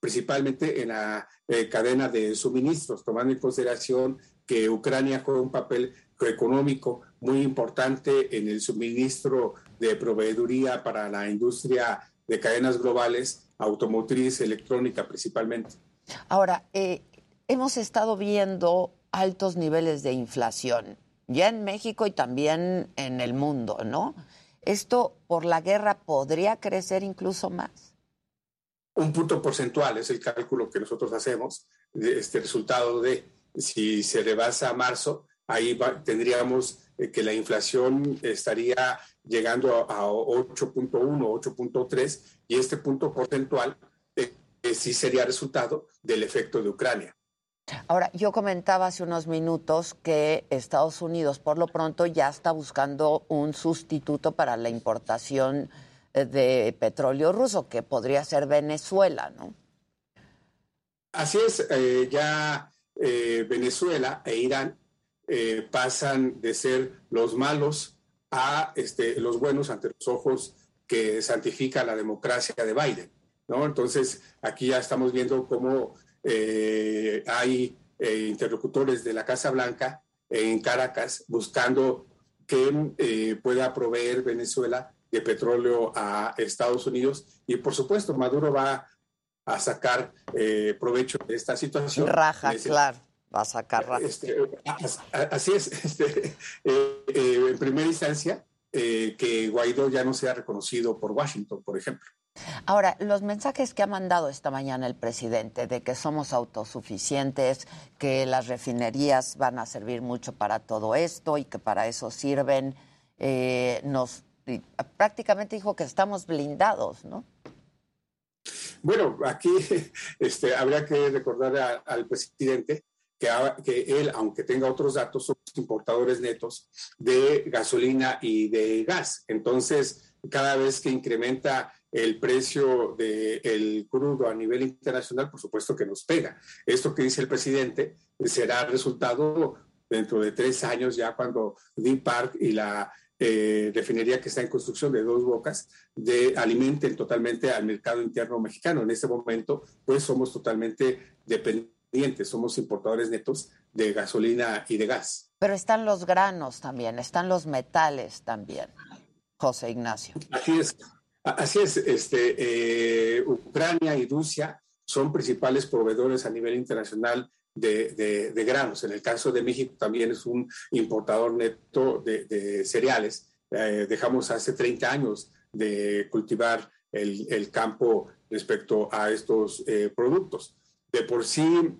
principalmente en la eh, cadena de suministros, tomando en consideración que Ucrania juega un papel económico muy importante en el suministro de proveeduría para la industria de cadenas globales, automotriz, electrónica principalmente. Ahora, eh, hemos estado viendo altos niveles de inflación, ya en México y también en el mundo, ¿no? ¿Esto por la guerra podría crecer incluso más? Un punto porcentual es el cálculo que nosotros hacemos, de este resultado de si se rebasa a marzo, ahí tendríamos eh, que la inflación estaría llegando a, 8.1, 8.3 y este punto porcentual eh, eh, sí sería resultado del efecto de Ucrania. Ahora, yo comentaba hace unos minutos que Estados Unidos, por lo pronto, ya está buscando un sustituto para la importación de petróleo ruso, que podría ser Venezuela, ¿no? Así es, eh, ya eh, Venezuela e Irán pasan de ser los malos a este, los buenos ante los ojos que santifica la democracia de Biden, ¿no? Entonces, aquí ya estamos viendo cómo eh, hay eh, interlocutores de la Casa Blanca en Caracas buscando que eh, pueda proveer Venezuela de petróleo a Estados Unidos y por supuesto Maduro va a sacar provecho de esta situación. Raja, claro, va a sacar raja. Este, así es, este, en primera instancia, que Guaidó ya no sea reconocido por Washington, por ejemplo. Ahora, los mensajes que ha mandado esta mañana el presidente de que somos autosuficientes, que las refinerías van a servir mucho para todo esto y que para eso sirven, eh, nos prácticamente dijo que estamos blindados, ¿no? Bueno, aquí *laughs* este, habría que recordar al presidente que, que él, aunque tenga otros datos, son importadores netos de gasolina y de gas. Entonces, cada vez que incrementa el precio del crudo a nivel internacional, por supuesto que nos pega. Esto que dice el presidente será resultado dentro de tres años, ya cuando Deep Park y la eh, refinería que está en construcción de dos bocas de, alimenten totalmente al mercado interno mexicano. En este momento, pues somos totalmente dependientes, somos importadores netos de gasolina y de gas. Pero están los granos también, están los metales también, José Ignacio. Así es. Así es, este, eh, Ucrania y Rusia son principales proveedores a nivel internacional de, granos. En el caso de México también es un importador neto de, cereales. Eh, dejamos hace 30 años de cultivar el, campo respecto a estos eh, productos. De por sí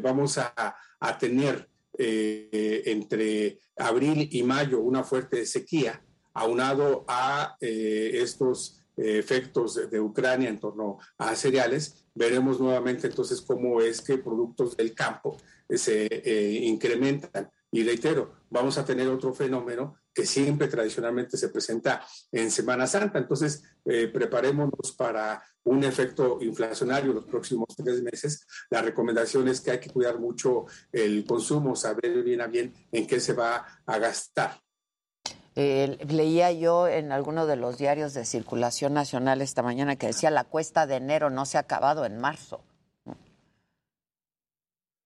vamos a, a tener entre abril y mayo una fuerte sequía aunado a estos efectos de, Ucrania en torno a cereales, veremos nuevamente entonces cómo es que productos del campo se eh, incrementan. Y reitero, vamos a tener otro fenómeno que siempre tradicionalmente se presenta en Semana Santa. Entonces, eh, preparémonos para un efecto inflacionario los próximos tres meses. La recomendación es que hay que cuidar mucho el consumo, saber bien a bien en qué se va a gastar. Eh, leía yo en alguno de los diarios de circulación nacional esta mañana que decía la cuesta de enero no se ha acabado en marzo.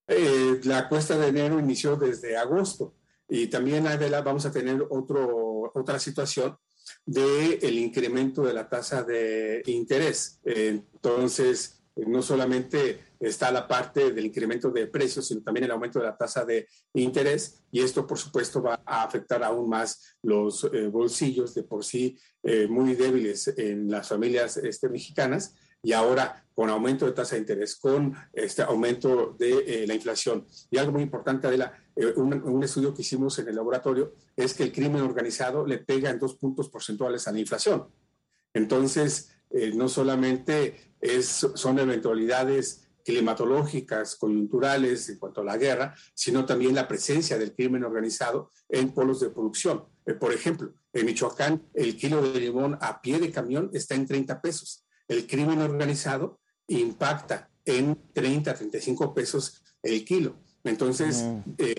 Eh, la cuesta de enero inició desde agosto y también Adela, vamos a tener otro, otra situación del el incremento de la tasa de interés. entonces, no solamente está la parte del incremento de precios, sino también el aumento de la tasa de interés y esto, por supuesto, va a afectar aún más los eh, bolsillos de por sí eh, muy débiles en las familias este, mexicanas y ahora con aumento de tasa de interés, con este aumento de eh, la inflación. Y algo muy importante, Adela, un, un, estudio que hicimos en el laboratorio es que el crimen organizado le pega en dos puntos porcentuales a la inflación. Entonces, no solamente es, son eventualidades climatológicas, coyunturales en cuanto a la guerra, sino también la presencia del crimen organizado en polos de producción. Eh, por ejemplo, en Michoacán, el kilo de limón a pie de camión está en 30 pesos. El crimen organizado impacta en 30, 35 pesos el kilo. Entonces, eh,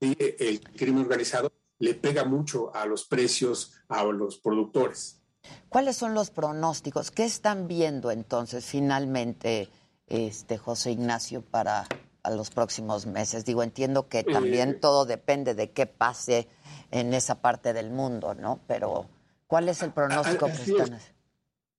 el crimen organizado le pega mucho a los precios, a los productores. ¿Cuáles son los pronósticos? ¿Qué están viendo entonces finalmente? Este José Ignacio para los próximos meses? Digo, entiendo que también todo depende de qué pase en esa parte del mundo, ¿no? Pero ¿cuál es el pronóstico que están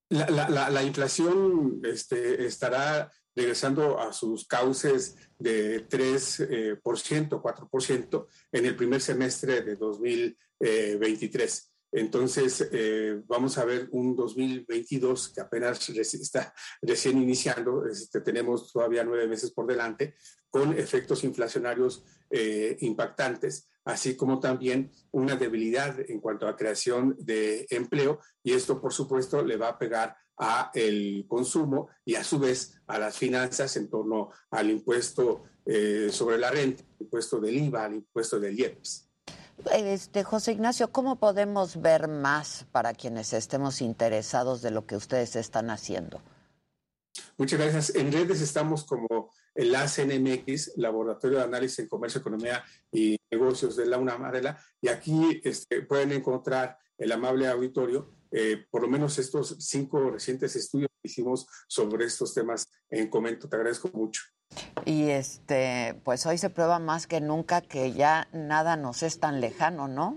la, la, la, inflación este, estará regresando a sus cauces de 3%, 4% eh, en el primer semestre de 2023. Entonces, eh, vamos a ver un 2022 que apenas está recién iniciando, este, tenemos todavía nueve meses por delante, con efectos inflacionarios eh, impactantes, así como también una debilidad en cuanto a creación de empleo, y esto, por supuesto, le va a pegar a el consumo y a su vez a las finanzas en torno al impuesto eh, sobre la renta, al impuesto del IVA, al impuesto del IEPS. Este, José Ignacio, ¿cómo podemos ver más para quienes estemos interesados de lo que ustedes están haciendo? Muchas gracias. En redes estamos como el ACNMX, Laboratorio de Análisis en Comercio, Economía y Negocios de la UNAM, y aquí este, pueden encontrar el amable auditorio, eh, por lo menos estos cinco recientes estudios que hicimos sobre estos temas en comento. Te agradezco mucho. Y este, pues hoy se prueba más que nunca que ya nada nos es tan lejano, ¿no?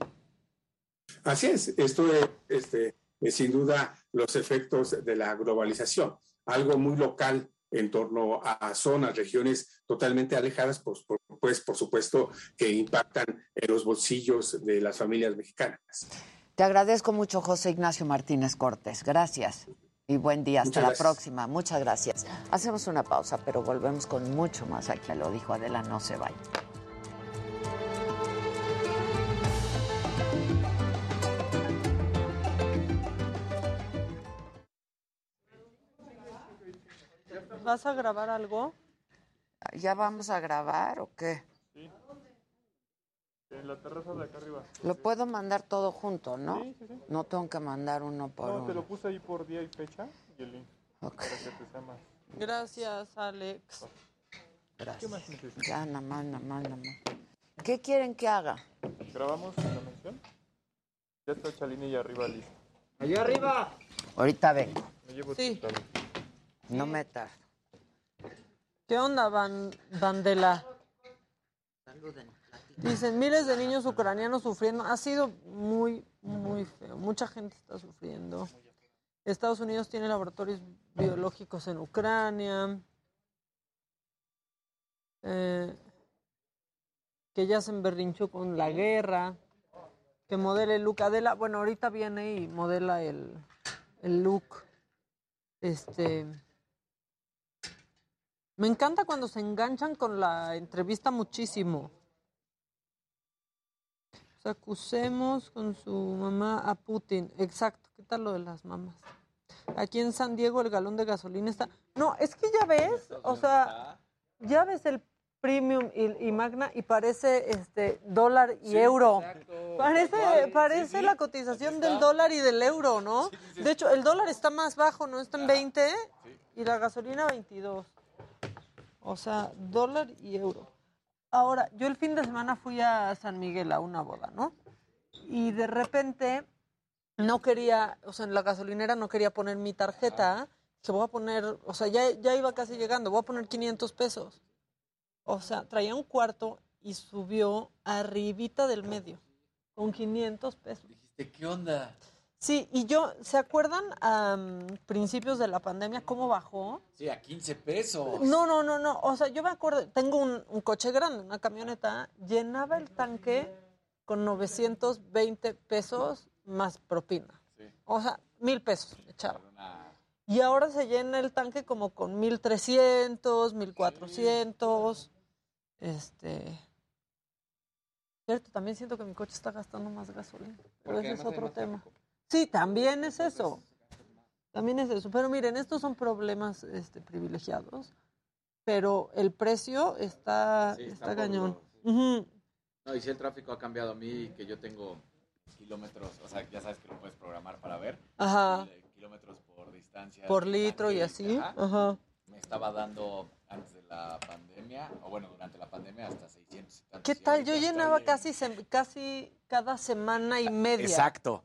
Así es, esto es, este, sin duda los efectos de la globalización, algo muy local en torno a zonas, regiones totalmente alejadas, pues por, pues, por supuesto que impactan en los bolsillos de las familias mexicanas. Te agradezco mucho, José Ignacio Martínez Cortés. Gracias y buen día. Hasta la próxima. Muchas gracias. Hacemos una pausa, pero volvemos con mucho más. Aquí me lo dijo Adela, no se vaya. ¿Vas a grabar algo? ¿Ya vamos a grabar o qué? Sí. En la terraza de acá arriba. Lo puedo mandar todo junto, ¿no? Sí, sí, sí. No tengo que mandar uno por No, uno. te lo puse ahí por día y fecha y el link. Ok. Para que te sea más. Gracias, Alex. Gracias. ¿Qué más necesitas? Ya, nada más, nada más, nada más. ¿Qué quieren que haga? ¿Grabamos la mención? Ya está Chalini y arriba listo. ¡Allá arriba! Ahorita vengo. Me llevo Sí. No me tardo. ¿Qué onda, Van, Vandela? Saluden. Dicen, miles de niños ucranianos sufriendo. Ha sido muy, muy feo. Mucha gente está sufriendo. Estados Unidos tiene laboratorios biológicos en Ucrania. Eh, que ya se emberrinchó con la guerra. Que modela el look. Adela, bueno, ahorita viene y modela el, el look. Este. Me encanta cuando se enganchan con la entrevista muchísimo. Acusemos con su mamá a Putin. Exacto. ¿Qué tal lo de las mamás? Aquí en San Diego el galón de gasolina está... No, es que ya ves, o sea, ya ves el premium y, y magna y parece este dólar y euro. Parece, parece la cotización del dólar y del euro, ¿no? De hecho, el dólar está más bajo, ¿no? Está en 20 y la gasolina 22. O sea, dólar y euro. Ahora, yo el fin de semana fui a San Miguel a una boda, ¿no? Y de repente no quería, o sea, en la gasolinera no quería poner mi tarjeta. Se voy a poner, o sea, ya, ya iba casi llegando, voy a poner 500 pesos. O sea, traía un cuarto y subió arribita del medio, con 500 pesos. ¿De qué onda? Sí, y yo, ¿se acuerdan a principios de la pandemia cómo bajó? Sí, a 15 pesos. No, no, no, no. O sea, yo me acuerdo, tengo un, un coche grande, una camioneta, llenaba el tanque con 920 pesos más propina. O sea, mil pesos echaba. Y ahora se llena el tanque como con 1300, 1400. Este. Cierto, también siento que mi coche está gastando más gasolina. Pero ese es otro tema. Sí, también es eso. También es eso. Pero miren, estos son problemas este, privilegiados. Pero el precio está, Sí, está está cañón. No, y si el tráfico ha cambiado a mí, que yo tengo kilómetros, o sea, ya sabes que lo puedes programar para ver. Ajá. eh, Kilómetros por distancia. Por litro y así. ajá. Ajá. Me estaba dando antes de la pandemia, o bueno, durante la pandemia hasta 600 y tantos. ¿Qué tal? Yo llenaba en- casi, casi cada semana y media. Exacto.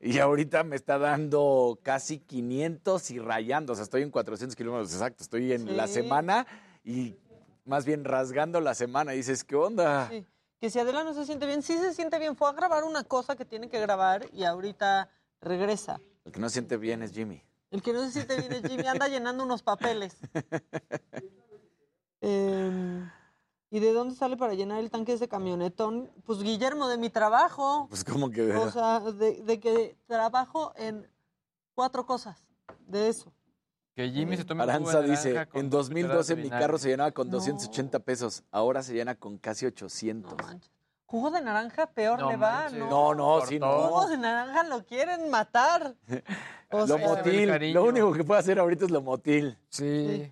Y ahorita me está dando casi 500 y rayando. O sea, estoy en 400 kilómetros exacto. Estoy en la semana y más bien rasgando la semana. Y dices, ¿qué onda? Sí. Que si Adela no se siente bien, sí se siente bien. Fue a grabar una cosa que tiene que grabar y ahorita regresa. El que no siente bien es Jimmy. El que no se siente bien es Jimmy, anda llenando unos papeles. *laughs* Em, ¿Y de dónde sale para llenar el tanque de ese camionetón? Pues Guillermo, de mi trabajo. Pues como que... O sea, de, de que trabajo en cuatro cosas de eso. Que Jimmy se tome Aranza de dice, en dos cucharadas 2012 de mi vinagre". carro se llenaba con 280 pesos. Ahora se llena con casi 800. Jugo de naranja peor No le va, manches. ¿no? No, no, sí, no. Jugo de naranja lo quieren matar. *laughs* O lo sea, motil. Lo único que puede hacer ahorita es lo motil. Sí.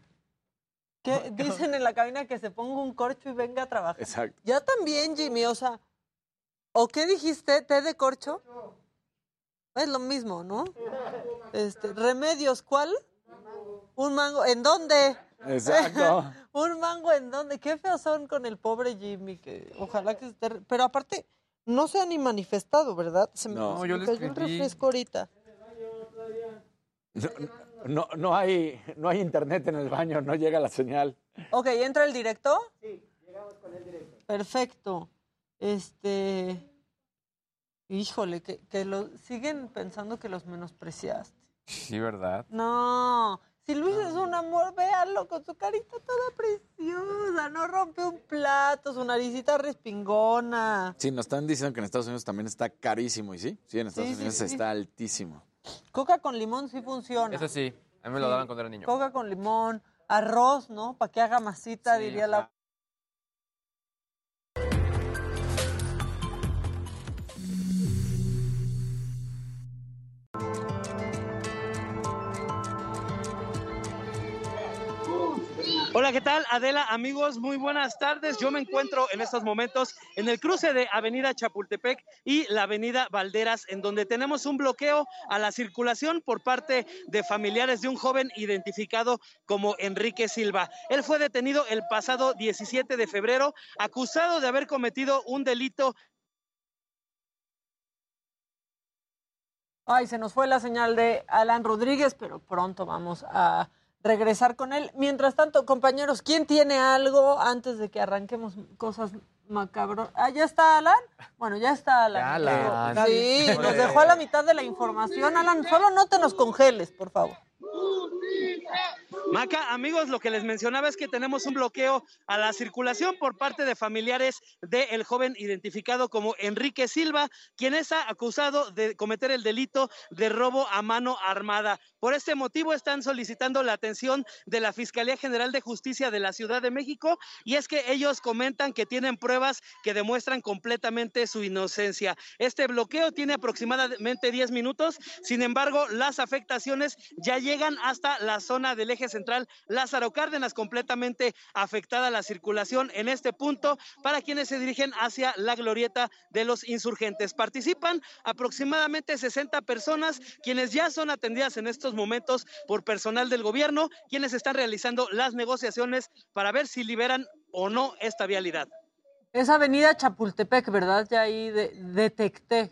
¿Qué *laughs* dicen en la cabina que se ponga un corcho y venga a trabajar? Exacto. Ya también, Jimmy, o sea, ¿o qué dijiste? ¿Té de corcho? Es lo mismo, ¿no? Este, remedios, ¿cuál? Un mango, ¿en dónde? Exacto. *laughs* un mango, ¿en dónde? Qué feos son con el pobre Jimmy, que ojalá que esté... Pero aparte, no se ha ni manifestado, ¿verdad? Se me, No. se yo me cayó un refresco ahorita. No, no, no hay, no hay internet en el baño, no llega la señal. Ok, ¿entra el directo? Sí, llegamos con el directo. Perfecto. Este. Híjole, que, que lo siguen pensando que los menospreciaste. Sí, ¿verdad? No, si Luis es un amor, véanlo con su carita toda preciosa. No rompe un plato, su naricita respingona. Sí, nos están diciendo que en Estados Unidos también está carísimo, ¿y sí? Sí, en Estados Sí, Unidos sí. está altísimo. Coca con limón sí funciona. Eso sí, a mí me lo daban cuando era niño. Coca con limón, arroz, ¿no? Para que haga masita, diría la. Hola, ¿qué tal? Adela, amigos, muy buenas tardes. Yo me encuentro en estos momentos en el cruce de Avenida Chapultepec y la Avenida Valderas, en donde tenemos un bloqueo a la circulación por parte de familiares de un joven identificado como Enrique Silva. Él fue detenido el pasado 17 de febrero, acusado de haber cometido un delito Ay, se nos fue la señal de Alan Rodríguez, pero pronto vamos a regresar con él. Mientras tanto, compañeros, ¿quién tiene algo antes de que arranquemos cosas macabras? Ah, ¿ya está Alan? Bueno, ya está Alan. Ya, Alan. Sí, nos dejó a la mitad de la información. Alan, solo no te nos congeles, por favor. Maca, amigos, lo que les mencionaba es que tenemos un bloqueo a la circulación por parte de familiares del joven identificado como Enrique Silva, quien es acusado de cometer el delito de robo a mano armada. Por este motivo están solicitando la atención de la Fiscalía General de Justicia de la Ciudad de México y es que ellos comentan que tienen pruebas que demuestran completamente su inocencia. Este bloqueo tiene aproximadamente 10 minutos, sin embargo, las afectaciones ya llegan hasta la zona del eje central Lázaro Cárdenas, completamente afectada la circulación en este punto para quienes se dirigen hacia la glorieta de los insurgentes. Participan aproximadamente 60 personas, quienes ya son atendidas en estos momentos por personal del gobierno, quienes están realizando las negociaciones para ver si liberan o no esta vialidad. Es Avenida Chapultepec, ¿verdad? Ya ahí de- detecté.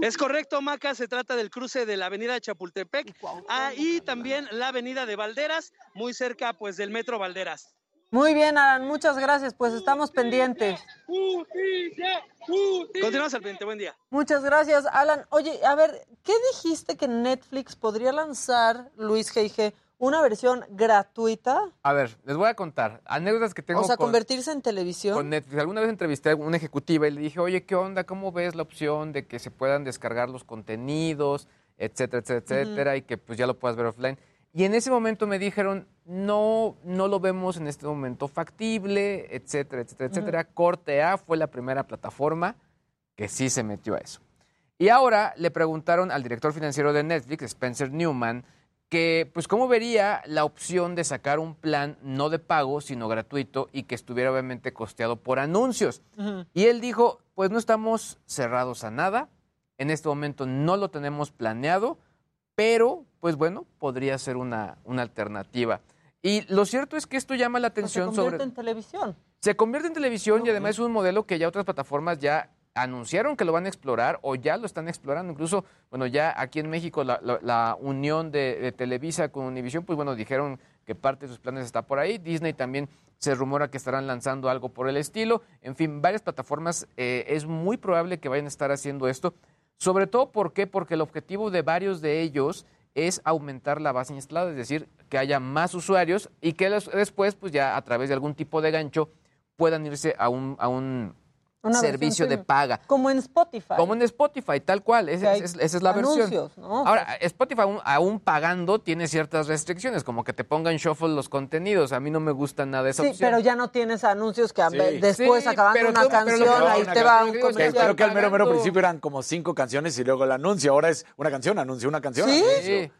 Es correcto, Maca, se trata del cruce de la avenida Chapultepec ah, y también la avenida de Valderas, muy cerca pues del metro Valderas. Muy bien, Alan, muchas gracias. Pues estamos pendientes. Continuamos al pendiente, buen día. Muchas gracias, Alan. Oye, a ver, ¿qué dijiste que Netflix podría lanzar, Luis G.I.G., una versión gratuita? A ver, les voy a contar anécdotas que tengo o sea, con, convertirse en televisión. con Netflix. Alguna vez entrevisté a una ejecutiva y le dije, oye, ¿qué onda? ¿Cómo ves la opción de que se puedan descargar los contenidos, etcétera, etcétera, etcétera, y que pues ya lo puedas ver offline? Y en ese momento me dijeron, no, no lo vemos en este momento factible, etcétera, etcétera, etcétera. Corte A fue la primera plataforma que sí se metió a eso. Y ahora le preguntaron al director financiero de Netflix, Spencer Newman, que pues cómo vería la opción de sacar un plan no de pago, sino gratuito y que estuviera obviamente costeado por anuncios. Y él dijo, pues no estamos cerrados a nada, en este momento no lo tenemos planeado, pero pues bueno, podría ser una, una alternativa. Y lo cierto es que esto llama la se atención convierte sobre... en televisión. Se convierte en televisión y además es un modelo que ya otras plataformas ya anunciaron que lo van a explorar o ya lo están explorando. Incluso, bueno, ya aquí en México la, la- la unión de, de Televisa con Univision, pues bueno, dijeron que parte de sus planes está por ahí. Disney también se rumora que estarán lanzando algo por el estilo. En fin, varias plataformas eh, es muy probable que vayan a estar haciendo esto. Sobre todo, ¿por qué? Porque el objetivo de varios de ellos es aumentar la base instalada, es decir, que haya más usuarios y que les- después, pues ya a través de algún tipo de gancho, puedan irse a un, a un Una versión servicio de paga. Como en Spotify. Como en Spotify, tal cual. Esa, es- esa es la versión. anuncios, ¿no? Ahora, Spotify aún, aún pagando tiene ciertas restricciones, como que te pongan shuffle los contenidos. A mí no me gusta nada esa Sí, opción. pero ya no tienes anuncios que Sí. después Sí, acabando una tú- canción, ahí Una te va un que- comercial. Creo que al mero, mero principio eran como cinco canciones y luego el anuncio. Ahora es una canción, anuncio, una canción. anuncio. Sí.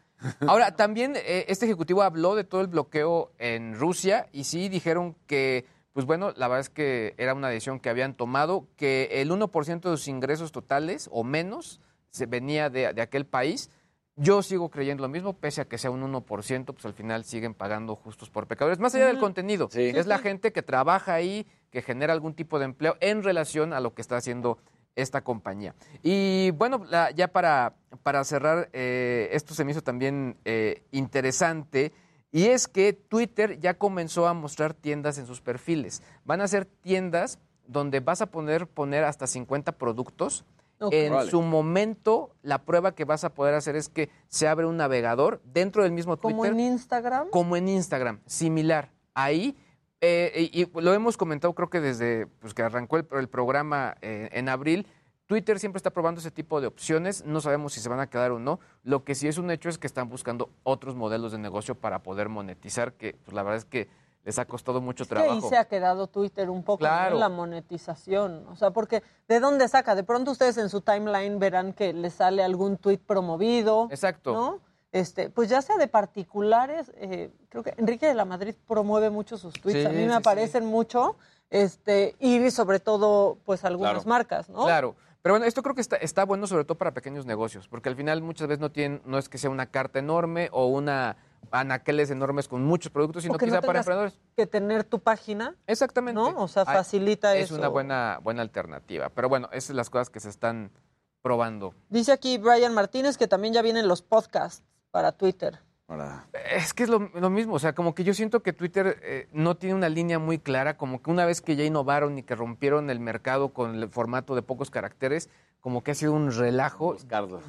Ahora, también eh, este ejecutivo habló de todo el bloqueo en Rusia y sí dijeron que, pues bueno, la verdad es que era una decisión que habían tomado, que el 1% de sus ingresos totales o menos se venía de, de aquel país. Yo sigo creyendo lo mismo, pese a que sea un 1%, pues al final siguen pagando justos por pecadores. Más allá del contenido, Sí. es la gente que trabaja ahí, que genera algún tipo de empleo en relación a lo que está haciendo esta compañía. Y bueno, la- ya para, para cerrar, eh, esto se me hizo también eh, interesante, y es que Twitter ya comenzó a mostrar tiendas en sus perfiles. Van a ser tiendas donde vas a poder poner hasta 50 productos. En Vale. su momento, la prueba que vas a poder hacer es que se abre un navegador dentro del mismo Twitter Como en Instagram. como en Instagram, similar. Ahí, eh, y, y lo hemos comentado creo que desde pues, que arrancó el, el programa eh, en abril, Twitter siempre está probando ese tipo de opciones, no sabemos si se van a quedar o no. Lo que sí es un hecho es que están buscando otros modelos de negocio para poder monetizar, que pues, la verdad es que les ha costado mucho trabajo. se ha quedado Twitter un poco en la monetización. O sea, porque ¿de dónde saca? De pronto ustedes en su timeline verán que les sale algún tweet promovido. Exacto. ¿no? este, pues ya sea de particulares, eh, creo que Enrique de la Madrid promueve mucho sus tweets, Sí, a mí me sí, sí. aparecen mucho, este, y sobre todo, pues algunas Claro. marcas, ¿no? Claro. Pero bueno, esto creo que está, está bueno sobre todo para pequeños negocios, porque al final muchas veces no tienen, no es que sea una carta enorme o una anaqueles enormes con muchos productos, sino que quizá no para emprendedores. que tener tu página. Exactamente. ¿No? O sea, Ay, facilita es eso. una buena, buena alternativa. Pero bueno, esas son las cosas que se están probando. Dice aquí Brian Martínez que también ya vienen los podcasts para Twitter. Es que es lo, lo mismo, o sea, como que yo siento que Twitter eh, no tiene una línea muy clara, como que una vez que ya innovaron y que rompieron el mercado con el formato de pocos caracteres, como que ha sido un relajo.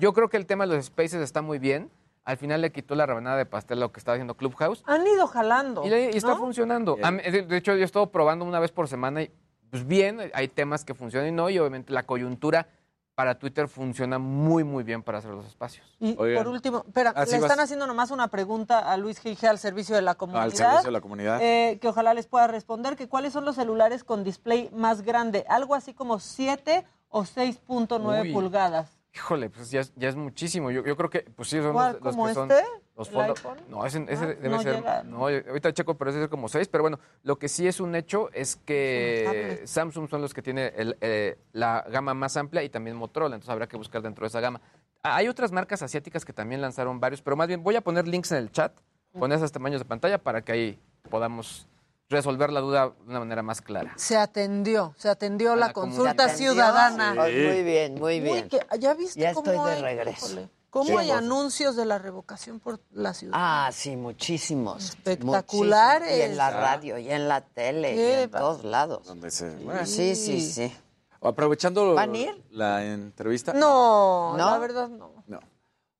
Yo creo que el tema de los spaces está muy bien. Al final le quitó la rebanada de pastel a lo que estaba haciendo Clubhouse. Han ido jalando. Y, le- y está ¿no? funcionando. A mí- de, de hecho, yo he estado probando una vez por semana y pues bien, hay temas que funcionan y no, y obviamente la coyuntura para Twitter funciona muy, muy bien para hacer los espacios. Y por último, espera, le están vas. haciendo nomás una pregunta a Luis Gige al servicio de la comunidad. Al servicio de la comunidad. eh, que ojalá les pueda responder que cuáles son los celulares con display más grande, algo así como 7 o 6.9 Uy. pulgadas. Híjole, pues ya es, ya es muchísimo. Yo, yo creo que, pues sí, son ¿Cuál, los, los como que son este? Los ¿El follow- iPhone? No, ese, ese Ah, debe no ser. llega. No, ahorita checo, pero ese es como seis. Pero bueno, lo que sí es un hecho es que. Samsung son los que tiene el, eh, la gama más amplia y también Motorola. Entonces habrá que buscar dentro de esa gama. Ah, Hay otras marcas asiáticas que también lanzaron varios, pero más bien voy a poner links en el chat con esos tamaños de pantalla para que ahí podamos resolver la duda de una manera más clara. Se atendió, se atendió la, la consulta ciudadana. Sí. Muy bien, muy bien. que- ¿Ya viste Ya cómo estoy de hay, regreso. Cómo Sí, hay vos- anuncios de la revocación por la ciudad? Ah, sí, muchísimos. Espectaculares. Muchísimos. Y en la radio, y en la tele, y en todos lados. Donde se- Sí, sí, sí. Aprovechando ¿Van a ir? la entrevista. No, ¿No? la verdad no. No.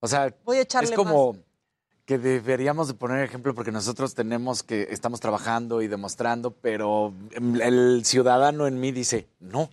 O sea, Voy a echarle es como que deberíamos de poner ejemplo porque nosotros tenemos que estamos trabajando y demostrando, pero el ciudadano en mí dice, no.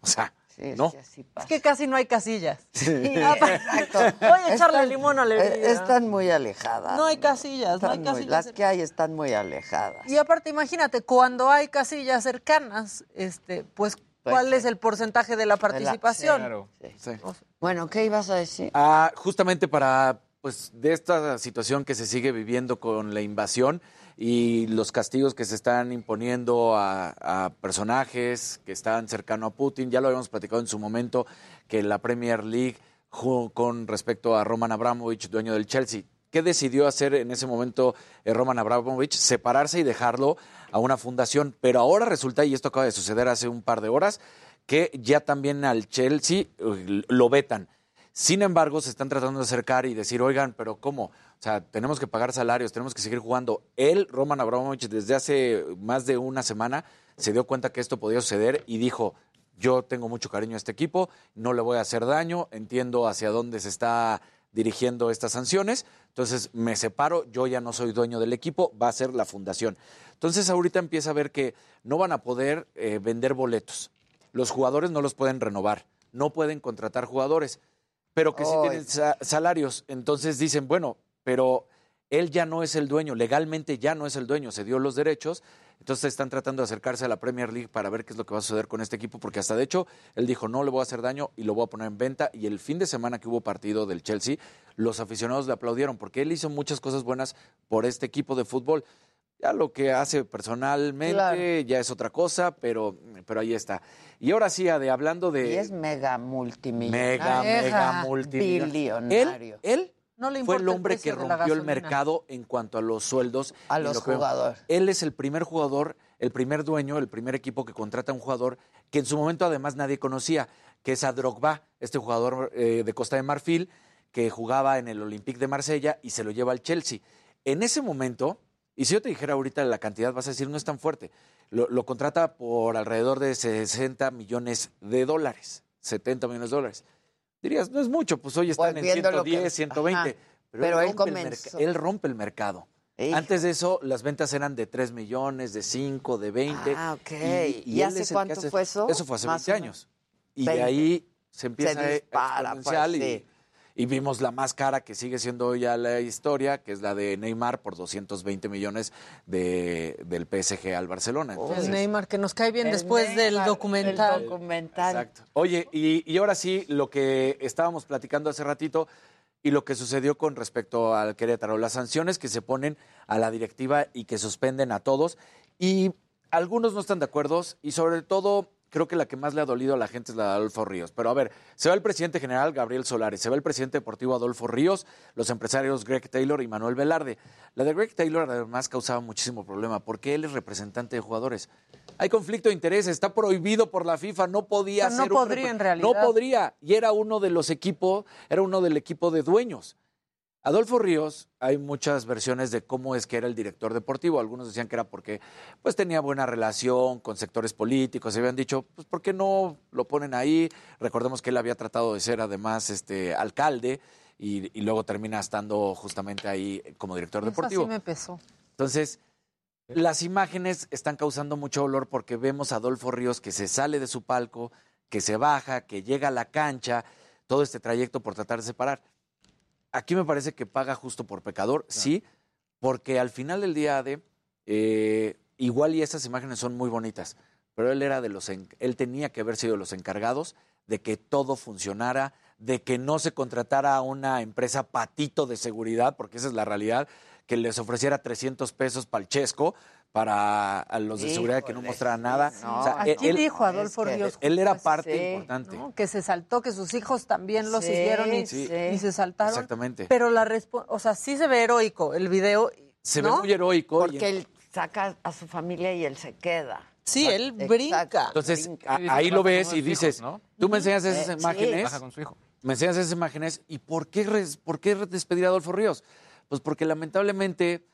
O sea, no. Es que casi no hay casillas. *laughs* Sí, *laughs* Ah, exacto. Voy a echarle Están- limón a la herida. eh, Están muy alejadas. No hay casillas, no hay Están muy- casillas. las que hay están muy alejadas. Y aparte, imagínate, cuando hay casillas cercanas, este, pues, ¿cuál es el porcentaje de la participación? Sí. Bueno, ¿qué ibas a decir? Ah, justamente para, pues, de esta situación que se sigue viviendo con la invasión y los castigos que se están imponiendo a, personajes que están cercano a Putin. Ya lo habíamos platicado en su momento que la Premier League con respecto a Roman Abramovich, dueño del Chelsea. ¿Qué decidió hacer en ese momento eh, Roman Abramovich? Separarse y dejarlo a una fundación. Pero ahora resulta, y esto acaba de suceder hace un par de horas, que ya también al Chelsea eh, lo vetan. Sin embargo, se están tratando de acercar y decir, oigan, pero ¿cómo? O sea, tenemos que pagar salarios, tenemos que seguir jugando. Él, Roman Abramovich, desde hace más de una semana se dio cuenta que esto podía suceder y dijo, yo tengo mucho cariño a este equipo, no le voy a hacer daño, entiendo hacia dónde se está dirigiendo estas sanciones, entonces me separo, yo ya no soy dueño del equipo, va a ser la fundación. Entonces ahorita empieza a ver que no van a poder eh, vender boletos, los jugadores no los pueden renovar, no pueden contratar jugadores, pero que sí Ay. tienen sa- salarios, entonces dicen, bueno, pero él ya no es el dueño, legalmente ya no es el dueño, se dio los derechos, entonces están tratando de acercarse a la Premier League para ver qué es lo que va a suceder con este equipo, porque hasta de hecho él dijo no le voy a hacer daño y lo voy a poner en venta y el fin de semana que hubo partido del Chelsea, los aficionados le aplaudieron porque él hizo muchas cosas buenas por este equipo de fútbol. Ya lo que hace personalmente Claro. ya es otra cosa, pero, pero ahí está. Y ahora sí, Ade, hablando de... Y es mega multimillonario. Mega, mega multimillonario. Él, él No le fue el hombre que rompió el mercado en cuanto a los sueldos. A los lo que- jugadores. Él es el primer jugador, el primer dueño, el primer equipo que contrata a un jugador que en su momento además nadie conocía, que es a Drogba, este jugador eh, de Costa de Marfil que jugaba en el Olympique de Marsella y se lo lleva al Chelsea. En ese momento, y si yo te dijera ahorita la cantidad, vas a decir, no es tan fuerte. Lo, lo contrata por alrededor de 60 millones de dólares, 70 millones de dólares. Dirías, no es mucho, pues hoy están Pues en viendo lo que- 110, 120. Ajá. Pero, Pero él, él rompe comenzó. él rompe el mercado. Hijo. Antes de eso, las ventas eran de 3 millones, de 5, de 20. Ah, ok. Y, ¿Y él hace cuánto hace- fue eso? Eso fue hace Más 20 o menos. años. Y de 20. ahí se empieza Se dispara, exponencial pues, y, sí. y vimos la más cara que sigue siendo ya la historia, que es la de Neymar por 220 millones de, del PSG al Barcelona. Entonces, El Neymar, que nos cae bien El después del Neymar, documental. El documental. Exacto. Oye, y, y ahora sí, lo que estábamos platicando hace ratito, y lo que sucedió con respecto al Querétaro, las sanciones que se ponen a la directiva y que suspenden a todos. Y algunos no están de acuerdo y sobre todo creo que la que más le ha dolido a la gente es la de Adolfo Ríos. Pero a ver, se va el presidente general Gabriel Solares, se va el presidente deportivo Adolfo Ríos, los empresarios Greg Taylor y Manuel Velarde. La de Greg Taylor además causaba muchísimo problema porque él es representante de jugadores. Hay conflicto de intereses, está prohibido por la FIFA, no podía no ser un podría, en realidad. No podría y era uno de los equipos, era uno del equipo de dueños. Adolfo Ríos, hay muchas versiones de cómo es que era el director deportivo. Algunos decían que era porque pues tenía buena relación con sectores políticos. Se habían dicho, pues ¿por qué no lo ponen ahí? Recordemos que él había tratado de ser además este alcalde y, y luego termina estando justamente ahí como director Eso deportivo. sí me pesó. Entonces, las imágenes están causando mucho dolor porque vemos a Adolfo Ríos que se sale de su palco, que se baja, que llega a la cancha, todo este trayecto por tratar de separar. Aquí me parece que paga justo por pecador, sí, porque al final del día de eh, igual y esas imágenes son muy bonitas, pero él era de los él tenía que haber sido de los encargados de que todo funcionara, de que no se contratara a una empresa patito de seguridad, porque esa es la realidad, que les ofreciera 300 pesos para el chesco para a los de seguridad que no mostraran nada. No, O sea, aquí él- dijo Adolfo es que Ríos. Él era justo parte importante. ¿no? Que se saltó, que sus hijos también lo Sí, siguieron y, sí. y se saltaron. Exactamente. Pero la respuesta, o sea, sí se ve heroico el video. Se ¿no? ve muy heroico. y- Porque él saca a su familia y él se queda. Sí, él Exacto. brinca. Entonces, Brinca. ahí lo ves y dices, hijos, ¿no? tú me enseñas esas Eh, imágenes. Baja con su hijo. Me enseñas esas imágenes y ¿por qué, res- ¿por qué despedir a Adolfo Ríos? Pues porque lamentablemente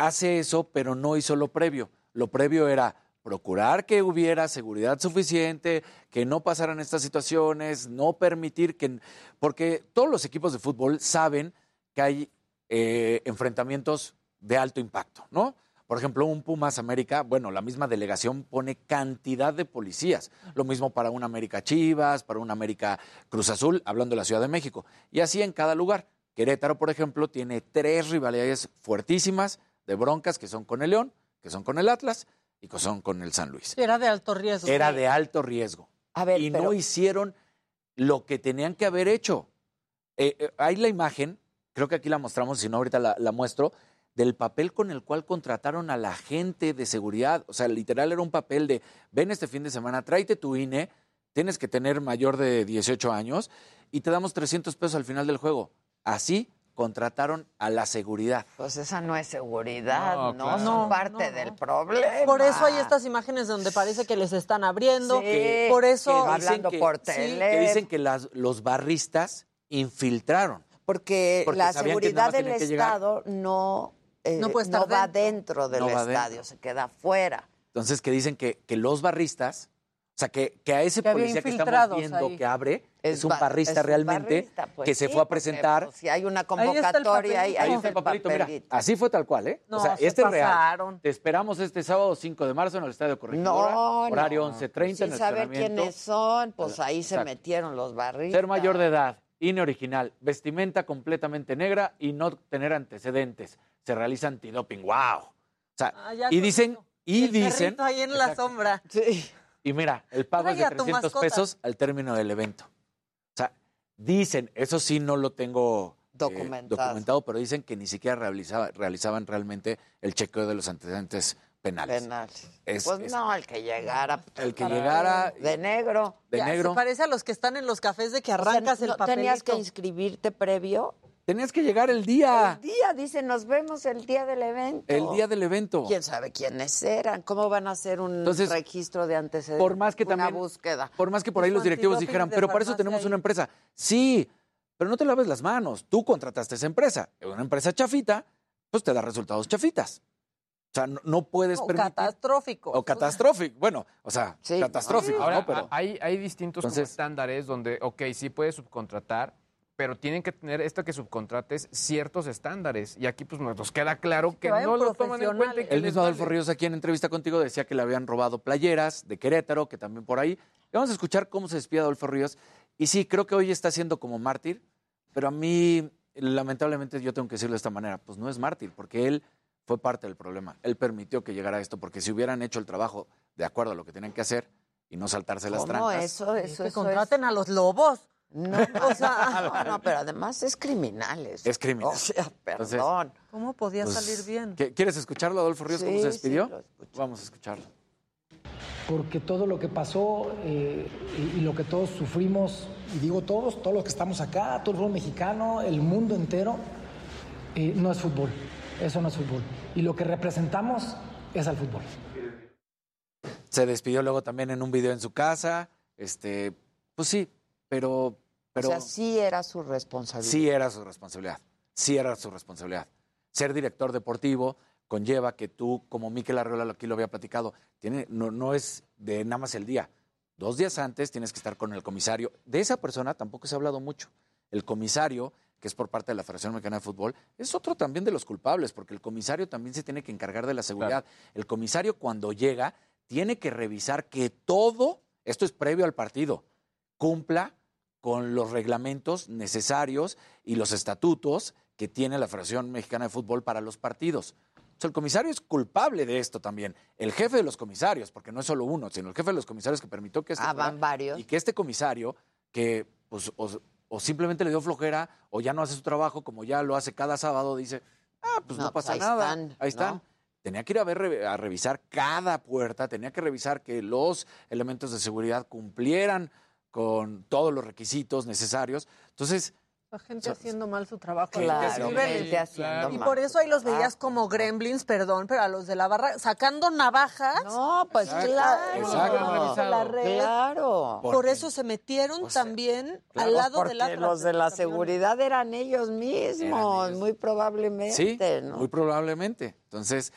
hace eso, pero no hizo lo previo. Lo previo era procurar que hubiera seguridad suficiente, que no pasaran estas situaciones, no permitir que... Porque todos los equipos de fútbol saben que hay eh, enfrentamientos de alto impacto, ¿no? Por ejemplo, un Pumas América, bueno, la misma delegación pone cantidad de policías. Lo mismo para un América Chivas, para un América Cruz Azul, hablando de la Ciudad de México. Y así en cada lugar. Querétaro, por ejemplo, tiene tres rivalidades fuertísimas de broncas que son con el León, que son con el Atlas y que son con el San Luis. Era de alto riesgo. Era de alto riesgo. A ver, y pero- no hicieron lo que tenían que haber hecho. Eh, eh, hay la imagen, creo que aquí la mostramos, si no ahorita la, la muestro, del papel con el cual contrataron a la gente de seguridad. O sea, literal era un papel de, ven este fin de semana, tráete tu INE, tienes que tener mayor de 18 años y te damos 300 pesos al final del juego. Así contrataron a la seguridad. Pues esa no es seguridad, no, No, claro. son parte del problema. Por eso hay estas imágenes donde parece que les están abriendo. Sí, por eso. que hablando por sí, teléfono. que dicen que las- los barristas infiltraron. Porque, Porque la que seguridad del que. Estado no, eh, No puede estar va dentro. del No va estadio, dentro. se queda fuera. Entonces, que dicen que, que los barristas, o sea, que, que a ese Que policía que estamos viendo ahí. que abre es, Es un ba- barrista es un realmente barrista, pues que se sí, fue a presentar. pues, si hay una Ahí está el convocatoria, ahí, papelito. ahí Ahí está el papelito, mira, así fue tal cual, ¿eh? No, o sea, se este es real. pasaron. Te esperamos este sábado 5 de marzo en el Estadio Corregidora, No, horario no. 11.30 en Sin el saber quiénes son, pues ahí se metieron los barristas. Ser mayor de edad, INE original, vestimenta completamente negra y no tener antecedentes. Se realiza antidoping. ¡Wow! O sea, Ah, y dicen, y El dicen, ahí en la Exacto. sombra. y mira, el pago es de a tu 300 mascota. pesos al término del evento. Dicen, eso sí no lo tengo eh, Documentado. documentado, pero dicen que ni siquiera realizaba- realizaban realmente el chequeo de los antecedentes penales. Penales. Es- pues es- no, el que llegara. El que llegara De negro. de Ya, negro. Se parece a los que están en los cafés de que O sea, arrancas ¿no el papelito. ¿Tenías que inscribirte previo? Tenías que llegar el día, El día, dice, nos vemos el día del evento. el día del evento. ¿Quién sabe quiénes eran? ¿Cómo van a hacer un Entonces, registro de antecedentes? por más que una también- búsqueda. Por más que por ahí los directivos dijeran, pero para eso tenemos ahí". una empresa. Sí, pero no te laves las manos. Tú contrataste esa empresa. Una empresa chafita, pues te da resultados chafitas. O sea, no, no puedes O permitir... catastrófico. O catastrófico. Bueno, o sea, Sí. catastrófico, Ahora, ¿no? Pero hay, hay distintos Entonces- estándares donde, ok, sí puedes subcontratar, pero tienen que tener esto que subcontrates ciertos estándares. Y aquí pues nos queda claro que, no lo toman en cuenta. el mismo Adolfo. Ríos aquí en entrevista contigo decía que le habían robado playeras de Querétaro, que también por ahí. Y vamos a escuchar cómo se despide Adolfo Ríos. Y sí, creo que hoy está siendo como mártir, pero a mí, lamentablemente, yo tengo que decirlo de esta manera, pues no es mártir, porque él fue parte del problema. Él permitió que llegara esto, porque si hubieran hecho el trabajo de acuerdo a lo que tenían que hacer y no saltarse las ¿Cómo trancas. eso? Eso, que eso contraten a los lobos. No, *laughs* o sea, *laughs* no, no, pero además es criminal eso. Es criminal. O sea, *laughs* Entonces, perdón. ¿Cómo podía pues, salir bien? ¿qué- ¿Quieres escucharlo, Adolfo Ríos, cómo Sí, se sí, despidió? Vamos a escucharlo. porque todo lo que pasó eh, y, y lo que todos sufrimos, y digo todos, todos los que estamos acá, todo el fútbol mexicano, el mundo entero, eh, no es fútbol, eso no es fútbol. Y lo que representamos es al fútbol. Se despidió luego también en un video en su casa. Este, pues sí, pero, pero o sea, sí era su responsabilidad. sí era su responsabilidad. Sí era su responsabilidad. Ser director deportivo conlleva que tú, como Miquel Arreola aquí lo había platicado, tiene, no, no es de nada más el día. Dos días antes tienes que estar con el comisario. De esa persona tampoco se ha hablado mucho. El comisario, que es por parte de la Federación Mexicana de Fútbol, es otro también de los culpables, porque el comisario también se tiene que encargar de la seguridad. El comisario cuando llega tiene que revisar que todo, esto es previo al partido, cumpla con los reglamentos necesarios y los estatutos que tiene la Federación Mexicana de Fútbol para los partidos. O sea, el comisario es culpable de esto también. El jefe de los comisarios, porque no es solo uno, sino el jefe de los comisarios que permitió que este Ah, van varios. y que este comisario, que pues, o, o simplemente le dio flojera o ya no hace su trabajo como ya lo hace cada sábado, dice, ah, pues no, No, pues pasa ahí nada. están, ahí están. ¿no? Tenía que ir a, ver, a revisar cada puerta, tenía que revisar que los elementos de seguridad cumplieran con todos los requisitos necesarios. Entonces, La gente haciendo mal su trabajo. Claro, gente haciendo Y por eso ahí los veías como gremlins, perdón, pero a los de la barra sacando navajas. No, pues Exacto. claro. Exacto. La red. Claro. Por eso se metieron también al lado porque del Atlas. los de la seguridad eran ellos mismos, muy probablemente, sí, ¿no? muy probablemente. Entonces,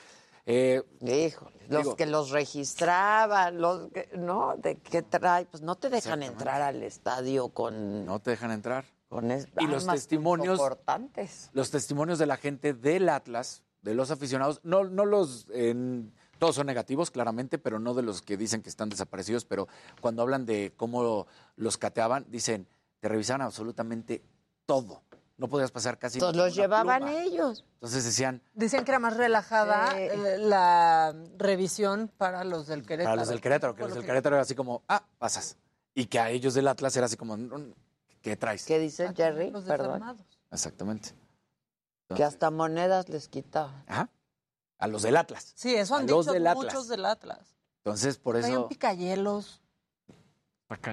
eh, Híjole, los digo, que los registraban, los que, ¿no? ¿De qué trae? Pues no te dejan entrar al estadio con... No te dejan entrar. Con es- Y los testimonios- importantes. los testimonios de la gente del Atlas, de los aficionados, no, no los, en- todos son negativos, claramente, pero no de los que dicen que están desaparecidos, pero cuando hablan de cómo los cateaban, dicen, te revisaban absolutamente todo. No podías pasar casi Entonces los llevaban pluma. ellos. Entonces decían, Decían que era más relajada eh, la revisión para los del Querétaro. para los del Querétaro, que Por los lo del que- Querétaro era así como, ah, pasas. Y que a ellos del Atlas era así como, "Mm, ¿qué traes? ¿Qué dice Jerry? Los Perdón. desarmados. Exactamente. Que hasta monedas les quitaban. Ajá. A los del Atlas. Sí, eso han A los dicho del Atlas. muchos del Atlas. Entonces, por eso... picayelos.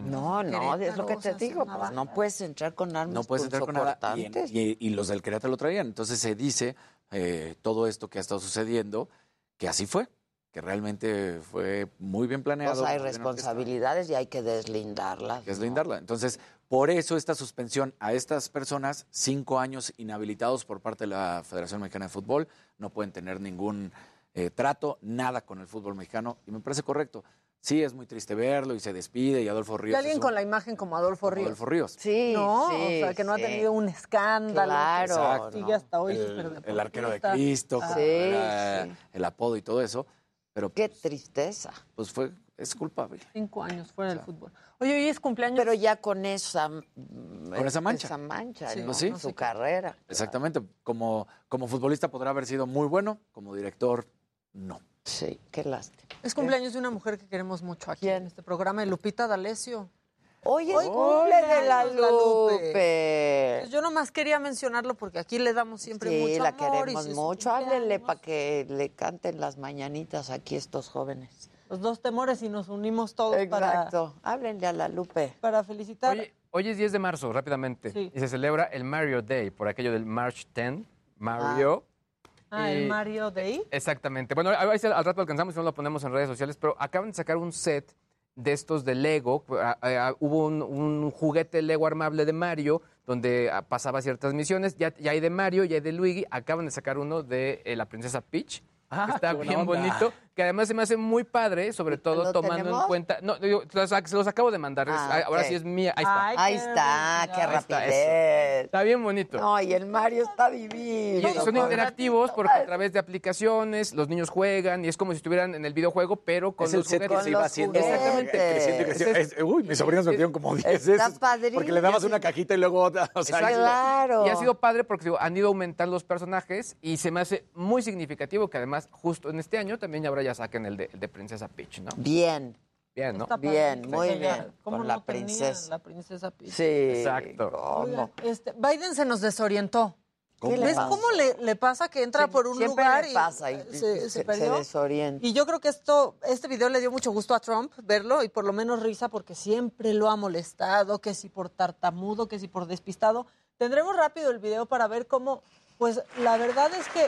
No, no, es lo que te digo. pues, no puedes entrar con armas No puedes entrar con nada. Y, en- punzocortantes. y- y los del Querétaro lo traían. Entonces se dice eh, todo esto que ha estado sucediendo, que así fue, que realmente fue muy bien planeado. Pues hay responsabilidades y hay que deslindarlas. Que es ¿no? blindarla. Entonces, por eso esta suspensión a estas personas, cinco años inhabilitados por parte de la Federación Mexicana de Fútbol, no pueden tener ningún eh, trato, nada con el fútbol mexicano. Y me parece correcto. Sí, es muy triste verlo y se despide y Adolfo Y Ríos. alguien es un- con la imagen como Adolfo Ríos. Adolfo Ríos. Sí, No, sí, o sea, que no sí. ha tenido un escándalo. Claro, que Sigue no. hasta hoy el, el arquero de Cristo, Ah. Sí, era sí. el apodo y todo eso. Pero Qué tristeza. pues fue, es culpable. Cinco años fuera del fútbol. Oye, hoy es cumpleaños. Pero ya con esa, Con esa mancha. Esa mancha, Sí, ¿no? pues sí. Su carrera. Exactamente. Como, como futbolista podrá haber sido muy bueno, como director, no. Sí, qué lástima. Es cumpleaños de una mujer que queremos mucho aquí en este programa, de Lupita D'Alessio. Hoy es Hoy cumple de la Lupe. Pues yo nomás quería mencionarlo porque aquí le damos siempre Sí, mucho la amor. y queremos si es su mucho. Háblenle para que le canten las mañanitas aquí estos jóvenes. Los dos temores y nos unimos todos Exacto. Háblenle a la Lupe. para, para felicitar. Oye, hoy es 10 de marzo, rápidamente. Sí. Y se celebra el Mario Day, por aquello del March 10. Mario. ah, el y- Mario Day. Exactamente. Bueno, a al rato alcanzamos y no lo ponemos en redes sociales, pero acaban de sacar un set de estos de Lego. Ah, ah, hubo un, un juguete Lego armable de Mario donde ah, pasaba ciertas misiones. Ya, ya hay de Mario, ya hay de Luigi. Acaban de sacar uno de eh, la princesa Peach. Ah, que está bien onda. bonito, que además se me hace muy padre, sobre todo ¿Lo tomando tenemos? en cuenta. No, digo, los, se los acabo de mandar. Ah, ahora sí es mía. Ahí está. Ay, Ahí está, qué está, rapidez. Está bien bonito. No, y el Mario está Y divino. son interactivos porque a través de aplicaciones los niños juegan y es como si estuvieran en el videojuego, pero con es el los set que se iba haciendo. Exactamente. Creciendo y creciendo. Ese es- Es- uy, mis sobrinos me dieron como 10 Está padrísimo. Porque le dabas una cajita y luego otra. O sea, Exacto. Claro. Y ha sido padre porque digo, han ido aumentando los personajes y se me hace muy significativo que además justo en este año también ahora ya saquen el de, el de Princesa Peach, ¿no? Bien. Bien, ¿no? Está Bien, muy ella, bien, ¿cómo con no la tenía princesa. La princesa Peach. Sí. Exacto. ¿cómo? Este, Biden se nos desorientó. ¿Qué le ¿Ves pasa? cómo le, le pasa que entra Sí, por un siempre lugar le y pasa y eh, se, se- se se desorienta. Y yo creo que esto, este video le dio mucho gusto a Trump verlo y por lo menos risa porque siempre lo ha molestado, que si por tartamudo, que si por despistado. Tendremos rápido el video para ver cómo, pues la verdad es que,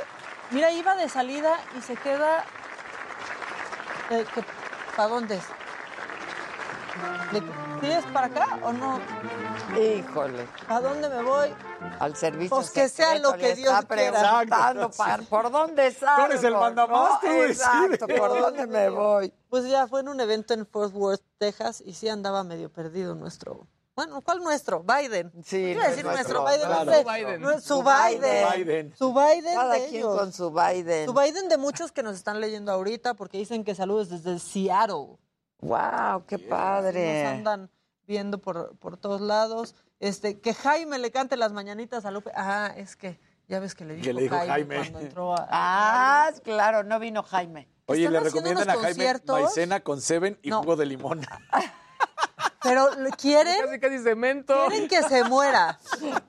mira, iba de salida y se queda... eh, que- ¿Para dónde es? ¿Le- ¿Quieres para acá o no? Híjole, ¿A dónde me voy? al servicio Pues que sea lo que está Dios quiera. preguntando Exacto, para- por dónde salgo. eres el mandamás, tú Exacto, por dónde me voy. Pues ya fue en un evento en Fort Worth, Texas, y sí andaba medio perdido nuestro. Bueno, ¿cuál nuestro? Biden. Sí, a decir nuestro, nuestro, Biden. claro. no sé. Su Biden. No, Su Biden. Biden. Su Biden. Cada de quien ellos. con su Biden. Su Biden de muchos que nos están leyendo ahorita porque dicen que saludos desde Seattle. Wow, qué Nos padre. andan viendo por, por todos lados. Este, que Jaime le cante las mañanitas a Lupe. Ah, es que ya ves que le dijo, Que le dijo Jaime, Jaime. cuando entró a... Ah, claro, no vino Jaime. Oye, le recomiendan a Jaime conciertos. maicena con Seven y No. jugo de limón. *laughs* Pero ¿le ¿quieren? Casi, casi cemento. Quieren que se muera.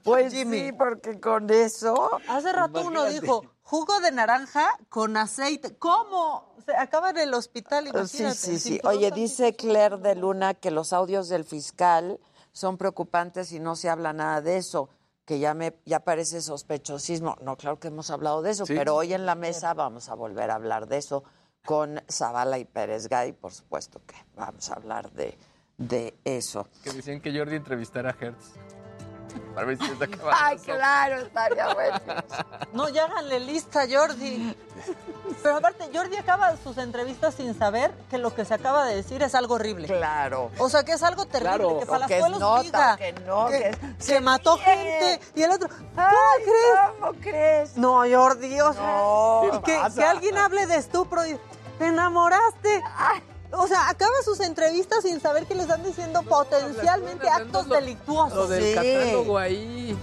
Pues Jimmy. sí, porque con eso. Hace rato uno dijo, jugo de naranja con aceite. ¿Cómo? Se acaba en el hospital, Sí, imagínate. sí, sin sí. Oye, dice Claire de Luna que los audios del fiscal son preocupantes y no se habla nada de eso, que ya me ya parece sospechosismo. No, claro que hemos hablado de eso, Sí. pero hoy en la mesa vamos a volver a hablar de eso con Zavala y Pérez Gay, por supuesto que vamos a hablar de, de eso. Que decían que Jordi entrevistara a Hertz. Para ver si se acaba *laughs* Ay, claro, estaría bueno. *laughs* No, ya háganle lista, Jordi. Pero aparte, Jordi acaba sus entrevistas sin saber que lo que se acaba de decir es algo horrible. Claro. O sea, que es algo terrible, Claro. que que es Palazuelos nota, diga que no, que, que es- que mató gente y el otro, Ay, ¿cómo crees? ¿Cómo crees? No, Jordi, o sea, No. y que, que alguien hable de estupro y te enamoraste. O sea, acaba sus entrevistas sin saber que le están diciendo potencialmente actos lo- delictuosos. Lo del Sí. catálogo ahí.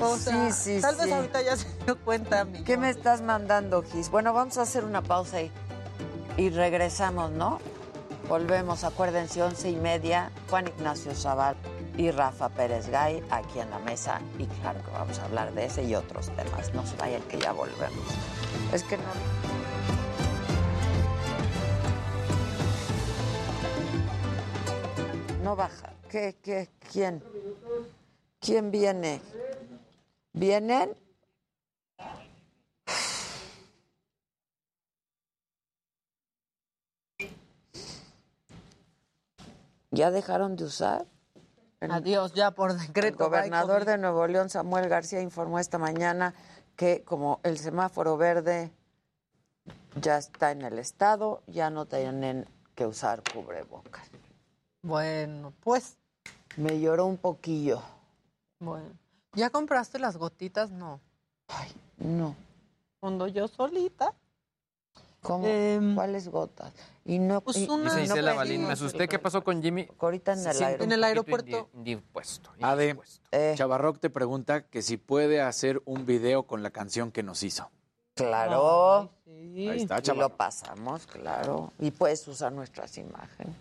O sea, Sí, sí, tal vez sí. ahorita ya se dio cuenta, mi ¿Qué me estás mandando, Gis? Bueno, vamos a hacer una pausa y, y regresamos, ¿no? Volvemos, acuérdense, once y media, Juan Ignacio Zaval y Rafa Pérez Gay aquí en la mesa. Y claro que vamos a hablar de ese y otros temas. No se vayan que ya volvemos. Es que no... No baja. ¿Qué, qué, quién? ¿Quién viene? ¿Vienen? ¿Ya dejaron de usar? El- Adiós, ya por El decreto. gobernador bye, de Nuevo León, Samuel García, informó esta mañana que como el semáforo verde ya está en el estado, ya no tienen que usar cubrebocas. Bueno, pues, Me lloró un poquillo. bueno. ¿Ya compraste las gotitas? No. No. Cuando yo solita. ¿Cómo? Em, ¿Cuáles gotas? Y no, Pues y- una- Dice no pedimos Balín, me asusté. ¿Qué pasó con Jimmy? ahorita en el aire. un En el aeropuerto. indi- Indispuesto. Ade. Eh, Chavarroc te pregunta que si puede hacer un video con la canción que nos hizo. claro. Sí. Ahí está, Y lo Chavarroc. pasamos, claro. Y puedes usar nuestras imágenes.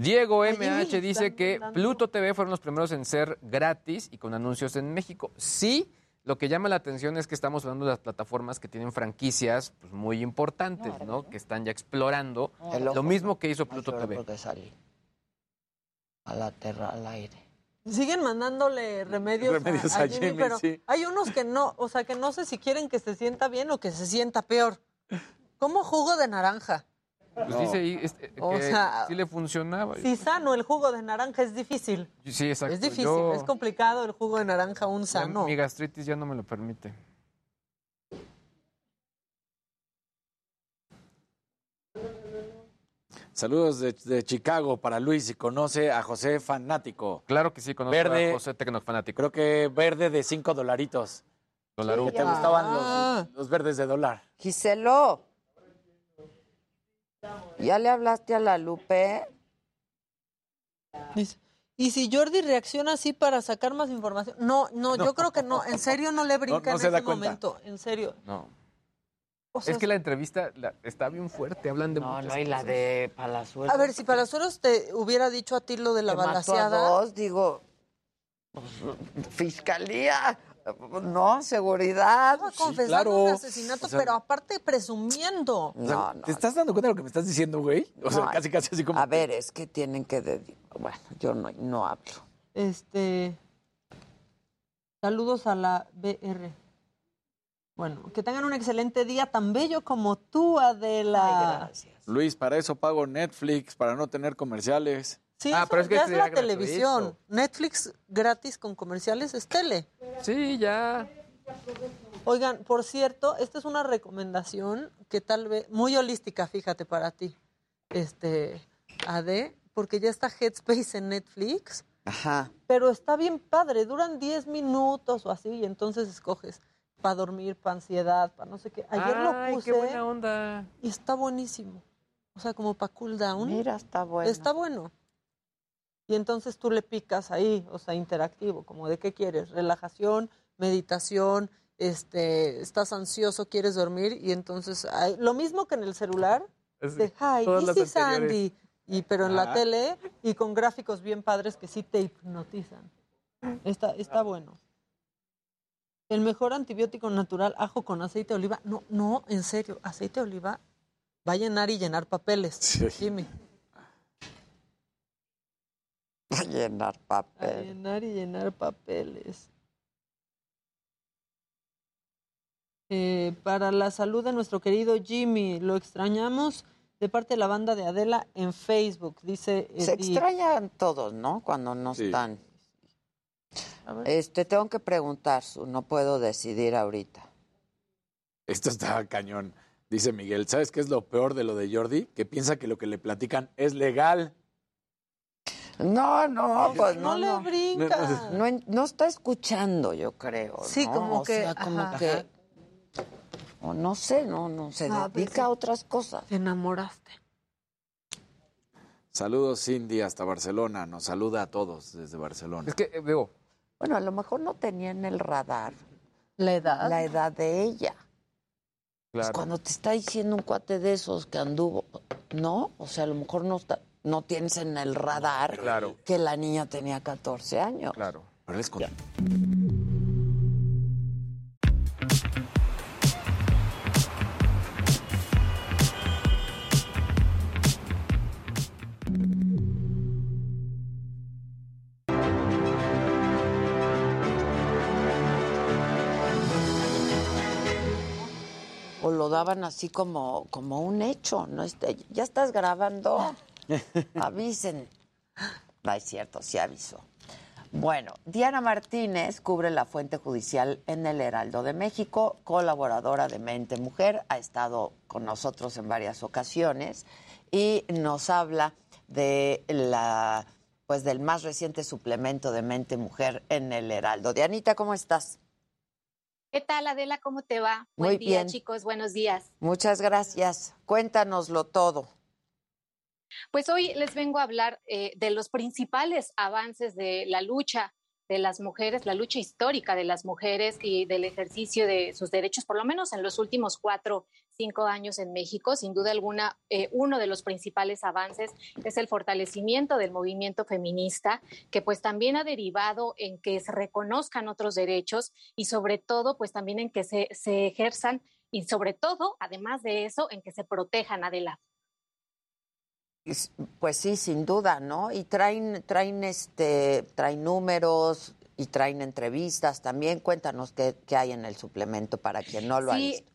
Diego MH dice que. Pluto TV fueron los primeros en ser gratis y con anuncios en México. Sí, lo que llama la atención es que estamos hablando de las plataformas que tienen franquicias pues, muy importantes, ¿no? Que están ya explorando lo mismo que hizo Pluto TV. A la tierra, al aire. Siguen mandándole remedios, Remedios a, a a Jimmy, Jimmy, pero sí. hay unos que no, o sea, que no sé si quieren que se sienta bien o que se sienta peor. ¿Cómo jugo de naranja? Pues No. dice ahí este, O que sea, sí le funcionaba. Si sano el jugo de naranja es difícil. Sí, exacto. Es difícil, Yo- es complicado el jugo de naranja un sano. Mi gastritis ya no me lo permite. Saludos de, de Chicago para Luis y conoce a José Fanático. Claro que sí, conozco Verde. a José Tecnofanático. Creo que verde de 5 dolaritos. Dolaruco. Que te gustaban Ah. los, los verdes de dólar. Giselo. ¿Ya le hablaste a la Lupe? Dice, Y si Jordi reacciona así para sacar más información. No, no, yo creo que no. En serio no le brinca no en se ese momento. En serio. No. sea, es que la entrevista la- está bien fuerte, hablan de No, muchas no, y la de Palazuelos. A ver, si Palazuelos te hubiera dicho a ti lo de la que mató a balaseada. dos, digo, pues, fiscalía, no, seguridad. Estaba confesando un asesinato, pero aparte presumiendo. O sea, ¿Te estás dando cuenta de lo que me estás diciendo, güey? O sea, No, casi, casi así como. A ver, es que tienen que... dedi- Bueno, yo no, no hablo. Este. Saludos a la BR. Bueno, que tengan un excelente día tan bello como tú, Adela. Luis, para eso pago Netflix, para no tener comerciales. Sí, eso ya es la televisión. Netflix gratis con comerciales es tele. Sí, ya. Oigan, por cierto, esta es una recomendación que tal vez, muy holística, fíjate, para ti, este, AD, porque ya está Headspace en Netflix, Ajá. pero está bien padre, duran 10 minutos o así, y entonces escoges para dormir, para ansiedad, para no sé qué. Ayer Ay, lo qué puse buena onda. y está buenísimo. O sea, como para cool down. Mira, está bueno. Está bueno. Y entonces tú le picas ahí, o sea, interactivo, como de qué quieres, relajación, meditación, este, estás ansioso, quieres dormir y entonces hay- lo mismo que en el celular, Es- de hi, this is Andy, y pero en la Ajá. tele y con gráficos bien padres que sí te hipnotizan. Está, está bueno. El mejor antibiótico natural, ajo con aceite de oliva. No, no, en serio, aceite de oliva va a llenar y llenar papeles. Jimmy. *laughs* A llenar A papel. llenar y llenar papeles. Eh, para la salud de nuestro querido Jimmy, lo extrañamos de parte de la banda de Adela en Facebook, dice Se extrañan todos, ¿no? Cuando no están. Este, tengo que preguntar, Su, no puedo decidir ahorita. Esto está cañón. Dice Miguel, ¿sabes qué es lo peor de lo de Jordi? Que piensa que lo que le platican es legal. No, no, pues no, no le no. brincas. No, está escuchando, yo creo. Sí, ¿no? como O que, sea, como ajá. que. O no sé, no, no, se Ah, dedica pues, a otras cosas. Te enamoraste. Saludos, Cindy, hasta Barcelona. Nos saluda a todos desde Barcelona. Es que, eh, digo, Bueno, a lo mejor no tenía en el radar la edad, la edad de ella. Pues Claro. cuando te está diciendo un cuate de esos que anduvo, ¿no? O sea, a lo mejor no está, no tienes en el radar Claro. que la niña tenía 14 años. Claro. Pero les con- O lo daban así como, como un hecho, ¿no? Este, ya estás grabando. *laughs* Avisen. No es cierto, sí avisó. Bueno, Diana Martínez cubre la fuente judicial en el Heraldo de México, colaboradora de Mente Mujer, ha estado con nosotros en varias ocasiones y nos habla de la pues del más reciente suplemento de Mente Mujer en el Heraldo. Dianita, ¿cómo estás? ¿Qué tal, Adela? ¿Cómo te va? Muy Buen día, bien. chicos. Buenos días. Muchas gracias. Cuéntanoslo todo. Pues hoy les vengo a hablar eh, de los principales avances de la lucha de las mujeres, la lucha histórica de las mujeres y del ejercicio de sus derechos, por lo menos en los últimos cuatro, cinco años en México. Sin duda alguna, eh, uno de los principales avances es el fortalecimiento del movimiento feminista, que pues también ha derivado en que se reconozcan otros derechos y sobre todo, pues también en que se, se ejerzan y sobre todo, además de eso, en que se protejan, Adela. Es- Pues sí, sin duda, ¿no? Y traen, traen, este, traen números y traen entrevistas también. Cuéntanos qué, qué hay en el suplemento para quien no lo ha Sí, visto.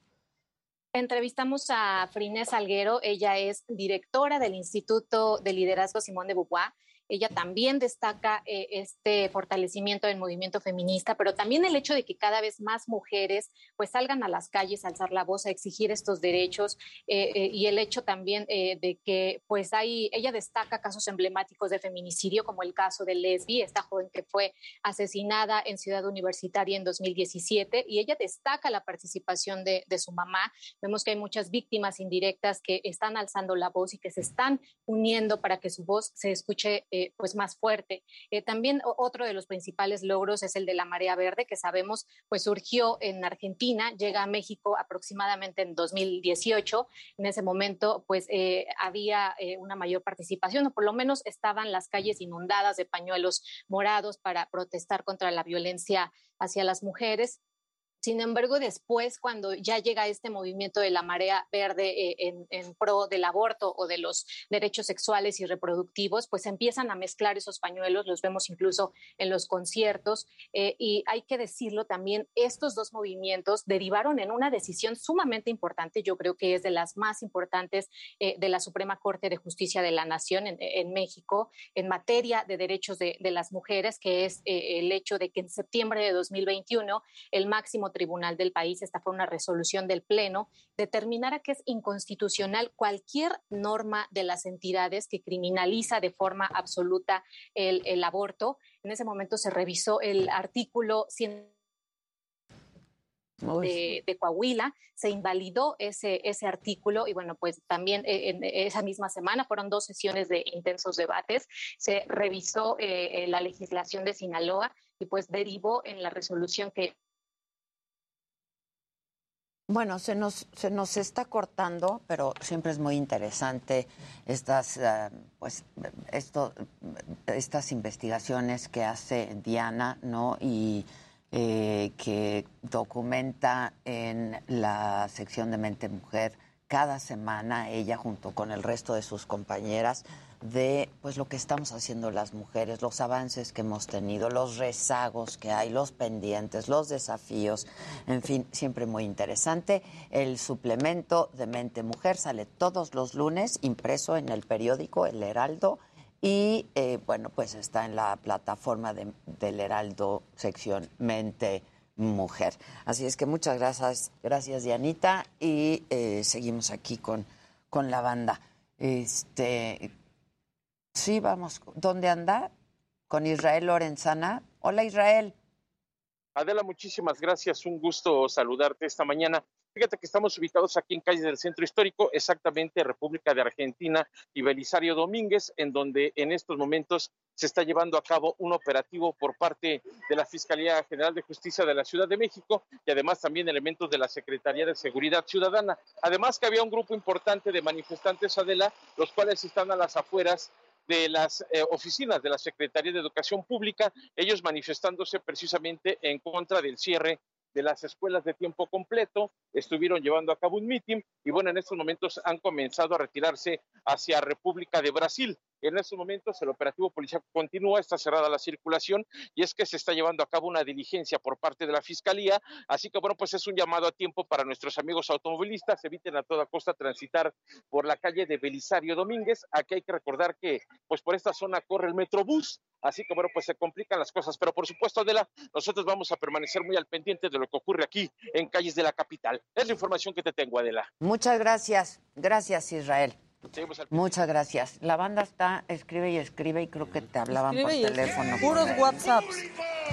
Entrevistamos a Frines Salguero, ella es directora del Instituto de Liderazgo Simón de Beauvoir. Ella también destaca eh, este fortalecimiento del movimiento feminista, pero también el hecho de que cada vez más mujeres pues salgan a las calles a alzar la voz, a exigir estos derechos eh, eh, y el hecho también eh, de que pues hay, ella destaca casos emblemáticos de feminicidio como el caso de Lesbi, esta joven que fue asesinada en Ciudad Universitaria en 2017 y ella destaca la participación de, de su mamá. Vemos que hay muchas víctimas indirectas que están alzando la voz y que se están uniendo para que su voz se escuche eh, pues más fuerte. Eh, también otro de los principales logros es el de la marea verde, que sabemos pues surgió en Argentina, llega a México aproximadamente en 2018. En ese momento pues había una mayor participación, o por lo menos estaban las calles inundadas de pañuelos morados para protestar contra la violencia hacia las mujeres. Sin embargo, después, cuando ya llega este movimiento de la marea verde eh, en, pro del aborto o de los derechos sexuales y reproductivos, pues empiezan a mezclar esos pañuelos, los vemos incluso en los conciertos. Eh, y hay que decirlo también, estos dos movimientos derivaron en una decisión sumamente importante, yo creo que es de las más importantes eh, de la Suprema Corte de Justicia de la Nación en, México en materia de derechos de, de las mujeres, que es el hecho de que en septiembre de 2021 el máximo tribunal del país, esta fue una resolución del Pleno, determinara que es inconstitucional cualquier norma de las entidades que criminaliza de forma absoluta el, aborto. En ese momento se revisó el artículo 100 de, Coahuila, se invalidó ese, ese artículo y bueno, pues también eh, en esa misma semana fueron dos sesiones de intensos debates, se revisó eh, eh, la legislación de Sinaloa y pues derivó en la resolución que bueno, se nos, se nos está cortando, pero siempre es muy interesante estas, eh, pues, esto, estas investigaciones que hace Diana, ¿no? Y eh, que documenta en la sección de Mente Mujer cada semana, ella junto con el resto de sus compañeras, de pues lo que estamos haciendo las mujeres, los avances que hemos tenido, los rezagos que hay, los pendientes, los desafíos, en fin, siempre muy interesante. El suplemento de Mente Mujer sale todos los lunes, impreso en el periódico El Heraldo y eh, bueno, pues está en la plataforma de, del Heraldo sección Mente Mujer. Así es que muchas gracias, gracias Dianita y eh, seguimos aquí con, con la banda. Este, Sí, vamos. ¿Dónde anda? Con Israel Lorenzana. Hola Israel. Adela, muchísimas gracias. Un gusto saludarte esta mañana. Fíjate que estamos ubicados aquí en calle del Centro Histórico, exactamente República de Argentina y Belisario Domínguez, en donde en estos momentos se está llevando a cabo un operativo por parte de la Fiscalía General de Justicia de la Ciudad de México y además también elementos de la Secretaría de Seguridad Ciudadana. Además que había un grupo importante de manifestantes, Adela, los cuales están a las afueras de las eh, oficinas de la Secretaría de Educación Pública, ellos manifestándose precisamente en contra del cierre de las escuelas de tiempo completo, estuvieron llevando a cabo un mitin y bueno, en estos momentos han comenzado a retirarse hacia República de Brasil. En estos momentos el operativo policial continúa, está cerrada la circulación y es que se está llevando a cabo una diligencia por parte de la Fiscalía, así que bueno, pues es un llamado a tiempo para nuestros amigos automovilistas, eviten a toda costa transitar por la calle de Belisario Domínguez, aquí hay que recordar que pues por esta zona corre el Metrobús, así que bueno, pues se complican las cosas, pero por supuesto Adela, nosotros vamos a permanecer muy al pendiente de lo que ocurre aquí en calles de la capital. Es la información que te tengo, Adela. Muchas gracias, gracias Israel. Muchas gracias. La banda está, escribe y escribe y creo que te hablaban por teléfono. Puros WhatsApps.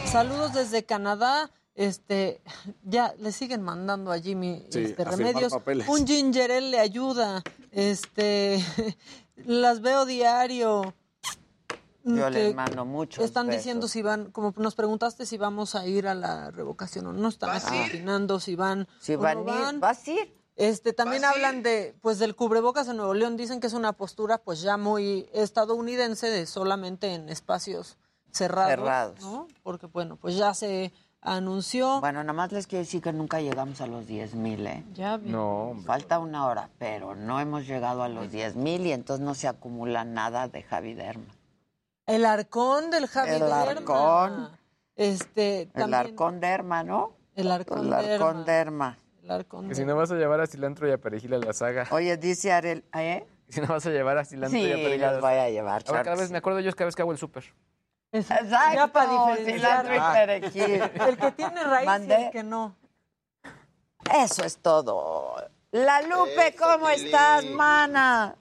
Saludos desde Canadá. Este, ya le siguen mandando a Jimmy este, remedios. Un ginger ale le ayuda. Este, *laughs* las veo diario. Yo les mando mucho. Están diciendo si van, como nos preguntaste si vamos a ir a la revocación o no, están opinando si van. Si van, van. ¿Vas a ir? Este, también hablan de, pues, del cubrebocas en Nuevo León. Dicen que es una postura, pues, ya muy estadounidense de solamente en espacios cerrados, cerrados. ¿no? Porque, bueno, pues ya se anunció. Bueno, nada más les quiero decir que nunca llegamos a los 10 mil, ¿eh? Ya No. Falta una hora, pero no hemos llegado a los 10 mil y entonces no se acumula nada de Javi Derma. El arcón del Javi El arcón. Este, El arcón Derma, ¿no? El arcón, El arcón Derma. Que si no vas a llevar a cilantro y a perejil a la saga. Oye, dice Arel, ¿eh? *laughs* Si no vas a llevar a cilantro y a perejil los voy a llevar. Ahora, cada vez me acuerdo yo cada vez que hago el súper. Exacto, ya para cilantro y *laughs* perejil. El que tiene raíz y el que no. Eso es todo. La Lupe, ¿cómo estás, mana?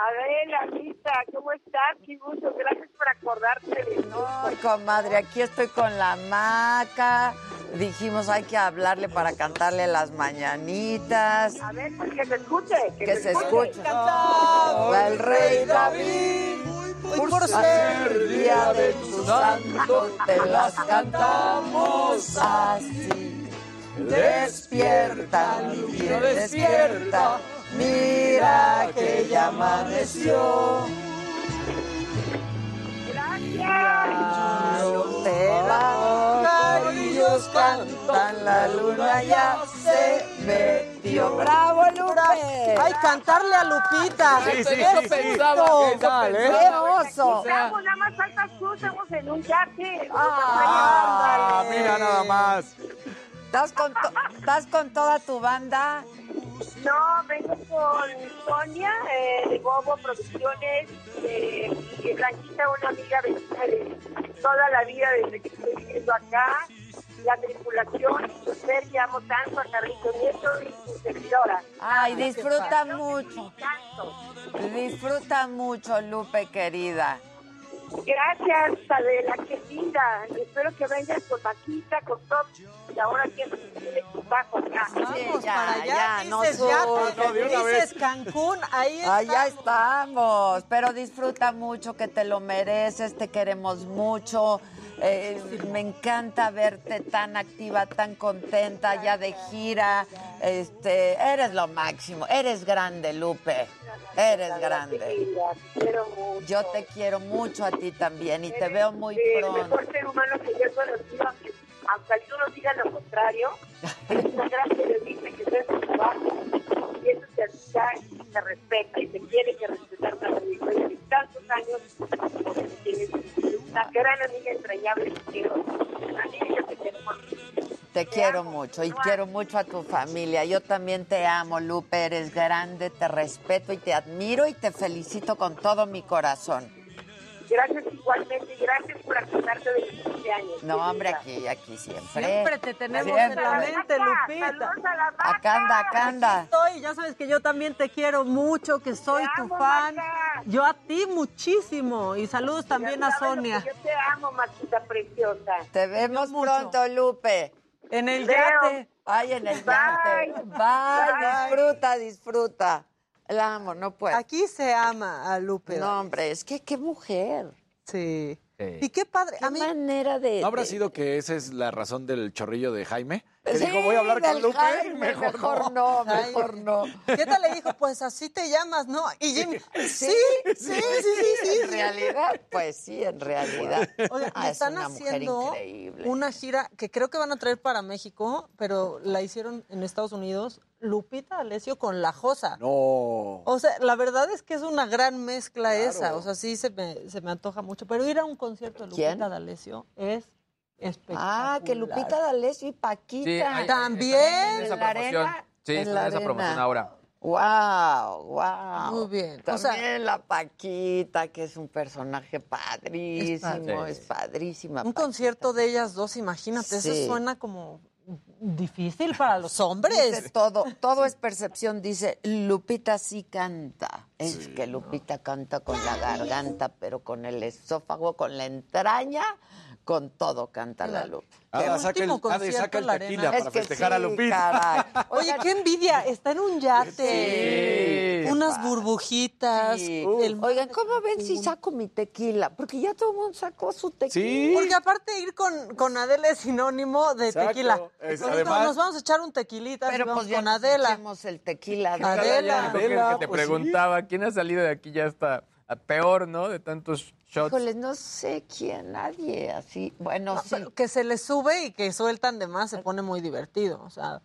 Adela, Lisa, ¿cómo estás? Qué gusto, gracias por acordarte de Ay, comadre, aquí estoy con la maca. Dijimos hay que hablarle para cantarle las mañanitas. A ver, pues que se escuche. Que, se, escuche. escuche. el rey David Por, ser día de tu santo, te las cantamos así. Despierta, niño, despierta, mira que ya amaneció. Te pajarillos cantan, la luna ya se metió. ¡Bravo, Lupe! Ay, cantarle a Lupita. Sí, sí, sí, pensaba, ¿Qué tal, eh? pensaba. ¡Qué oso! Estamos, nada más faltas tú, estamos en un yate. Ah, mira nada más. ¿Estás con, to- ¿Estás con toda tu banda? No, vengo con Sonia eh, de Bobo Producciones eh, y Blanquita, una amiga vecina de toda la vida desde que estoy viviendo acá. La tripulación, y chofer, que amo tanto a Carlito Nieto y su servidora. Ay, disfruta mucho. Disfruta mucho, Lupe, querida. Gracias, Adela, qué linda. Espero que vengas con Maquita, con todo. Y ahora que el equipaje acá. Vamos ya, para allá, ya, no dices no, de una dices Cancún, ahí está. Allá estamos, pero disfruta mucho, que te lo mereces, te queremos mucho. Eh, me encanta verte tan activa, tan contenta, ya de gira. Este, eres lo máximo, eres grande, Lupe. Eres grande. Quiero. Yo te quiero mucho a ti también y te veo muy el pronto. mejor ser humano que yo he conocido, aunque, aunque algunos digan lo contrario, *laughs* es una gran periodista que hace su trabajo y eso se admira y se respeta y se tiene que respetar una trayectoria de tantos años. Tienes una gran amiga entrañable que quiero. Una amiga que tenemos. Te quiero mucho y quiero mucho a tu familia. Yo también te amo, Lupe. Eres grande, te respeto y te admiro y te felicito con todo mi corazón. Gracias igualmente y gracias por acordarte de mis cumpleaños. No, hombre, aquí, aquí siempre. Siempre te tenemos en la mente, Lupita. A la. Acá anda, acá anda. Estoy, ya sabes que yo también te quiero mucho, que soy Te tu amo, fan. Maca. Yo a ti muchísimo. Y saludos también a Sonia. Yo te amo, Maquita preciosa. Te vemos pronto, Lupe. En el Veo. yate. Ay, en el Bye. yate. Bye, Bye. disfruta, disfruta. La amo, no puedo. Aquí se ama a Lupe. No, hombre, es que qué mujer. Sí. Sí. Y qué padre. Qué A mí, manera de... ¿No habrá de- sido que esa es la razón del chorrillo de Jaime? Que Sí, dijo, voy a hablar con Lupe. Jaime, mejor, mejor no. no, mejor no. ¿qué tal le dijo? Pues así te llamas, ¿no? Y Jimmy, sí, sí, sí, sí, sí. En realidad, pues sí, en realidad. Oigan, Ah, es están haciendo increíble. una gira que creo que van a traer para México, pero la hicieron en Estados Unidos, Lupita Alessio con La Josa. No. O sea, la verdad es que es una gran mezcla esa. O sea, sí se me, se me antoja mucho. Pero ir a un concierto de Lupita. D'Alessio es espectacular. Ah, que Lupita D'Alessio y Paquita. Sí, hay- También. en esa ¿En la promoción. arena? Sí, En está la en esa arena. promoción ahora. Wow, wow. Muy bien. O También sea- la Paquita, que es un personaje padrísimo, Es es, padrísima. Un Paquita. concierto de ellas dos, imagínate, Sí. eso suena como difícil para los *laughs* Dice hombres. todo, todo es percepción, dice Lupita sí canta. Es que Lupita canta con la garganta, pero con el esófago, con la entraña, con todo canta la Lupe. Ah, El saca el, último ah, de- saca el concierto tequila para Es que festejar a Lupita. caray. *laughs* Oye, qué envidia, está en un yate, Sí. unas burbujitas. sí. el- Oigan, ¿cómo ven si saco mi tequila? Porque ya todo el mundo sacó su tequila. Sí. Porque aparte ir con, con Adela es sinónimo de Exacto. tequila. Es- además- nos vamos a echar un tequilita Pero vamos pues ya con Adela. el tequila. Adela. Adela, que, Adela, que te pues sí. preguntaba quién ha salido de aquí ya está peor, ¿no? De tantos shots. Híjole, no sé quién, nadie así. Bueno, No, sí. que se les sube y que sueltan de más se pone muy divertido. O sea,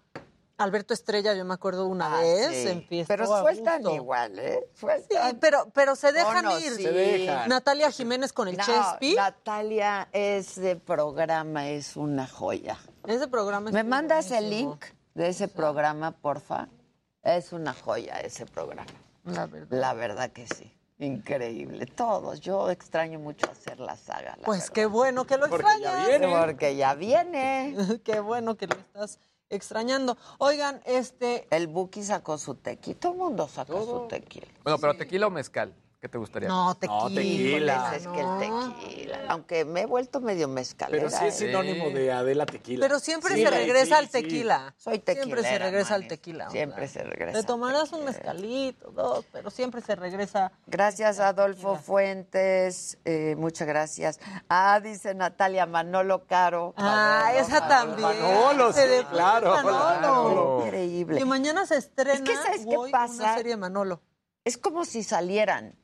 Alberto Estrella, yo me acuerdo una Ah, vez sí. fiesta. Pero sueltan igual, ¿eh? Sí, Sueltan. pero, pero se dejan No, no, ir. sí. Se dejan. Natalia Jiménez con el No, Chespi. Natalia, ese programa es una joya. Ese programa es ¿Me mandas el link de ese programa, porfa? Es una joya ese programa. La verdad. La verdad que sí. Increíble. Todos. Yo extraño mucho hacer la saga. la Pues verdad. qué bueno que lo Porque ya extrañas. viene. Porque ya viene. *laughs* qué bueno que lo estás extrañando. Oigan, este, El Buki sacó su tequila. Todo el mundo sacó su tequila. Bueno, pero tequila o mezcal. ¿Qué te gustaría? No, tequila. tequila. Es que el tequila. Aunque me he vuelto medio mezcalera. Pero sí es ¿eh? sinónimo de Adela tequila. Pero siempre Sí, se sí, regresa al sí. tequila. Soy Siempre se regresa al tequila. Siempre se regresa. Te tomarás un mezcalito, dos, pero siempre se regresa. Gracias, Adolfo Fuentes. eh, muchas gracias. Ah, dice Natalia Manolo Caro. Ah, esa también. Manolo, sí, de- claro, Manolo. Increíble. Que mañana se estrena Es que, ¿sabes qué pasa? una serie de Manolo. Es como si salieran.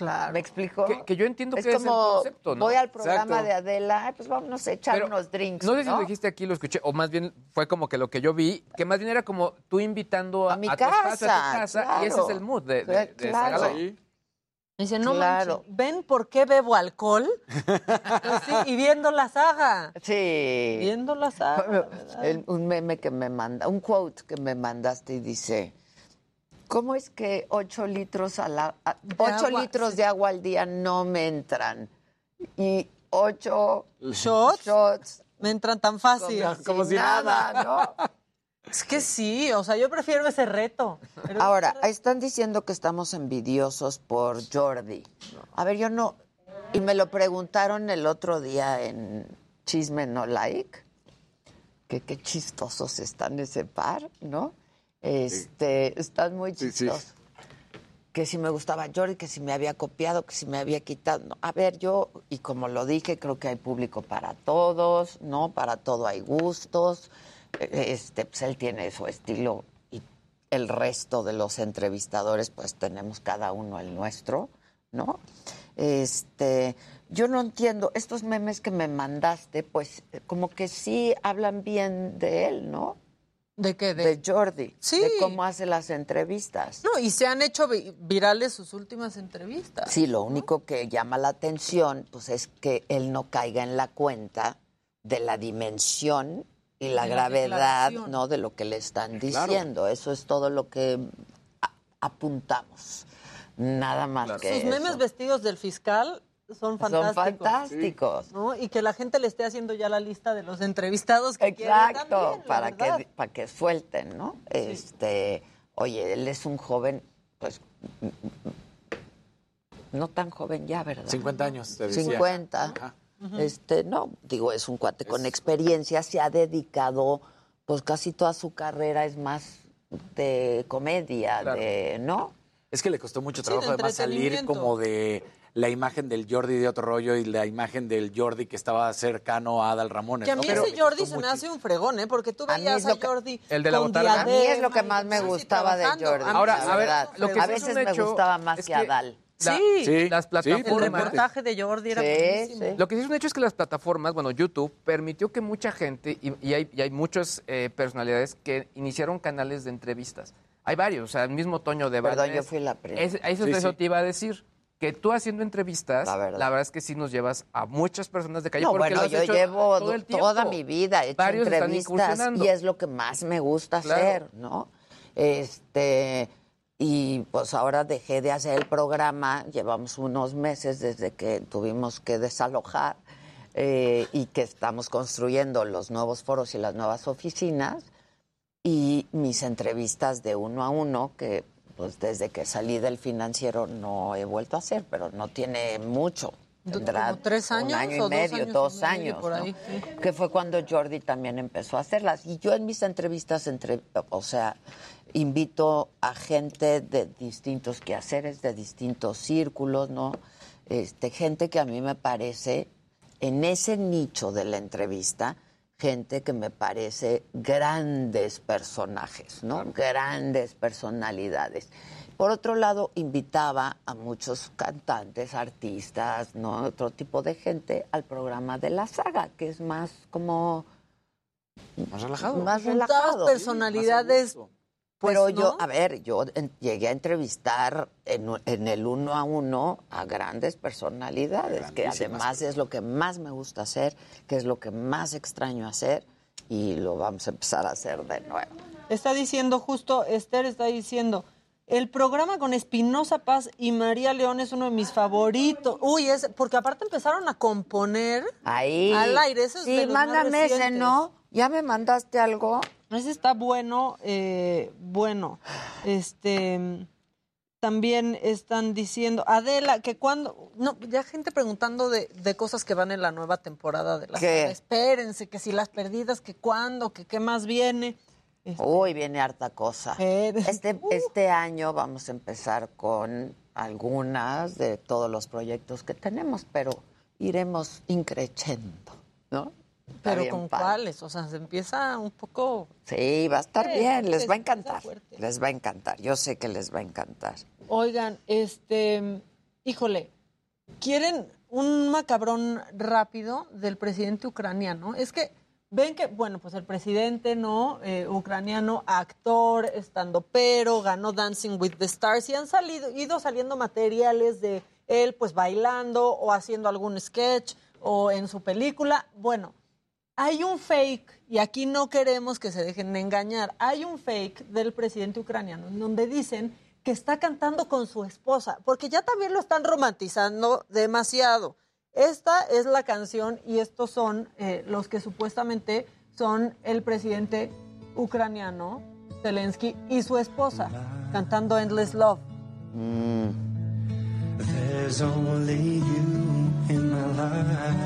Claro. ¿Me explico? Que, que yo entiendo es que es el como concepto, ¿no? voy al programa Exacto. de Adela, ay, pues vámonos a echar Pero unos drinks. No sé si lo dijiste aquí, lo escuché, o más bien fue como que lo que yo vi, que más bien era como tú invitando a, A mi tu espacio, a tu casa, casa, y ese es el mood de, de, de Claro. Dice, no Claro. manches, ¿ven por qué bebo alcohol? Pues sí, y viendo la saga. Sí. Viendo la saga. un meme que me manda, un quote que me mandaste y dice, ¿cómo es que ocho litros a la, a- ocho agua, litros de agua al día no me entran? Y ocho ¿Shots? shots Me entran tan fácil. como, como si nada, ¿no? *laughs* Es que sí, o sea, yo prefiero ese reto. Ahora, están diciendo que estamos envidiosos por Jordi. A ver, yo no. Y me lo preguntaron el otro día en Chisme No Like. Que qué chistosos están ese par, ¿no? Este, están muy Sí, sí. chistosos. Que si me gustaba Jordi, que si me había copiado, que si me había quitado. No, A ver, yo, y como lo dije, creo que hay público para todos, ¿no? Para todo hay gustos. Este, pues él tiene su estilo y el resto de los entrevistadores, pues tenemos cada uno el nuestro, ¿no? Este, yo no entiendo, estos memes que me mandaste, pues como que sí hablan bien de él, ¿no? ¿De qué? De, Jordi. Sí. De cómo hace las entrevistas. No, y se han hecho vi- virales sus últimas entrevistas. Sí, lo único que llama la atención, pues es que él no caiga en la cuenta de la dimensión y la De gravedad. ¿no? De lo que le están Claro. diciendo. Eso es todo lo que apuntamos. Nada más que Sus memes vestidos del fiscal son fantásticos. Son fantásticos. ¿no? Y que la gente le esté haciendo ya la lista de los entrevistados que quiere también, Exacto, la para verdad. que, para que suelten, ¿no? Este, oye, él es un joven, pues, no tan joven ya, ¿verdad? 50 años, te decía. 50. Ajá. Este, no, digo, es un cuate con experiencia, se ha dedicado, pues casi toda su carrera es más de comedia, Claro. de, ¿no? Es que le costó mucho trabajo de además salir como de la imagen del Jordi de otro rollo y la imagen del Jordi que estaba cercano a Adal Ramones. Que a ¿no? mí Pero ese Jordi se me hace un fregón, ¿eh? Porque tú veías a que- Jordi El de la con botarga. A mí es lo que más me gustaba de. Jordi. Ahora, a ver, verdad. lo que a veces me gustaba más es que, que- Adal. La- Sí. Sí, las sí, El plataformas. reportaje de Jordi era Sí, buenísimo. sí. Lo que sí es un hecho es que las plataformas, bueno, YouTube, permitió que mucha gente, y, y hay, y hay muchas eh, personalidades que iniciaron canales de entrevistas. Hay varios, o sea, el mismo Toño de Perdón, yo fui la primera. Es- Eso, Sí, eso sí. te iba a decir. Que tú haciendo entrevistas, La la verdad. es que sí nos llevas a muchas personas de calle. No, porque bueno, yo llevo todo el tiempo. toda mi vida he hecho Varios entrevistas y es lo que más me gusta Claro. hacer, ¿no? Este y pues ahora dejé de hacer el programa, llevamos unos meses desde que tuvimos que desalojar eh, y que estamos construyendo los nuevos foros y las nuevas oficinas y mis entrevistas de uno a uno que pues desde que salí del financiero no he vuelto a hacer, pero no tiene mucho. ¿Como Tendrá tres años un año o y dos medio, años dos años, por ¿no? ahí, sí. que fue cuando Jordi también empezó a hacerlas. Y yo en mis entrevistas, entre, o sea, invito a gente de distintos quehaceres, de distintos círculos, ¿no? Este, gente que a mí me parece, en ese nicho de la entrevista, gente que me parece grandes personajes, ¿no? Grandes personalidades. Por otro lado, invitaba a muchos cantantes, artistas, ¿no? Otro tipo de gente al programa de la saga, que es más como Más relajado. más relajado. personalidades. Pues, Pero yo, a ver, yo llegué a entrevistar en, en el uno a uno a grandes personalidades, que además es lo que más me gusta hacer, que es lo que más extraño hacer, y lo vamos a empezar a hacer de nuevo. Está diciendo justo, Esther está diciendo, el programa con Espinosa Paz y María León es uno de mis favoritos. Uy, es porque aparte empezaron a componer Ahí. al aire. Eso es sí, mándame ese. ¿no? ¿Ya me mandaste algo? Ese está bueno, eh, bueno. Este También están diciendo, Adela, que cuando, no, ya gente preguntando de, de cosas que van en la nueva temporada de la ¿Qué? saga. Espérense, que si las perdidas, que cuándo, que qué más viene. Uy, viene harta cosa. *laughs* Este, este año vamos a empezar con algunas de todos los proyectos que tenemos, pero iremos increciendo, ¿no? Pero bien con padre. cuáles, o sea, se empieza un poco... Sí, va a estar Sí, bien, les va a encantar. Les va a encantar, yo sé que les va a encantar. Oigan, este, híjole, ¿quieren un macabrón rápido del presidente ucraniano? Es que ven que, bueno, pues el presidente, ¿no? Eh, ucraniano, actor, estando pero, ganó Dancing with the Stars y han salido, ido saliendo materiales de él, pues bailando o haciendo algún sketch o en su película. Bueno, hay un fake, y aquí no queremos que se dejen de engañar, hay un fake del presidente ucraniano en donde dicen que está cantando con su esposa, porque ya también lo están romantizando demasiado. Esta es la canción y estos son eh, los que supuestamente son el presidente ucraniano, Zelensky, y su esposa, cantando Endless Love. Life.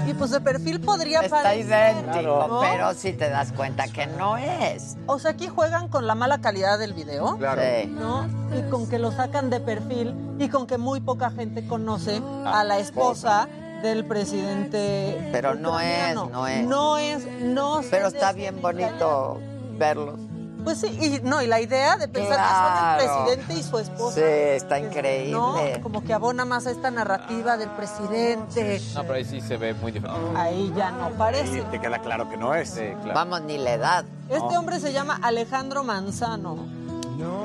Y pues de perfil podría Está parecer, idéntico, ¿no? pero si te das cuenta que no es. O sea, aquí juegan con la mala calidad del video, Claro. Sí. ¿no? Y con que lo sacan de perfil y con que muy poca gente conoce Ah, a la esposa del presidente. Pero no es, no es. No es, no Pero está bien engañar. bonito verlos. Pues sí, y no, y la idea de pensar que Claro. son el presidente y su esposa. Sí, está increíble. ¿no? Como que abona más a esta narrativa del presidente. No, pero ahí sí se ve muy diferente. Ahí ya no parece. te queda claro que no es. Vamos, ni la edad. Este hombre se llama Alejandro Manzano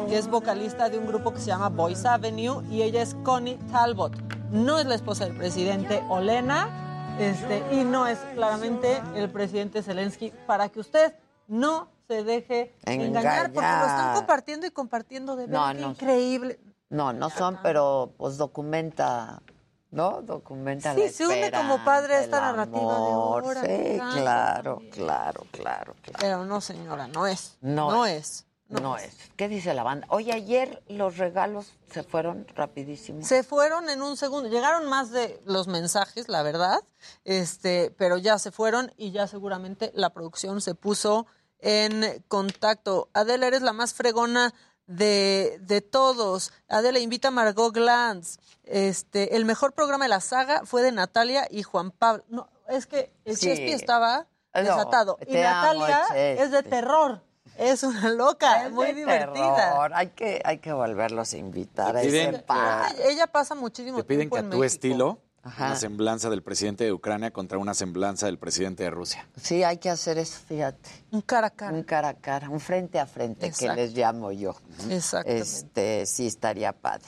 y es vocalista de un grupo que se llama Boys Avenue y ella es Connie Talbot. No es la esposa del presidente Olena este, y no es claramente el presidente Zelensky para que usted no se deje engañar, porque lo están compartiendo y compartiendo de No, verdad. qué no. increíble. No, no son, pero pues documenta, ¿no? Documenta Sí, la se une como padre a esta narrativa de ahora, Sí, claro. claro, claro, claro. Pero no, señora, no es. No, No es. es. No, es. ¿Qué dice la banda? Oye, ayer los regalos se fueron rapidísimo. Se fueron en un segundo. Llegaron más de los mensajes, la verdad, este, pero ya se fueron y ya seguramente la producción se puso en contacto. Adela, eres la más fregona de, de todos. Adela invita a Margot Glantz. Este, el mejor programa de la saga fue de Natalia y Juan Pablo. No, es que el Sí. Chespi estaba No, desatado. y amo, Natalia es de terror. Es una loca, Es muy de divertida. terror. Hay que, hay que volverlos a invitar a Te ese piden- par. Ella, ella pasa muchísimo Te piden tiempo que en a tu México. estilo, Ajá. una semblanza del presidente de Ucrania contra una semblanza del presidente de Rusia. Sí, hay que hacer eso, fíjate. Un cara a cara. Un cara a cara, un frente a frente, Exacto. que les llamo yo. Exactamente. Este, sí, estaría padre.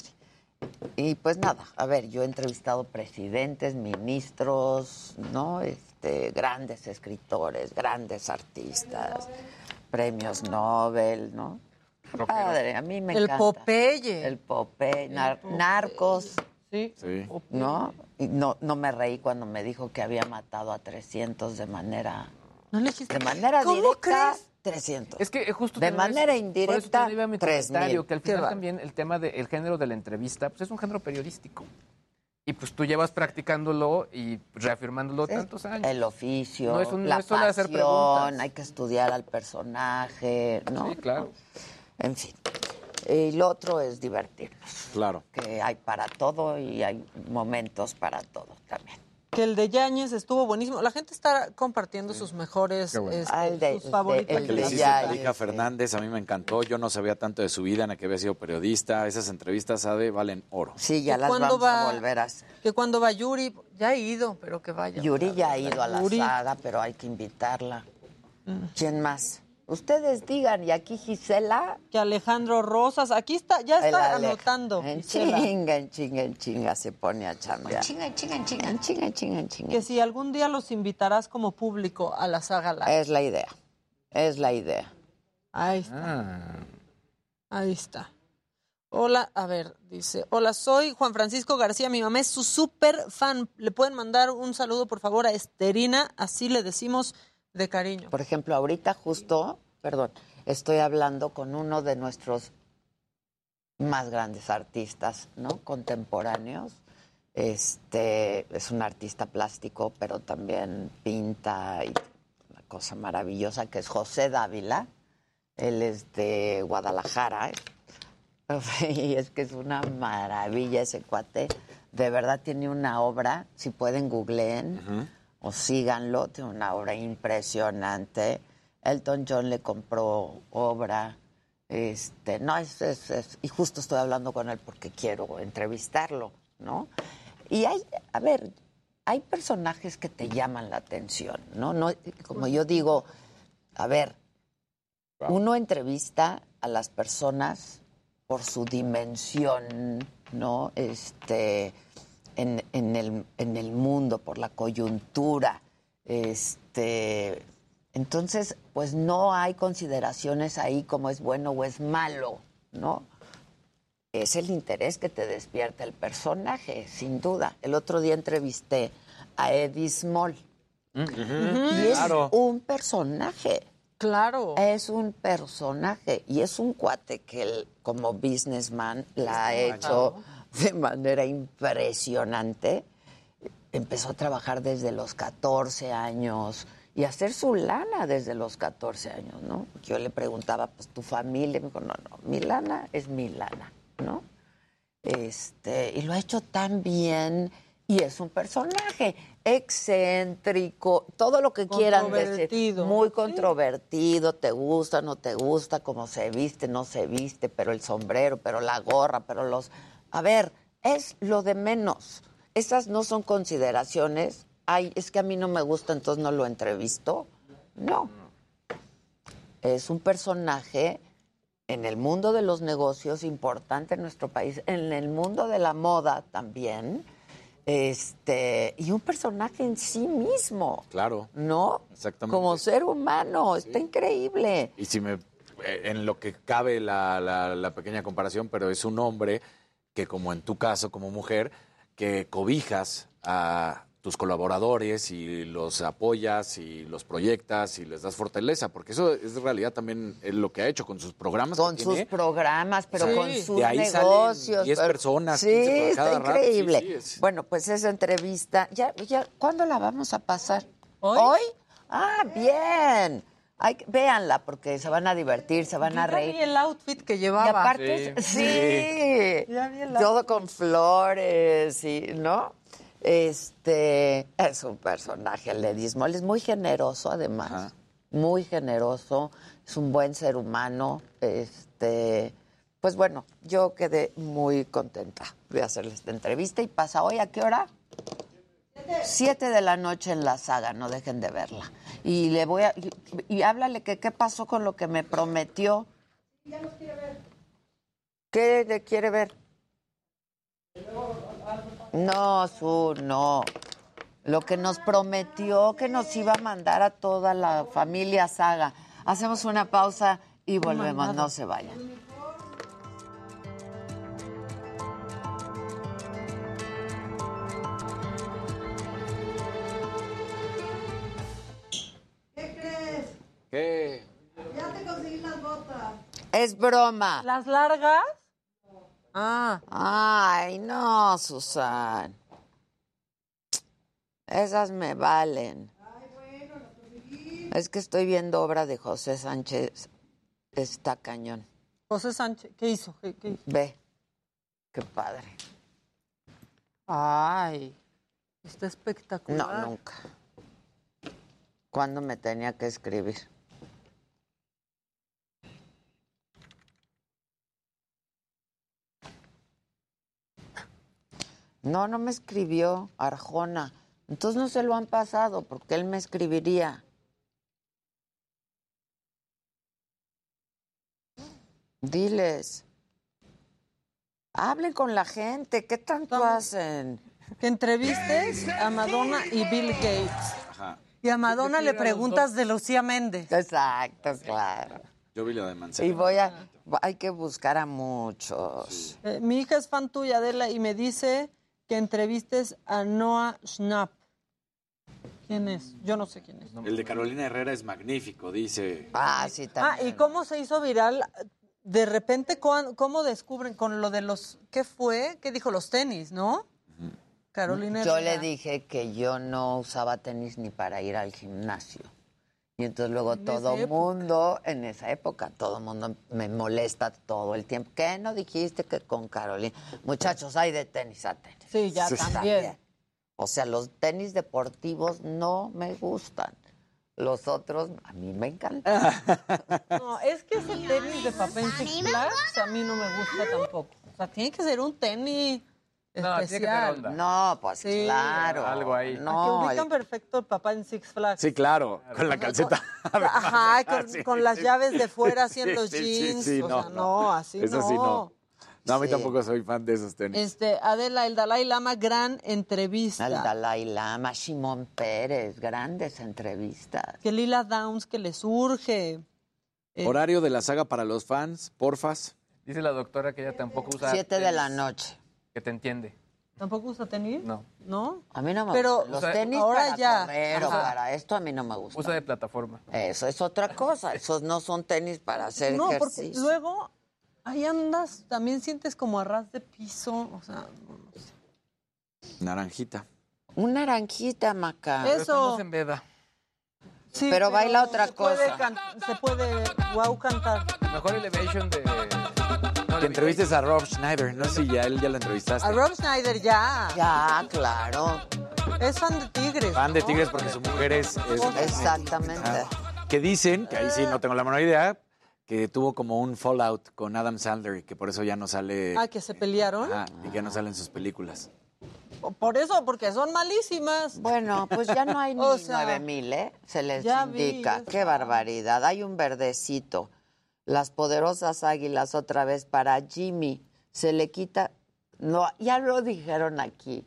Y pues nada, a ver, yo he entrevistado presidentes, ministros, ¿no? Este, grandes escritores, grandes artistas, premios Nobel, ¿no? Padre, a mí me El encanta. Popeye. El Popeye, nar- narcos, Sí. Sí. ¿no? Y no, no me reí cuando me dijo que había matado a 300 de manera, ¿No le dijiste? de manera ¿Cómo directa. crees? 300. Es que eh, justo De manera es- por eso indirecta, también iba mi 3,000. comentario, que al final también el tema del género de la entrevista, pues es un género periodístico. Y pues tú llevas practicándolo y reafirmándolo Sí, tantos años. El oficio, No es un- no la es solo hacer pasión, preguntas. hay que estudiar al personaje, ¿no? Sí, claro. En fin. Y lo otro es divertirnos, Claro. que hay para todo y hay momentos para todo también. Que el de Yáñez estuvo buenísimo. La gente está compartiendo sus mejores, bueno. este, Ah, el de- sus el favoritos. La que le hiciste a Erika Fernández, a mí me encantó. Yo no sabía tanto de su vida, ni que había sido periodista. Esas entrevistas, sabe, valen oro. Sí, ya ¿Y las vamos a va? volver a hacer. Que cuando va Yuri, ya he ido, pero que vaya. Yuri ya ha ido a la Yuri. saga, pero hay que invitarla. ¿Quién más? Ustedes digan, y aquí Gisela. Que Alejandro Rosas, aquí está, ya está anotando. En Gisela. chinga, en chinga, en chinga se pone a chambear. Chinga, chinga, en chinga. En chinga, en chinga, en chinga. Que si algún día los invitarás como público a la saga live. Es la idea. Es la idea. Ahí está. Ah. Ahí está. Hola, a ver, dice, hola, soy Juan Francisco García, mi mamá es su súper fan. Le pueden mandar un saludo, por favor, a Esterina, así le decimos de cariño. Por ejemplo, ahorita justo, perdón, estoy hablando con uno de nuestros más grandes artistas, ¿no? Contemporáneos. Este es un artista plástico, pero también pinta y una cosa maravillosa que es José Dávila. Él es de Guadalajara. ¿eh? *laughs* Y es que es una maravilla ese cuate. De verdad tiene una obra, si pueden googleen o síganlo, tiene una obra impresionante. Elton John le compró obra. Este, no, es, es- es- y justo estoy hablando con él porque quiero entrevistarlo, ¿no? Y hay, a ver, hay personajes que te llaman la atención, ¿no? no como yo digo, a ver, uno entrevista a las personas por su dimensión, ¿no? Este, en, en el, en el mundo, por la coyuntura. Este, entonces, pues no hay consideraciones ahí como es bueno o es malo, ¿no? Es el interés que te despierta el personaje, sin duda. El otro día entrevisté a Eddie Small. Y es Claro. un personaje. Claro. Es un personaje y es un cuate que él, como businessman la ha hecho de manera impresionante. Empezó a trabajar desde los 14 años y a hacer su lana desde los 14 años, ¿no? Yo le preguntaba, pues tu familia, me dijo, no, no, mi lana es mi lana, ¿no? Este, y lo ha hecho tan bien y es un personaje excéntrico, todo lo que quieran decir, muy controvertido, te gusta, no te gusta, cómo se viste, no se viste, pero el sombrero, pero la gorra, pero los... A ver, es lo de menos. Esas no son consideraciones. Ay, es que a mí no me gusta, entonces no lo entrevisto. No. Es un personaje en el mundo de los negocios importante en nuestro país, en el mundo de la moda también, este, y un personaje en sí mismo, Claro. ¿no? Exactamente. Como ser humano, está increíble. Y si me. eh, En lo que cabe la, la- la pequeña comparación, pero es un hombre que, como en tu caso, como mujer, que cobijas a tus colaboradores y los apoyas y los proyectas y les das fortaleza, porque eso es en realidad también lo que ha hecho con sus programas. Con sus tiene. programas, pero Sí. con sus De ahí salen negocios. 10 pero- personas, Sí, 15 por está cada rato. Sí, increíble. sí, es- Bueno, pues esa entrevista, ya, ya, ¿cuándo la vamos a pasar? ¿Hoy? Ah, bien. Véanla porque se van a divertir, se van a Ya vi reír. el outfit que llevaba. Y aparte, *laughs* sí, Ya vi el todo con flores y, ¿no? Este, es un personaje, el de Dismol, es muy generoso además, muy generoso, es un buen ser humano, este, pues bueno, yo quedé muy contenta de hacerle esta entrevista. Y pasa hoy, ¿a qué hora? Siete de la noche en la saga, no dejen de verla. Y le voy a, y, y háblale que qué pasó con lo que me prometió. ¿Qué le quiere ver? No, su, no. Lo que nos prometió que nos iba a mandar a toda la familia Saga. Hacemos una pausa y volvemos, no se vayan. ¿Qué? Ya te conseguí las botas. Es broma. ¿Las largas? Ah. Ay, no, Susan. Esas me valen. Es que estoy viendo obra de José Sánchez. Está cañón. José Sánchez, ¿qué hizo? ¿Qué, qué hizo? Ve. Qué padre. Ay, está espectacular. No, nunca. ¿Cuándo me tenía que escribir? No, no me escribió Arjona. Entonces no se lo han pasado porque él me escribiría. Diles. Hablen con la gente. ¿Qué tanto hacen? Que entrevistes a Madonna y Bill Gates. Ajá. Y a Madonna le preguntas de Lucía Méndez. Exacto, claro. Yo vi la de Mancera. Y voy a, hay que buscar a muchos. Eh, mi hija es fan tuya, Adela, y me dice que entrevistes a Noah Schnapp. ¿Quién es? Yo no sé quién es. El de Carolina Herrera es magnífico, dice. Ah, sí, Ah, ¿y cómo se hizo viral de repente, ¿cuán- ¿cómo descubren con lo de los, ¿qué fue? ¿Qué dijo? Los tenis, ¿no? Carolina Yo Herrera. le dije que yo no usaba tenis ni para ir al gimnasio. Y entonces luego En todo época. mundo, en esa época, todo mundo me molesta todo el tiempo. ¿Qué no dijiste que con Carolina? Muchachos, hay de tenis a tenis. Sí, ya Sí. también. O sea, los tenis deportivos no me gustan. Los otros, a mí me encantan. *laughs* No, es que ese tenis de papel Flags a mí no me gusta tampoco. O sea, tiene que ser un tenis No, tiene que tener especial. onda. No, pues Sí. claro. Algo ahí. que No, ubican el- perfecto el papá en Six Flags. Sí, claro, con la calceta. *laughs* Ajá, *laughs* con, Sí, con las sí. llaves de fuera *laughs* Sí, sí, sí, jeans. sí, o no, sea, no. no, así Eso no. sí, no. No, a mí Sí. tampoco soy fan de esos tenis. Este, Adela, el Dalai Lama, gran entrevista. Al Dalai Lama, Shimon Pérez, grandes entrevistas. Que Lila Downs que le surge. Eh, Horario de la saga para los fans, porfas. Dice la doctora que ella tampoco usa. Siete de la tenis, noche. Que te entiende. ¿Tampoco usa tenis? No. ¿No? A mí no me Pero. Los o sea, tenis ahora para ya. correr o Ajá. para esto a mí no me gusta. Usa de plataforma. Eso es otra cosa. Esos no son tenis para hacer No, porque ejercicio. luego ahí andas, también sientes como a ras de piso. O sea, Naranjita. Un naranjita, Maca. Eso. Estamos en veda. sí, Pero baila otra se puede cosa. can- se puede, wow, cantar. Mejor elevation de. No, Que entrevistes a Rob Schneider. No sé si ya él ya lo entrevistaste. A Rob Schneider ya. Ya, claro. Es fan de Tigres. Fan de. Tigres porque su mujer es... es- Exactamente. Ah, que dicen, que ahí sí no tengo la menor idea, que tuvo como un fallout con Adam Sandler y que por eso ya no sale... Ah, que se pelearon. Ajá, y que ya no salen sus películas. Por eso, porque son malísimas. Bueno, pues ya no hay *laughs* ni O sea, mil, ¿eh? Se les vi, indica. Qué barbaridad. Hay un verdecito. Las poderosas águilas otra vez para Jimmy. Se le quita... No, ya lo dijeron aquí.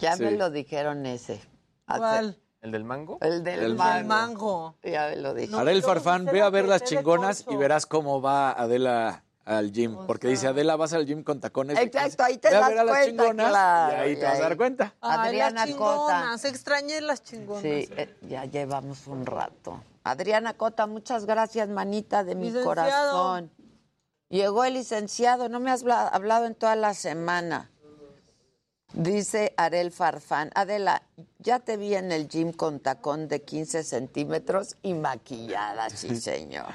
Ya Sí. me lo dijeron ese. Hace- ¿Cuál? ¿El del mango? El del El mango. Ya me lo dije. Haré el yo farfán, ve a ver las chingonas y verás cómo va Adela al gym. Porque dice, Adela, vas al gym con tacones. Exacto, ahí te Ve a das ver a las cuenta, chingonas claro, y ahí te y vas a ahí. dar cuenta. Ay, Adriana las Cota. chingonas. Extrañé las chingonas. Sí, eh, ya llevamos un rato. Adriana Cota, muchas gracias, manita de mi Licenciado. corazón. Llegó el licenciado, no me has habla- hablado en toda la semana. Dice Arel Farfán, Adela, ya te vi en el gym con tacón de 15 centímetros y maquillada, sí señor.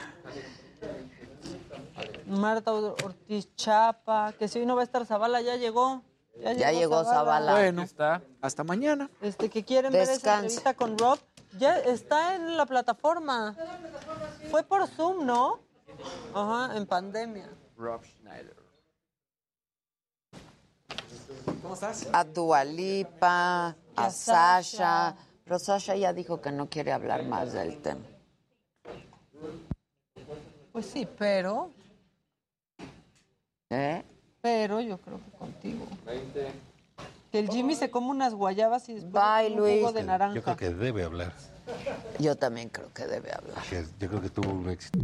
Marta Ortiz Chapa, que si hoy no va a estar Zavala, ya llegó. Ya llegó Zavala. Bueno, Está. hasta mañana. Este, que quieren ver esa entrevista con Rob, ya está en la plataforma. Fue por Zoom, ¿no? Ajá, en pandemia. Rob Schneider. ¿Cómo estás? A Dualipa, a a Sasha. Pero Sasha ya dijo que no quiere hablar más del tema. Pues sí, pero, ¿Eh? pero yo creo que contigo. Que el Jimmy se come unas guayabas y después Bye, un Luis. jugo de naranja. Yo creo que debe hablar. Yo también creo que debe hablar. que yo creo que tuvo un éxito.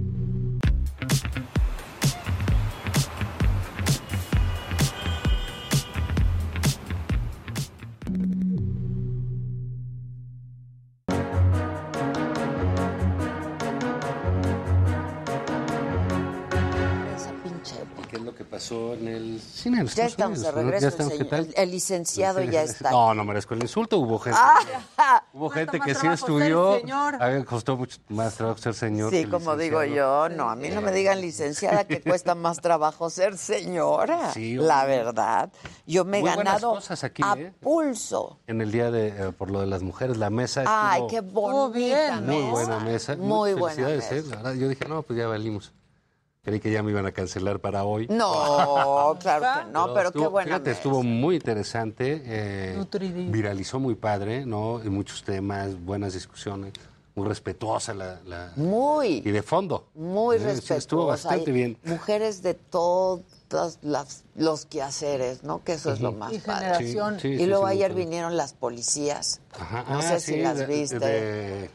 ¿Qué es lo que pasó en el cine? en Ya Estados estamos de Unidos, ¿no? regreso. El, estamos, ¿qué señor- tal? el- el licenciado ya está. No, no merezco el insulto. Hubo gente, Ah, *laughs* hubo gente que sí estudió. señor. A mí costó mucho más trabajo ser señor. Sí, que como digo yo, no, a mí no me digan licenciada que cuesta más trabajo ser señora. *laughs* Sí, la verdad. Yo me he ganado cosas aquí, a ¿eh? pulso. En el día de, eh, por lo de las mujeres, la mesa Ay, estuvo qué bonita muy mesa. buena mesa. Muy buena ¿eh? mesa. La verdad, yo dije, no, pues ya valimos. Creí que ya me iban a cancelar para hoy. No, *laughs* claro que no, pero qué estuvo- buena Fíjate, estuvo muy interesante. eh, viralizó muy padre, ¿no? Y muchos temas, buenas discusiones. Muy respetuosa la... la- Muy, y de fondo. muy Eh, sí, respetuosa. Estuvo bastante bien. Mujeres de todos las, los quehaceres, ¿no? Que eso es lo más Y padre. generación. Sí, sí, y luego sí, ayer vinieron las policías. Ajá, No ah, sé si las de- viste. de-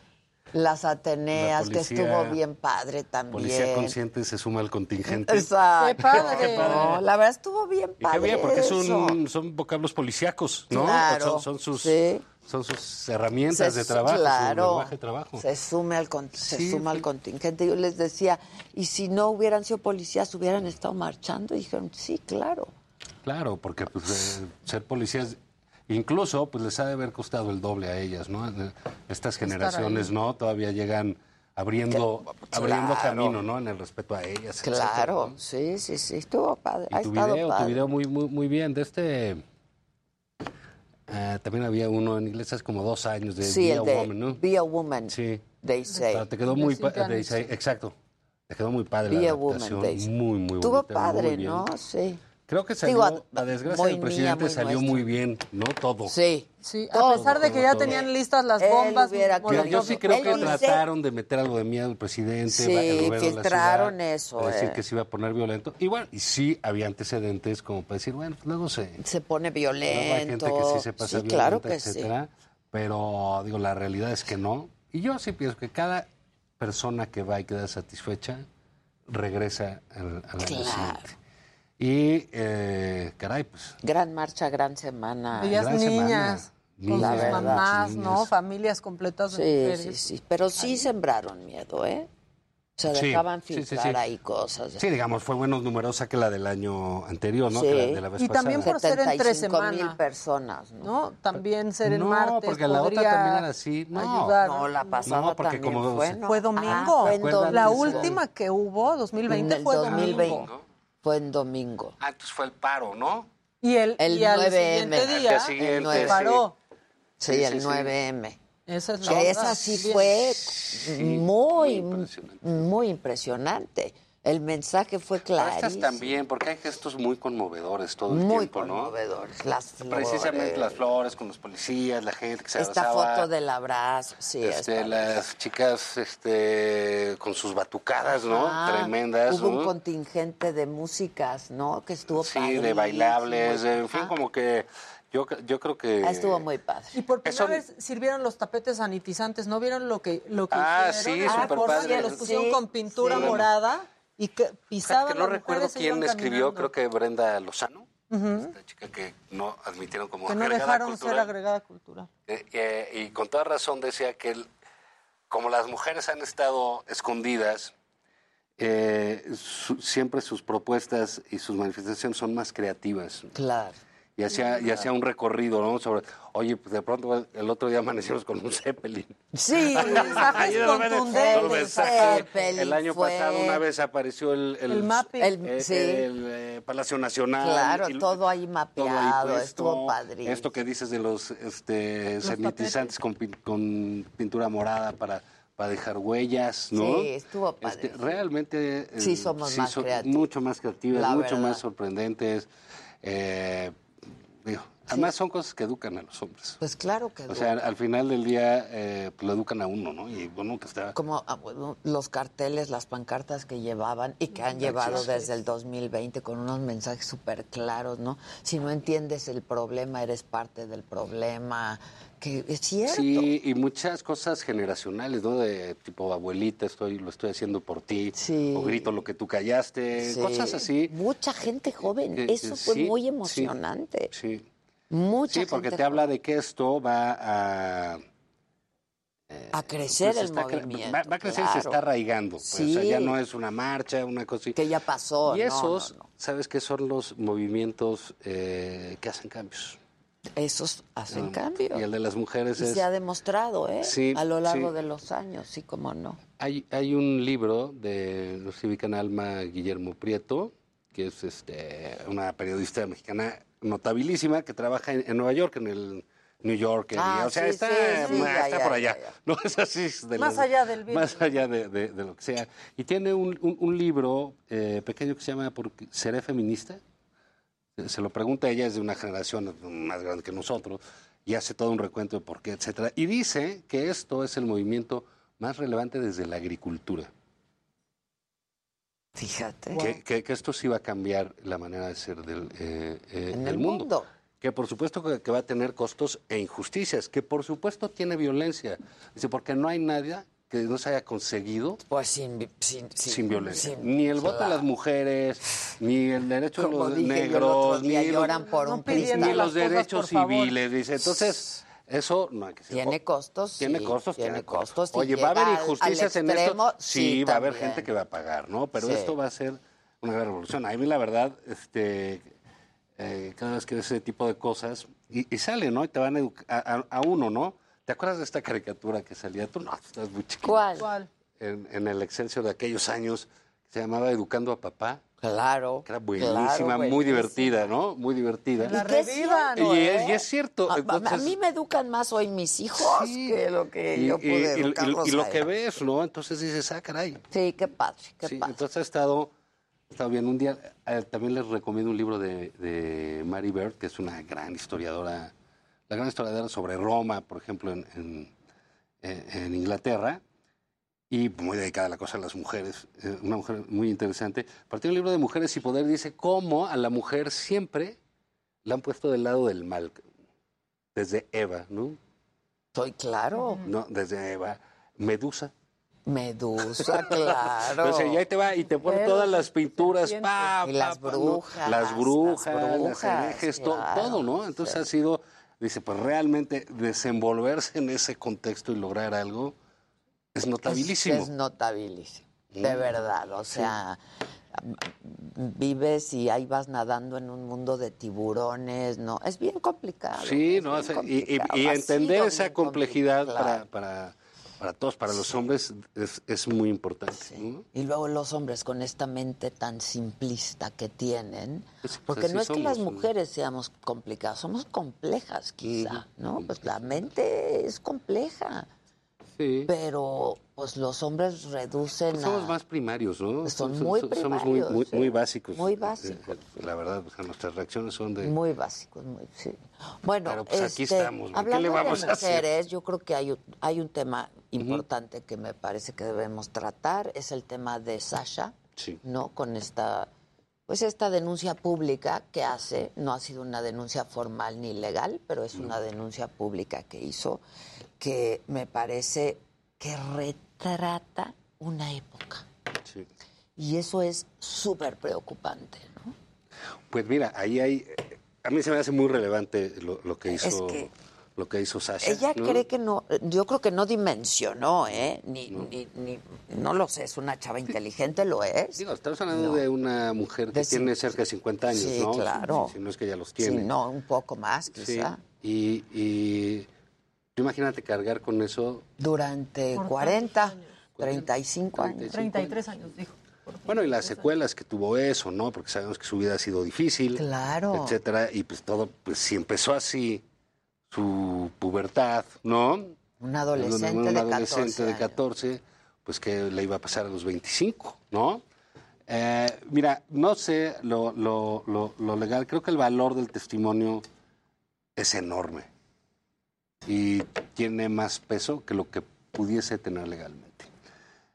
Las Ateneas, La que estuvo bien padre también. Policía consciente se suma al contingente. Exacto. ¡Qué padre! No, la verdad estuvo bien Y padre. qué bien, porque son, son vocablos policíacos, ¿no? Claro, Son, son sus, sí. son sus herramientas Se- de trabajo, claro, su lenguaje de trabajo. Se, sume al con- se Sí, suma al contingente. Yo les decía, y si no hubieran sido policías, hubieran estado marchando. Y dijeron, sí, claro. Claro, porque pues, eh, ser policías, incluso, pues les ha de haber costado el doble a ellas, ¿no? Eh, Estas generaciones. ¿no? Todavía llegan abriendo, abriendo claro. camino, ¿no? En el respeto a ellas. etcétera, Claro, ¿no? sí, sí, sí. Estuvo padre. ha tu estado video, tu padre. video muy, muy, muy bien. De este. eh, también había uno en inglés hace como dos años de Sí, Be a de Woman, ¿no? Be a Woman. Sí. They say. Pero te quedó muy. Exacto. Te quedó muy padre Be la a Woman, adaptación. they say. Muy, muy Estuvo padre, muy bien. ¿no? Sí. Creo que Digo, salió, a- la desgracia del mía, presidente muy salió nuestra. muy bien, ¿no? Todo. Sí. Sí, a Todo, pesar de que ya todo. tenían listas las bombas. Yo, yo sí creo que dice- trataron de meter algo de miedo al presidente. Sí, filtraron eso, a decir eh. que se iba a poner violento. Y bueno, y sí había antecedentes como para decir, bueno, pues luego se... Se pone violento. hay gente que sí se pasa Sí, claro violenta, que sí. etcétera. Pero, digo, la realidad es que no. Y yo sí pienso que cada persona que va y queda satisfecha regresa al, al año Claro. Y, eh, caray, pues... Gran marcha, gran semana. Veías Gran semana. niñas con Niñas, sus verdad, mamás, niñas. ¿no? Familias completas de Sí, mujeres. sí, sí. Pero sí sembraron miedo, ¿eh? O sea, Sí, dejaban sí, sí, filtrar sí. ahí cosas. Sí, digamos, fue menos numerosa que la del año anterior, ¿no? Sí. Que la de la vez Y también pasada. por ser entre 75 mil semana. personas, ¿no? ¿no? También ser en No, martes porque la otra también era así. No, ayudar. No, la pasada No, porque también como fue, ¿no? Fue Ah, domingo. fue en ¿Recuerdan La última que hubo, 2020, En el fue 2020. domingo. Fue en domingo. Ah, entonces fue el paro, ¿no? Y el, El y al 9M. siguiente Al día el nueve. sí. paró. Sí, Sí, el sí, sí. 9M. Esa es la Que otra. esa sí fue muy, impresionante. muy impresionante. El mensaje fue Pero estas también, porque hay gestos muy conmovedores todo el Muy tiempo, ¿no? conmovedores. Las flores. Precisamente las flores con los policías, la gente que se Esta abrazaba. foto del abrazo, sí. este, es las chicas este, con sus batucadas, ¿no? Ah, Tremendas, Hubo ¿no? un contingente de músicas, ¿no? Que estuvo Sí, de bailables, en fin, como que yo, yo creo que... Ah, Estuvo muy padre. Y por primera Eso- vez sirvieron los tapetes sanitizantes. ¿No vieron lo que, lo que Ah, hicieron? sí, forma padre. que los pusieron Sí, con pintura sí. morada y que pisaban que no recuerdo quién escribió, creo que Brenda Lozano, Ujú. esta chica que no admitieron como Que no agregada dejaron cultural. ser agregada cultura. Eh, eh, y con toda razón decía que el- como las mujeres han estado escondidas, eh, su- siempre sus propuestas y sus manifestaciones son más creativas. Claro. Y hacía, y hacía un recorrido, ¿no? Sobre, oye, pues de pronto el otro día amanecimos con un Zeppelin. Sí, *laughs* mensajes contundentes. Zeppelin El año fue- pasado una vez apareció el, El mapping. El- eh, sí. el, eh, Palacio Nacional. Claro, y- todo ahí todo ahí mapeado, puesto. estuvo padrísimo. Esto que dices de los este, sanitizantes con, pin- con pintura morada para, para dejar huellas, ¿no? Sí, estuvo Este, padrísimo. realmente eh, Sí somos más son creativos. mucho más creativas, La mucho verdad. más sorprendentes. eh, digo, además son cosas que educan a los hombres. Pues claro que O sea, al final del día eh, pues, lo educan a uno, ¿no? Y bueno, que está... como ah, los carteles, las pancartas que llevaban y que han llevado sí. desde el 2020 con unos mensajes súper claros, ¿no? Si no entiendes el problema, eres parte del problema, que es cierto. Sí, y muchas cosas generacionales, ¿no? De tipo, abuelita, estoy, lo estoy haciendo por ti, Sí. o grito lo que tú callaste, Sí. cosas así. Mucha gente joven, Que- eso que fue sí, muy emocionante. Sí, Mucha sí, porque gente te habla de que esto va a... a crecer pues, el está movimiento. Va, va a crecer y se claro. está arraigando. Pues, Sí. O sea, ya no es una marcha, una cosa. Que ya pasó. Y esos, no, no. ¿sabes qué son los movimientos eh, que hacen cambios? Esos hacen Um, cambio. Y el de las mujeres Y es... se ha demostrado, ¿eh? Sí, a lo largo sí. de los años, sí, como no. Hay, hay un libro de a Alma Guillermo Prieto, que es este, una periodista mexicana notabilísima que trabaja en, en Nueva York, en el New Yorker. y, Ah, o sea, sí, está, sí, sí, ma- ya, está ya, por allá. ya. *laughs* No es así. de Más las- allá del virus. Más allá de, lo que sea. Y tiene un, un- un libro eh, pequeño que se llama porque ¿Seré feminista? Se- Se lo pregunta ella, es de una generación más grande que nosotros, y hace todo un recuento de por qué, etcétera. Y dice que esto es el movimiento más relevante desde la agricultura. Fíjate. Que, que- que esto sí va a cambiar la manera de ser del, eh, eh, En del el mundo. mundo. Que por supuesto que, que va a tener costos e injusticias, que por supuesto tiene violencia. Dice, porque no hay nada que no se haya conseguido Pues sin, vi- sin, sin- sin violencia. sin- ni el voto de las mujeres, ni el derecho de los dije negros, ni, los- lloran por un ni los derechos civiles. Dice, entonces, eso no hay que ser. Tiene costos, Tiene sí, costos, tiene costos, Oye, va a haber injusticias en esto. extremo, Sí, sí, va a haber gente que va a pagar, ¿no? Pero Sí. esto va a ser una gran revolución. A mí, la verdad, este, eh, cada vez que ves ese tipo de cosas, y, y sale, ¿no? Y te van a educar a, a- a uno, ¿no? ¿Te acuerdas de esta caricatura que salía? Tú no, estás muy chiquito. ¿Cuál? En, en el Excelsior de aquellos años, que se llamaba Educando a Papá. Claro. Que era buenísima, claro, muy divertida, ¿no? Muy divertida. Es cierto, Y ¿eh? es, y es cierto. A- entonces- a mí me educan más hoy mis hijos que lo que y, yo pude y- y- educarlos y lo a que ves, ¿no? Entonces dices, ah, caray. Sí, qué padre, qué Sí, padre. entonces ha estado, ha estado bien. Un día eh, también les recomiendo un libro de, de Mary Bird, que es una gran historiadora, la gran historiadora sobre Roma, por ejemplo, en, en- en- en Inglaterra, y muy dedicada a la cosa de las mujeres, eh, una mujer muy interesante. Tiene un libro de Mujeres y Poder, dice cómo a la mujer siempre la han puesto del lado del mal, desde Eva, ¿no? Soy claro. No, desde Eva. Medusa. Medusa, *laughs* claro. Entonces, y ahí te va y te pone todas las pinturas, pa, Y las brujas, las brujas, las las, brujas, herejes, claro, todo, ¿no? Entonces ha sido, dice, pues realmente desenvolverse en ese contexto y lograr algo es notabilísimo. Es, es notabilísimo, de Mm. verdad. O sea, vives y ahí vas nadando en un mundo de tiburones, ¿no? Es bien complicado. Sí, no, y, entender esa complejidad para, para, para todos, para los hombres, es, es muy importante. ¿no? Y luego los hombres con esta mente tan simplista que tienen, Pues, porque pues, no es que las mujeres seamos complicadas, somos complejas quizá, ¿no? Pues la mente es compleja. Pero pues los hombres reducen Pues somos a- más primarios, ¿no? Son muy Somos muy, primarios, muy, sí. muy básicos. Muy Eh, básicos. eh, La verdad, o sea, nuestras reacciones son de... Muy básicos, muy, sí. Bueno, Pero, pues, aquí este, estamos, ¿no? ¿Qué hablando le vamos de a hacer? mujeres, yo creo que hay, hay un tema importante que me parece que debemos tratar, es el tema de Sasha, Sí. ¿no? Con esta, pues esta denuncia pública que hace, no ha sido una denuncia formal ni legal, pero es una denuncia pública que hizo, que me parece que retrata una época. Sí. Y eso es súper preocupante, ¿no? Pues mira, ahí hay... A mí se me hace muy relevante lo, lo que Es hizo... que- Lo que hizo Sasha. Ella ¿no? cree que no, yo creo que no dimensionó, ¿eh? Ni, ni, ni- no lo sé, es una chava inteligente, lo es. Digo, estamos hablando de una mujer que De tiene cerca de 50 años, Sí, ¿no? claro. Si, si no es que ya los Sí, tiene. no, un poco más, Sí, quizá. Y, y tú imagínate cargar con eso. Durante 40, 35 años. 33 años, dijo. Bueno, y las secuelas que tuvo eso, ¿no? Porque sabemos que su vida ha sido difícil. Claro. Etcétera. Y pues todo, pues si empezó así su pubertad, ¿no? Un adolescente un de adolescente 14 de años. 14, pues que le iba a pasar a los 25, ¿no? Eh, mira, no sé lo, lo- lo- lo legal, creo que el valor del testimonio es enorme y tiene más peso que lo que pudiese tener legalmente.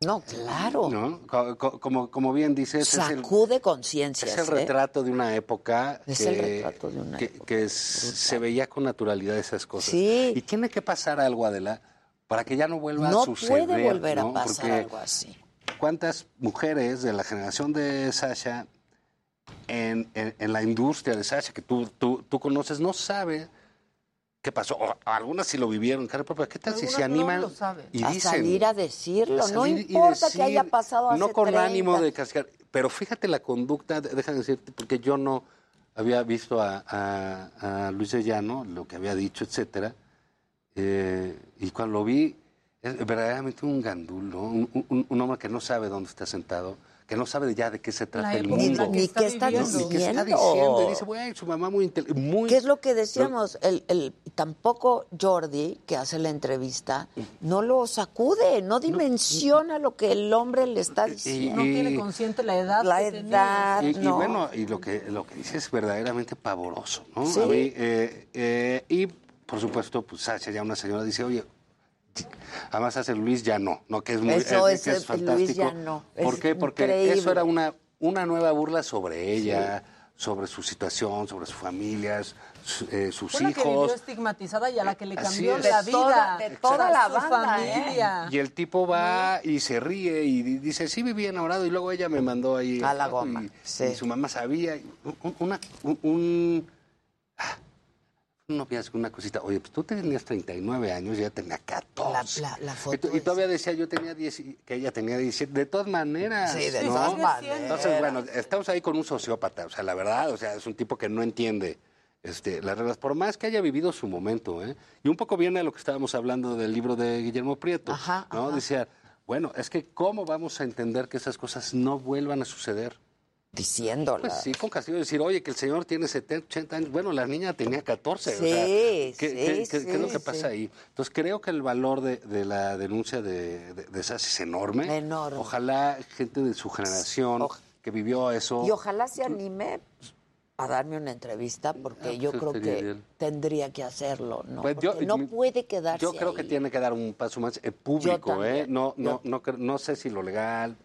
No, claro. ¿no? Co- co- Como, como bien dices, es el, Sacude conciencias. es el ¿eh? retrato de una época Es que, el retrato de una que- época que s- se veía con naturalidad esas cosas. Sí. Y tiene que pasar algo, Adela, para que ya no vuelva No a suceder. puede volver a ¿no? pasar Porque algo así. ¿Cuántas mujeres de la generación de Sasha en, en- en la industria de Sasha que tú, tú, tú conoces no sabe qué pasó? O algunas sí lo vivieron, cara propia. ¿Qué tal si se Algunas no animan saben. y A dicen? salir a decirlo, A no salir importa que haya pasado hace No con 30. ánimo de cascar, pero fíjate la conducta, de- déjame decirte, porque yo no había visto a, a- a Luis de Llano, lo que había dicho, etcétera, eh, y cuando lo vi, es verdaderamente un gandul, ¿no? un, un- un hombre que no sabe dónde está sentado, que no sabe ya de qué se trata el mundo. Ni qué está No, Ni qué está diciendo. Y dice, güey, su mamá muy inteligente. Muy... ¿Qué es lo que decíamos? El, el- tampoco Jordi, que hace la entrevista, no lo sacude, no dimensiona lo que el hombre le está diciendo. No tiene consciente la edad. La que edad, Y, y no. bueno, y lo que, lo que dice es verdaderamente pavoroso, ¿no? Sí. A mí, eh, eh, y por supuesto, pues Sacha, ya una señora dice, oye, además hace Luis ya no, ¿no? Que es muy Eso es, es, que es eh, fantástico. Luis ya no, ¿Por es qué? Porque increíble. eso era una, una nueva burla sobre ella, sobre su situación, sobre sus familias, su- eh, sus Fue la que vivió hijos. estigmatizada y a la que le Así cambió es. la De vida. toda- de toda la ¿eh? familia. Y el tipo va y se ríe y di- dice, sí vivía enamorado y luego ella me mandó ahí. A la goma, Y, sí. y su mamá sabía. una, un, un, un noviazgo, una cosita. Oye, pues tú tenías 39 años y ella tenía 14. La- la- la Y foto tú- y, todavía decía, yo tenía 10, y- que ella tenía 17. De todas maneras. Sí, de ¿no? todas maneras. Entonces, bueno, estamos ahí con un sociópata. O sea, la verdad, o sea, es un tipo que no entiende este, las reglas, por más que haya vivido su momento. ¿eh? Y un poco viene a lo que estábamos hablando del libro de Guillermo Prieto. ¿no? Decía, bueno, es que ¿cómo vamos a entender que esas cosas no vuelvan a suceder? Diciéndola. Pues sí, con castigo decir, oye, que el señor tiene 70, 80 años. Bueno, la niña tenía 14. o Sí, sea, ¿qué, sí, qué- qué- qué es lo sí, que pasa sí. ahí? Entonces, creo que el valor de, de la denuncia de, de, es enorme. Enorme. Ojalá gente de su generación que vivió eso... Y ojalá se anime a darme una entrevista porque yo pues, creo estaría que bien. tendría que hacerlo, ¿no? Pues yo- no puede quedarse Yo creo ahí. que tiene que dar un paso más eh, público, ¿eh? No, no, yo- no, no sé si lo legal,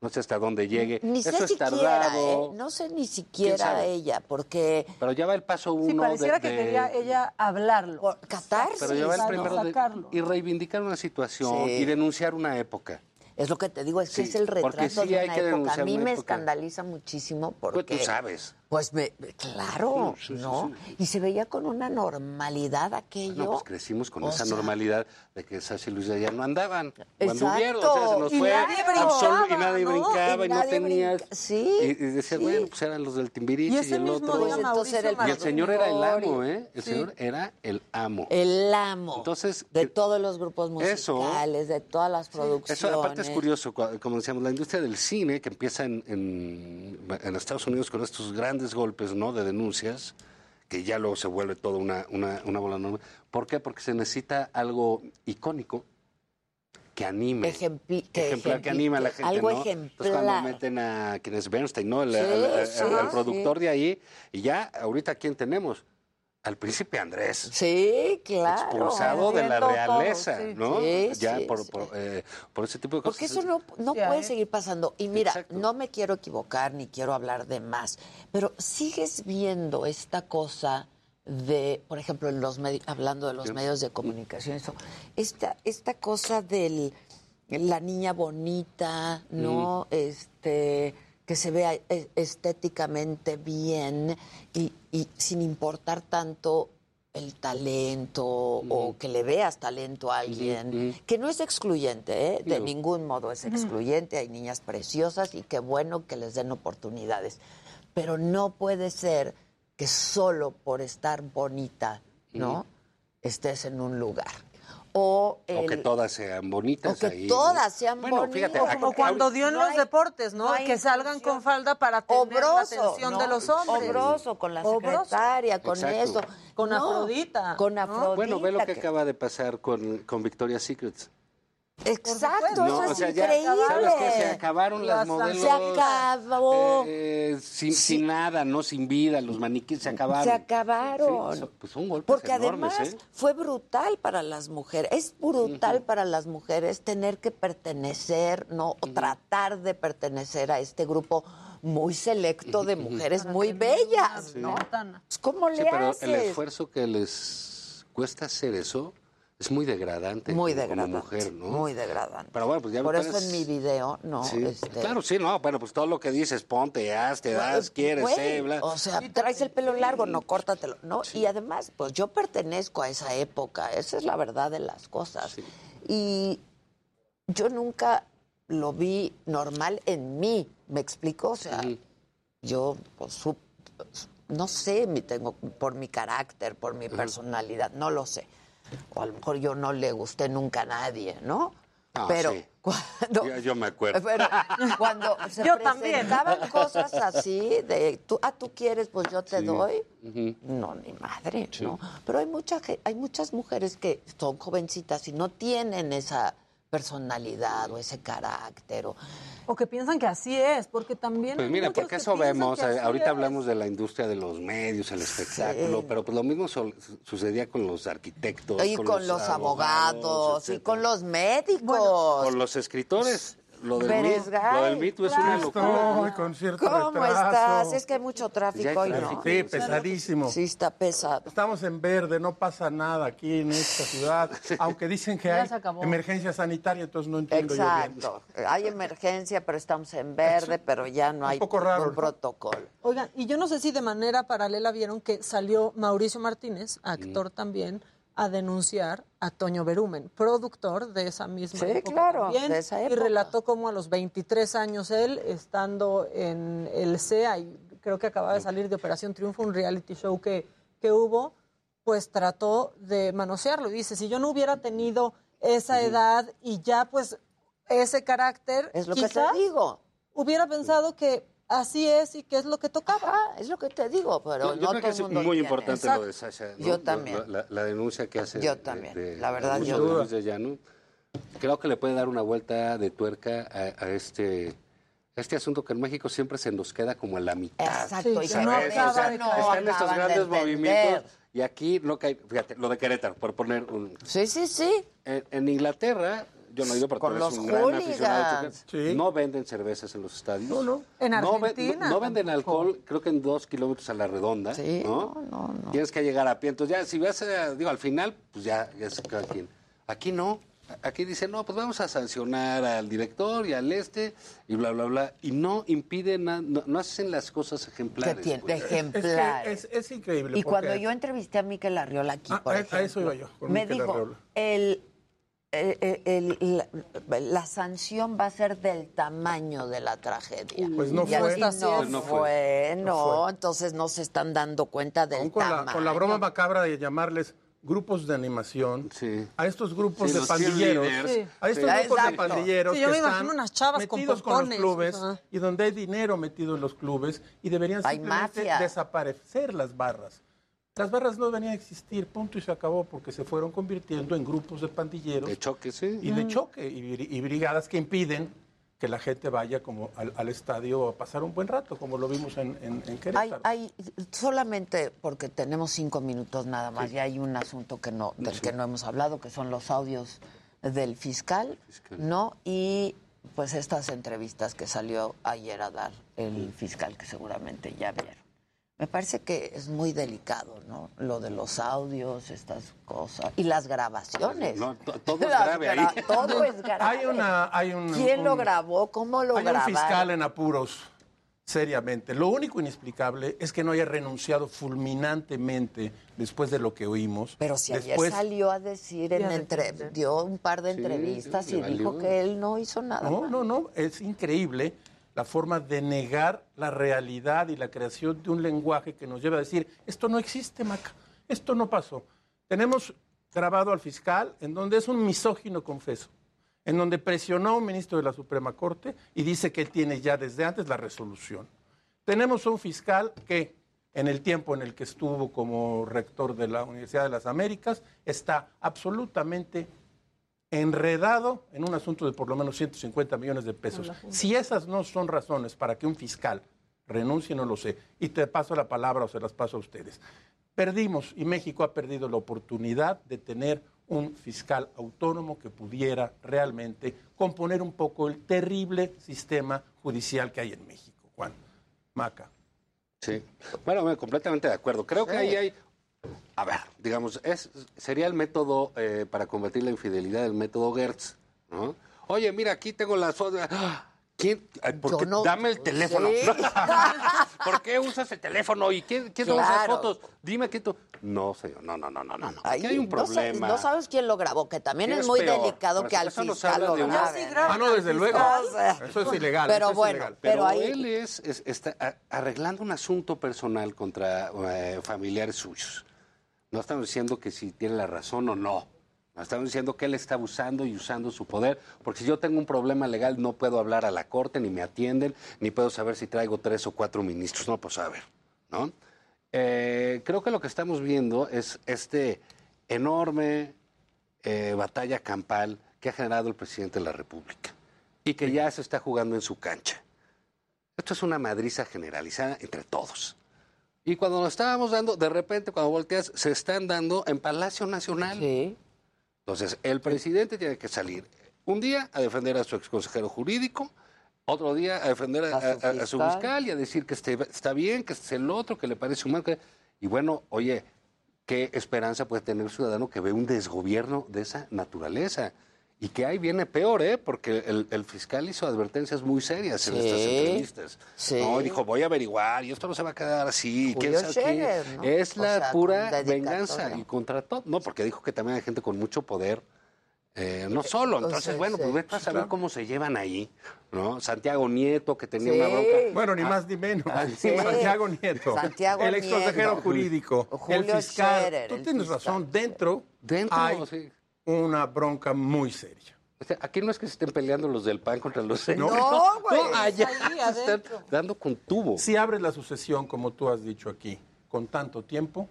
no sé hasta dónde llegue. Ni sé Eso es siquiera, tardado. ¿eh? No sé ni ¿Quién siquiera ella, porque... Pero ya va el paso uno Sí, pareciera de, que de- quería ella hablarlo. Catarsis. Pero ya va el Exacto, primero de- sacarlo. y reivindicar una situación Sí. y denunciar una época. Es lo que te digo, es que es el porque retrato sí de hay una que época. A mí una me época. escandaliza muchísimo porque... Pues tú sabes. Pues me, claro, Sí, sí, sí, ¿no? Y se veía con una normalidad aquello. No, pues crecimos con O esa sea- normalidad de que Sasha y Luis ya no andaban. Cuando Exacto. hubieron, o sea, se nos Y fue nadie brincaba, y nadie ¿no? brincaba y, Y no nadie tenías. brinca- sí, Y, y decías, bueno, pues eran los del Timbiriche Y el otro. Pues entonces era el y el señor era el amo, ¿eh? El Sí. señor era el amo. El amo Entonces, de todos los grupos eso- musicales, de todas las producciones. Eso aparte es curioso, como decíamos, la industria del cine que empieza en, en, en Estados Unidos con estos grandes golpes ¿no? de denuncias, que ya luego se vuelve toda una, una, una bola enorme. ¿Por qué? Porque se necesita algo icónico que anime. Ejempli- que ejemplar que anima a la gente, algo ¿no? Entonces cuando ejemplar. meten a quien es Bernstein, ¿no? El, Sí, el- el- sí, el sí. productor de ahí, y ya ahorita ¿quién tenemos? Al príncipe Andrés. Sí, claro. Expulsado de la todo, realeza, sí. ¿no? Sí, ya sí, por, sí. por, eh, por ese tipo de cosas. Porque eso no, no puede ¿eh? seguir pasando. Y mira, no me quiero equivocar ni quiero hablar de más, pero sigues viendo esta cosa de, por ejemplo, en los medi- hablando de los medios de comunicación, eso, esta, esta cosa del la niña bonita, ¿no? Este que se vea e- estéticamente bien y, y sin importar tanto el talento o que le veas talento a alguien, que no es excluyente, ¿eh? de No. ningún modo es excluyente, hay niñas preciosas y qué bueno que les den oportunidades, pero no puede ser que solo por estar bonita, ¿no? Estés en un lugar. O, O que el- todas sean bonitas o que ahí. todas sean Bueno, bonitas. fíjate, O acá- como cuando dio en no los hay- deportes, ¿no? no que salgan con falda para tener la Obroso, atención ¿no? de los hombres. Obroso, con la Obroso. secretaria, con Exacto. eso. Con No, Afrodita. Con ¿no? Afrodita. Bueno, ve lo que que- acaba de pasar con, con Victoria's Secrets. Exacto, No, eso o es ya, increíble. ¿sabes qué? Se acabaron las Las modelos. Se acabó. eh, sin, sin nada, no sin vida, los maniquíes se acabaron. Se acabaron. Sí, pues son golpes Porque enormes, además ¿eh? fue brutal para las mujeres, es brutal para las mujeres tener que pertenecer, ¿no? O tratar de pertenecer a este grupo muy selecto de mujeres muy bellas, ¿no? Pues, ¿Cómo le Sí, pero haces? el esfuerzo que les cuesta hacer eso es muy degradante. Muy como degradante. mujer, ¿no? Muy degradante. Pero bueno, pues ya Por me eso parece- en mi video, ¿no? Sí, Este, Claro, sí, no, bueno, pues todo lo que dices, ponte, haz, te das, quieres, Güey, eh, bla. O sea, traes el pelo largo, no córtatelo, ¿no? Y además, pues yo pertenezco a esa época, esa es la verdad de las cosas. Y yo nunca lo vi normal en mí, ¿me explico? O sea, yo, pues, su- no sé, mi, tengo, por mi carácter, por mi personalidad, no lo sé. O a lo mejor yo no le gusté nunca a nadie, ¿no? Ah, Pero sí. cuando, Yo, yo me acuerdo. *laughs* pero cuando *laughs* se Yo también. presentaban cosas así, de tú, ah, tú quieres, pues yo te Sí. doy. No, ni madre, ¿no? Pero hay, mucha, hay muchas mujeres que son jovencitas y no tienen esa personalidad o ese carácter. O, O que piensan que así es, porque también. Pues mira, porque que eso vemos, eh, ahorita es. hablamos de la industria de los medios, el espectáculo, pero pues lo mismo sol- sucedía con los arquitectos. y con, los, abogados, y con los médicos. con los escritores. Lo del Gay, lo del mito es una claro. locura. Estoy con cierto ¿Cómo retraso. estás? Es que hay mucho tráfico hay hoy, ¿no? Sí, pesadísimo. Sí, está pesado. Estamos en verde, no pasa nada aquí en esta ciudad, *laughs* aunque dicen que hay emergencia sanitaria, entonces no entiendo yo bien. Exacto. Hay emergencia, pero estamos en verde, pero ya no hay poco raro, un protocolo. Oigan, y yo no sé si de manera paralela vieron que salió Mauricio Martínez, Mm. actor también, a denunciar a Toño Berumen, productor de esa misma Sí, época claro, también, de esa y época. relató cómo a los 23 años él, estando en el CEA, y creo que acababa de salir de Operación Triunfo, un reality show que, que hubo, pues trató de manosearlo. Y dice, si yo no hubiera tenido esa edad y ya pues ese carácter, Es lo que quizá te digo. hubiera pensado que así es y que es lo que tocaba. Ajá, es lo que te digo, pero Yo no creo que es mundo muy tiene. importante Exacto. lo de Sasha. ¿no? Yo también. La, la denuncia que hace. Yo de- también. de- La verdad, yo también. de Llano. Creo que le puede dar una vuelta de tuerca a, a este. Este asunto que en México siempre se nos queda como a la mitad. Exacto, y no ¿sabes? acaba O sea, de no están estos acaban de grandes movimientos y aquí no cae. Fíjate, lo de Querétaro, por poner un. Sí, sí, sí. En, en Inglaterra, yo no he ido, pero Con tú eres los un gran Sí. No venden cervezas en los estadios. No, no. En Argentina. no- no venden alcohol, creo que en dos kilómetros a la redonda. Sí, ¿no? no, no, no. Tienes que llegar a pie. Entonces, ya, si vas a, digo, al final, pues ya, ya es cada quien. Aquí no. Aquí dicen, no, pues vamos a sancionar al director y al este y bla, bla, bla. Y no impiden, nada, no, no hacen las cosas Que ejemplares. tiene pues. Es, que ejemplares. es, es increíble. Y porque- cuando yo entrevisté a Miquel Arriola aquí, Ah, por a- a eso iba yo, con me Miquel dijo, Arriola. el, eh, eh, el- la, la sanción va a ser del tamaño de la tragedia. Pues no fue. no, Pues no fue. fue, No no, fue. entonces no se están dando cuenta del con la, tamaño. con la broma macabra de llamarles grupos de animación, Sí. a estos grupos Sí, de pandilleros. Sí. a estos Sí. grupos de pandilleros Sí, yo que me están imagino unas chavas metidos con, los clubes y donde hay dinero metido en los clubes y deberían simplemente desaparecer las barras. Las barras no deberían existir, punto y se acabó, porque se fueron convirtiendo en grupos de pandilleros De choque, sí. y de choque y, bri- y brigadas que impiden que la gente vaya como al, al estadio a pasar un buen rato, como lo vimos en, en, Querétaro. hay, solamente porque tenemos cinco minutos nada más, y hay un asunto que no, del que no hemos hablado, que son los audios del fiscal, ¿no? Y pues estas entrevistas que salió ayer a dar el fiscal, que seguramente ya vieron. Me parece que es muy delicado, ¿no? Lo de los audios, estas cosas. Y las grabaciones. No, todo es grave ahí. Todo es *laughs* grave. Hay una, hay un, ¿Quién lo grabó? ¿Cómo lo Hay grabaron? un fiscal en apuros, seriamente. Lo único inexplicable es que no haya renunciado fulminantemente después de lo que oímos. Pero si ayer Después- salió a decir, en entre- dio un par de Sí, entrevistas sí, y dijo que él no hizo nada. No, mal. no, no. Es increíble la forma de negar la realidad y la creación de un lenguaje que nos lleva a decir, esto no existe, Maca, esto no pasó. Tenemos grabado al fiscal en donde es un misógino confeso, en donde presionó a un ministro de la Suprema Corte y dice que él tiene ya desde antes la resolución. Tenemos un fiscal que en el tiempo en el que estuvo como rector de la Universidad de las Américas está absolutamente enredado en un asunto de por lo menos 150 millones de pesos. Si esas no son razones para que un fiscal renuncie, no lo sé. Y te paso la palabra o se las paso a ustedes. Perdimos y México ha perdido la oportunidad de tener un fiscal autónomo que pudiera realmente componer un poco el terrible sistema judicial que hay en México. Juan, Maca. Sí. Bueno, completamente de acuerdo. Creo que ahí hay. A ver, digamos, es, sería el método eh, para combatir la infidelidad, el método Gertz, ¿no? Oye, mira, aquí tengo las fotos. ¡Ah! ¿Quién? Ay, ¿Por Yo qué? no- Dame el teléfono. Sí. *laughs* ¿Por qué usas el teléfono? ¿Y quién, quién Claro. fotos? Dime que tú. No, señor, no, no, no, no, no. Ahí Aquí hay un no problema. No, sabes quién lo grabó, que también ¿Quién es muy peor? delicado que al fiscal lo graben. Ah, no, desde luego. Eso es ilegal. Pero es bueno, ilegal. pero Pero ahí- él es, es- está arreglando un asunto personal contra eh, familiares suyos. No estamos diciendo que si tiene la razón o no. No estamos diciendo que él está abusando y usando su poder, porque si yo tengo un problema legal no puedo hablar a la corte, ni me atienden, ni puedo saber si traigo tres o cuatro ministros. No puedo saber, ¿no? Eh, creo que lo que estamos viendo es este enorme eh, batalla campal que ha generado el presidente de la República y que ya se está jugando en su cancha. Esto es una madriza generalizada entre todos. Y cuando nos estábamos dando, de repente, cuando volteas, se están dando en Palacio Nacional. Sí. Entonces, el presidente tiene que salir, Un día a defender a su exconsejero jurídico, otro día a defender a, A su a- a su fiscal. y a decir que este- está bien, que este es el otro, que le parece humano. que- Y bueno, oye, ¿qué esperanza puede tener el ciudadano que ve un desgobierno de esa naturaleza? Y que ahí viene peor, ¿eh? Porque el, el fiscal hizo advertencias muy serias en Sí, estas entrevistas. sí. No, dijo, voy a averiguar y esto no se va a quedar así. ¿quién Julio sabe qué? Scherer, ¿no? Es O la sea, pura venganza y contra todo. No, porque dijo que también hay gente con mucho poder. eh, no solo, entonces, sí, bueno, pues vete a saber claro. cómo se llevan ahí, ¿no? Santiago Nieto, que tenía Sí. una bronca. Bueno, ni Ah, más ni menos. ah, *laughs* Sí. Santiago Nieto. Santiago el ex consejero Nieto. jurídico. Julio el fiscal. Scherer, Tú el tienes fiscal. razón. Dentro, Dentro, hay sí. Una bronca muy seria. O sea, aquí no es que se estén peleando los del PAN contra los No, No, güey. allá Ahí, se están dando con tubo. Si abres la sucesión, como tú has dicho aquí, con tanto tiempo,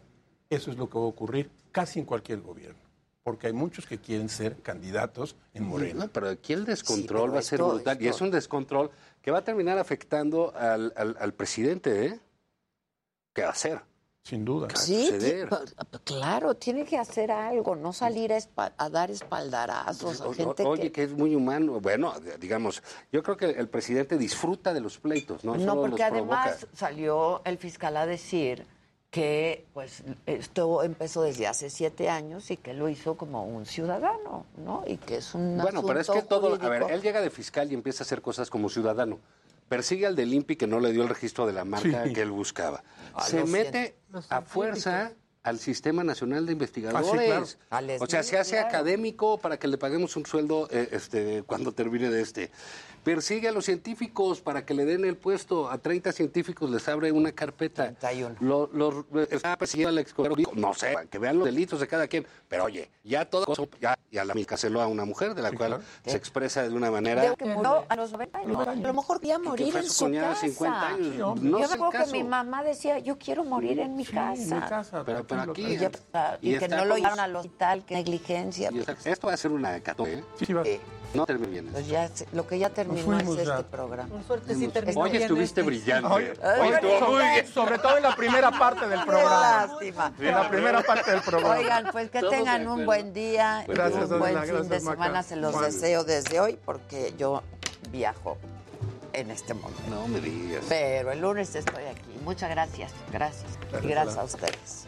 eso es lo que va a ocurrir casi en cualquier gobierno. Porque hay muchos que quieren ser candidatos en Morena. No, pero aquí el descontrol va a ser brutal. Y es un descontrol que va a terminar afectando al, al- al presidente, ¿eh? ¿Qué va a hacer? Sin duda. Sí, claro, tiene que hacer algo, no salir a, a dar espaldarazos a O- gente o- Oye, que... que... es muy humano. Bueno, digamos, yo creo que el presidente disfruta de los pleitos, ¿no? No, Solo porque provoca. además salió el fiscal a decir que pues esto empezó desde hace siete años y que lo hizo como un ciudadano, ¿no? Y que es un Bueno, pero es que todo. A ver, él llega de fiscal y empieza a hacer cosas como ciudadano. Persigue al del INPI que no le dio el registro de la marca Sí. que él buscaba. Ah, Se mete a fuerza al Sistema Nacional de Investigadores. Ah, sí, claro. Al O sea, se hace claro. académico para que le paguemos un sueldo eh, este, cuando termine de este. Persigue a los científicos para que le den el puesto. A 30 científicos les abre una carpeta. 31. Lo- los- está persiguiendo al ex no sé, para que vean los delitos de cada quien. Pero oye, ya todo ya, ya la canceló a una mujer de la cual se expresa de una manera. De que murió a los 90 años. A lo mejor quería que morir en su casa. 50 años. Sí, No Yo acuerdo que mi mamá decía, yo quiero morir en mi casa. Pero, pero aquí. Y, ya- y y que no lo llevaron al hospital, que negligencia. y está- esto va a ser una hecatombe, ¿eh? Eh, No termine bien. pues ya lo que ya terminó es ya. este programa. Por suerte sí Hoy terminó bien estuviste este. brillante. Hoy- hoy estuvo muy sobre- bien, sobre todo en la primera parte del *laughs* programa. lástima. En la primera parte del programa. Oigan, pues que tengan un buen día y Gracias, un buen fin gracias, de Maca. semana. Se los deseo desde hoy porque yo viajo en este momento. No me digas. Pero el lunes estoy aquí. Muchas gracias. Gracias. Y Gracias, gracias Adela. a ustedes.